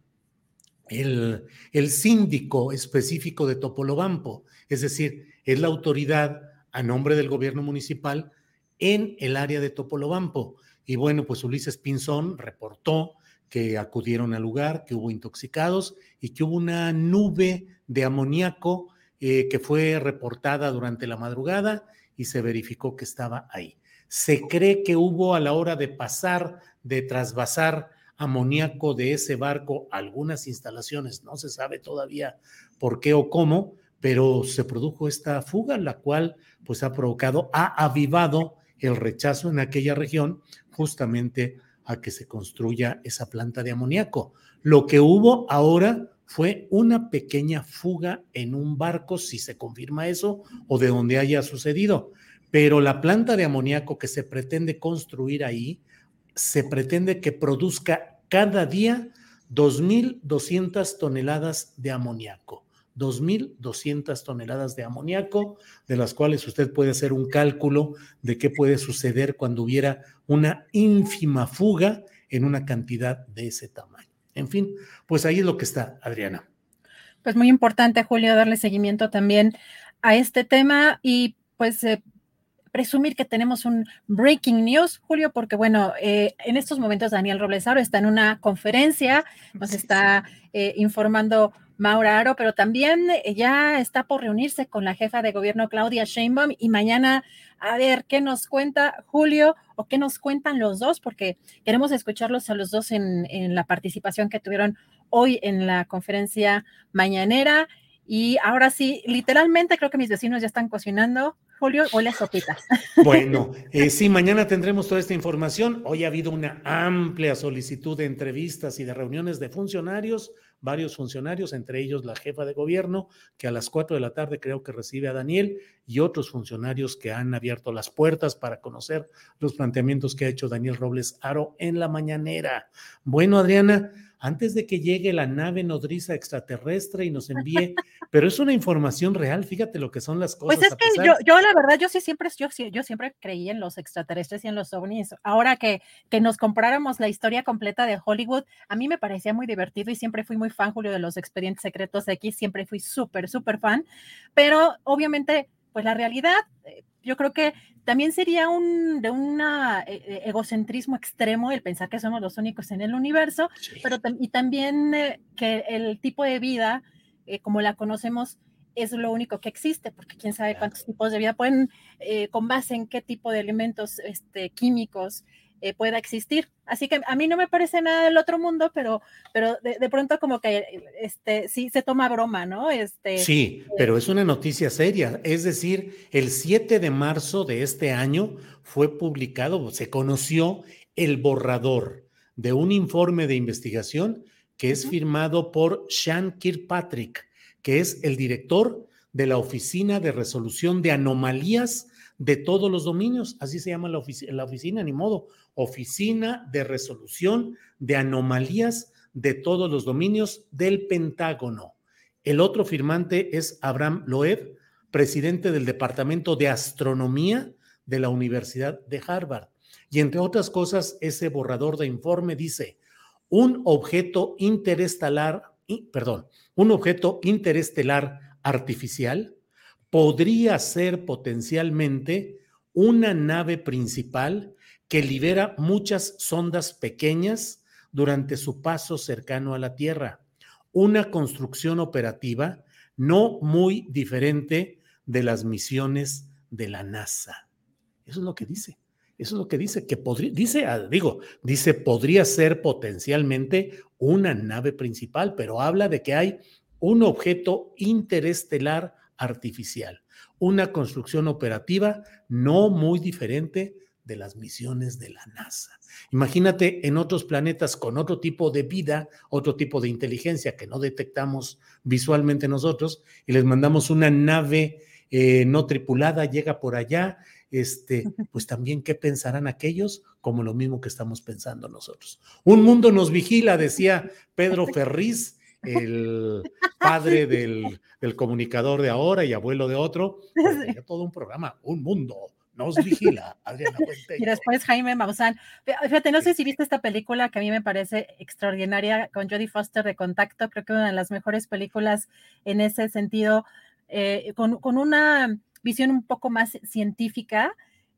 el, el síndico específico de Topolobampo, es decir, es la autoridad a nombre del gobierno municipal en el área de Topolobampo. Y bueno, pues Ulises Pinzón reportó que acudieron al lugar, que hubo intoxicados y que hubo una nube de amoníaco eh, que fue reportada durante la madrugada y se verificó que estaba ahí. Se cree que hubo a la hora de pasar, de trasvasar amoníaco de ese barco algunas instalaciones, no se sabe todavía por qué o cómo, pero se produjo esta fuga, la cual pues ha provocado, ha avivado el rechazo en aquella región justamente a que se construya esa planta de amoníaco. Lo que hubo ahora fue una pequeña fuga en un barco, si se confirma eso, o de donde haya sucedido. Pero la planta de amoníaco que se pretende construir ahí, se pretende que produzca cada día 2.200 toneladas de amoníaco. 2.200 toneladas de amoníaco, de las cuales usted puede hacer un cálculo de qué puede suceder cuando hubiera una ínfima fuga en una cantidad de ese tamaño. En fin, pues ahí es lo que está, Adriana. Pues muy importante, Julio, darle seguimiento también a este tema y pues eh, presumir que tenemos un breaking news, Julio, porque bueno, eh, en estos momentos Daniel Roblesaro está en una conferencia, nos está eh, informando Maura Aro, pero también eh, ya está por reunirse con la jefa de gobierno Claudia Sheinbaum y mañana a ver qué nos cuenta Julio o qué nos cuentan los dos, porque queremos escucharlos a los dos en, en la participación que tuvieron hoy en la conferencia mañanera Y ahora sí, literalmente creo que mis vecinos ya están cocinando. Julio, huele a sopitas. [laughs] Bueno, eh, sí, mañana tendremos toda esta información. Hoy ha habido una amplia solicitud de entrevistas y de reuniones de funcionarios, varios funcionarios, entre ellos la jefa de gobierno, que a las cuatro de la tarde creo que recibe a Daniel, y otros funcionarios que han abierto las puertas para conocer los planteamientos que ha hecho Daniel Robles Aro en la mañanera. Bueno, Adriana, antes de que llegue la nave nodriza extraterrestre y nos envíe, pero es una información real, fíjate lo que son las cosas. Pues es que yo, yo, la verdad, yo sí siempre, yo, yo siempre creí en los extraterrestres y en los ovnis. Ahora que, que nos compráramos la historia completa de Hollywood, a mí me parecía muy divertido y siempre fui muy fan, Julio, de los expedientes secretos X, siempre fui súper, súper fan, pero obviamente, pues la realidad, eh, yo creo que también sería un de un eh, eh, egocentrismo extremo el pensar que somos los únicos en el universo, pero y también eh, que el tipo de vida como la conocemos es lo único que existe, porque quién sabe cuántos tipos de vida pueden, con base en qué tipo de elementos este, químicos eh, pueda existir. Así que a mí no me parece nada del otro mundo, pero, pero de, pronto como que este, sí se toma broma, ¿no? Este, sí, pero es una noticia seria. Es decir, el 7 de marzo de este año fue publicado, se conoció el borrador de un informe de investigación que es firmado por Sean Kirkpatrick, que es el director de la Oficina de Resolución de Anomalías de todos los dominios, así se llama la, oficina, ni modo, Oficina de Resolución de Anomalías de todos los dominios del Pentágono. El otro firmante es Abraham Loeb, presidente del Departamento de Astronomía de la Universidad de Harvard. Y entre otras cosas, ese borrador de informe dice, un objeto interestelar, perdón, un objeto interestelar artificial podría ser potencialmente una nave principal que libera muchas sondas pequeñas durante su paso cercano a la Tierra. Una construcción operativa no muy diferente de las misiones de la NASA. Eso es lo que dice. Eso es lo que dice, que podría, dice, ah, digo, dice, podría ser potencialmente una nave principal, pero habla de que hay un objeto interestelar artificial, una construcción operativa no muy diferente de las misiones de la NASA. Imagínate en otros planetas con otro tipo de vida, otro tipo de inteligencia que no detectamos visualmente nosotros y les mandamos una nave eh, no tripulada, llega por allá, este, pues también qué pensarán aquellos como lo mismo que estamos pensando nosotros. Un mundo nos vigila, decía Pedro Ferriz el padre del, comunicador de ahora y abuelo de otro, pues [laughs] todo un programa, un mundo. Nos vigila, Adriana Y después Jaime Maussan. Fíjate, no sé si viste esta película que a mí me parece extraordinaria con Jodie Foster de Contacto, creo que una de las mejores películas en ese sentido, eh, con, con, una visión un poco más científica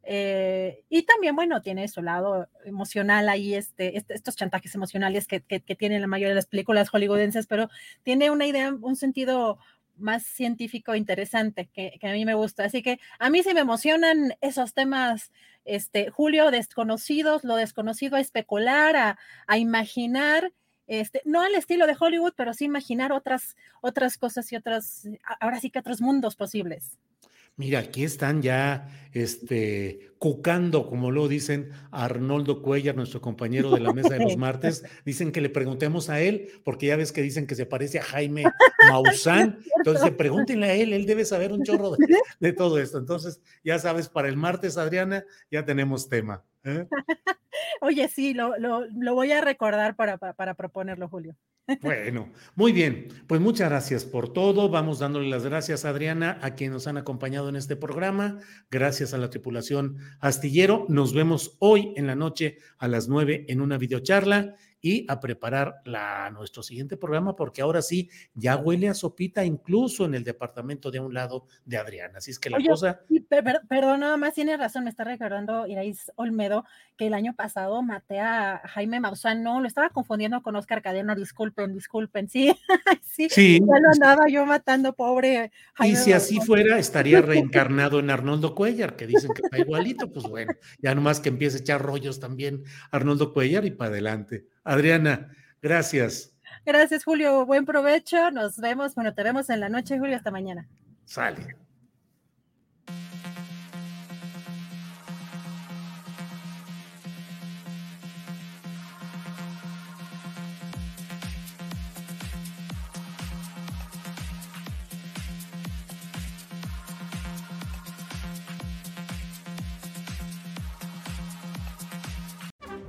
eh, y también, bueno, tiene su lado emocional ahí, este, este estos chantajes emocionales que, que, tienen la mayoría de las películas hollywoodenses, pero tiene una idea, un sentido más científico interesante que, que, a mí me gusta. Así que a mí sí me emocionan esos temas, este, Julio, desconocidos, lo desconocido a especular, a, a imaginar. Este, no al estilo de Hollywood, pero sí imaginar otras, otras cosas y otras, ahora sí que otros mundos posibles. Mira, aquí están ya este, cucando, como lo dicen, Arnoldo Cuellar, nuestro compañero de la mesa de los [laughs] martes. Dicen que le preguntemos a él, porque ya ves que dicen que se parece a Jaime [laughs] Maussan. Entonces, pregúntenle a él, él debe saber un chorro [laughs] de, todo esto. Entonces, ya sabes, para el martes, Adriana, ya tenemos tema. ¿Eh? [laughs] Oye, sí, lo, lo, voy a recordar para, para proponerlo, Julio. Bueno, muy bien. Pues muchas gracias por todo. Vamos dándole las gracias, Adriana, a quienes nos han acompañado en este programa. Gracias a la tripulación Astillero. Nos vemos hoy en la noche a las nueve en una videocharla y a preparar la, nuestro siguiente programa, porque ahora sí ya huele a sopita, incluso en el departamento de un lado de Adriana. Así es que la cosa. perdón, nada más tiene razón, me está recordando Irais Olmedo que el año pasado maté a Jaime Maussan, no, lo estaba confundiendo con Oscar Cadena, disculpen, disculpen, sí, [laughs] sí, sí, ya lo andaba yo matando, pobre. y si así fuera, estaría [laughs] reencarnado en Arnoldo Cuellar, que dicen que está igualito, pues bueno, ya nomás que empiece a echar rollos también Arnoldo Cuellar y para adelante. Adriana, gracias. Gracias, Julio. Buen provecho. Nos vemos. Bueno, te vemos en la noche, Julio. Hasta mañana. Sale.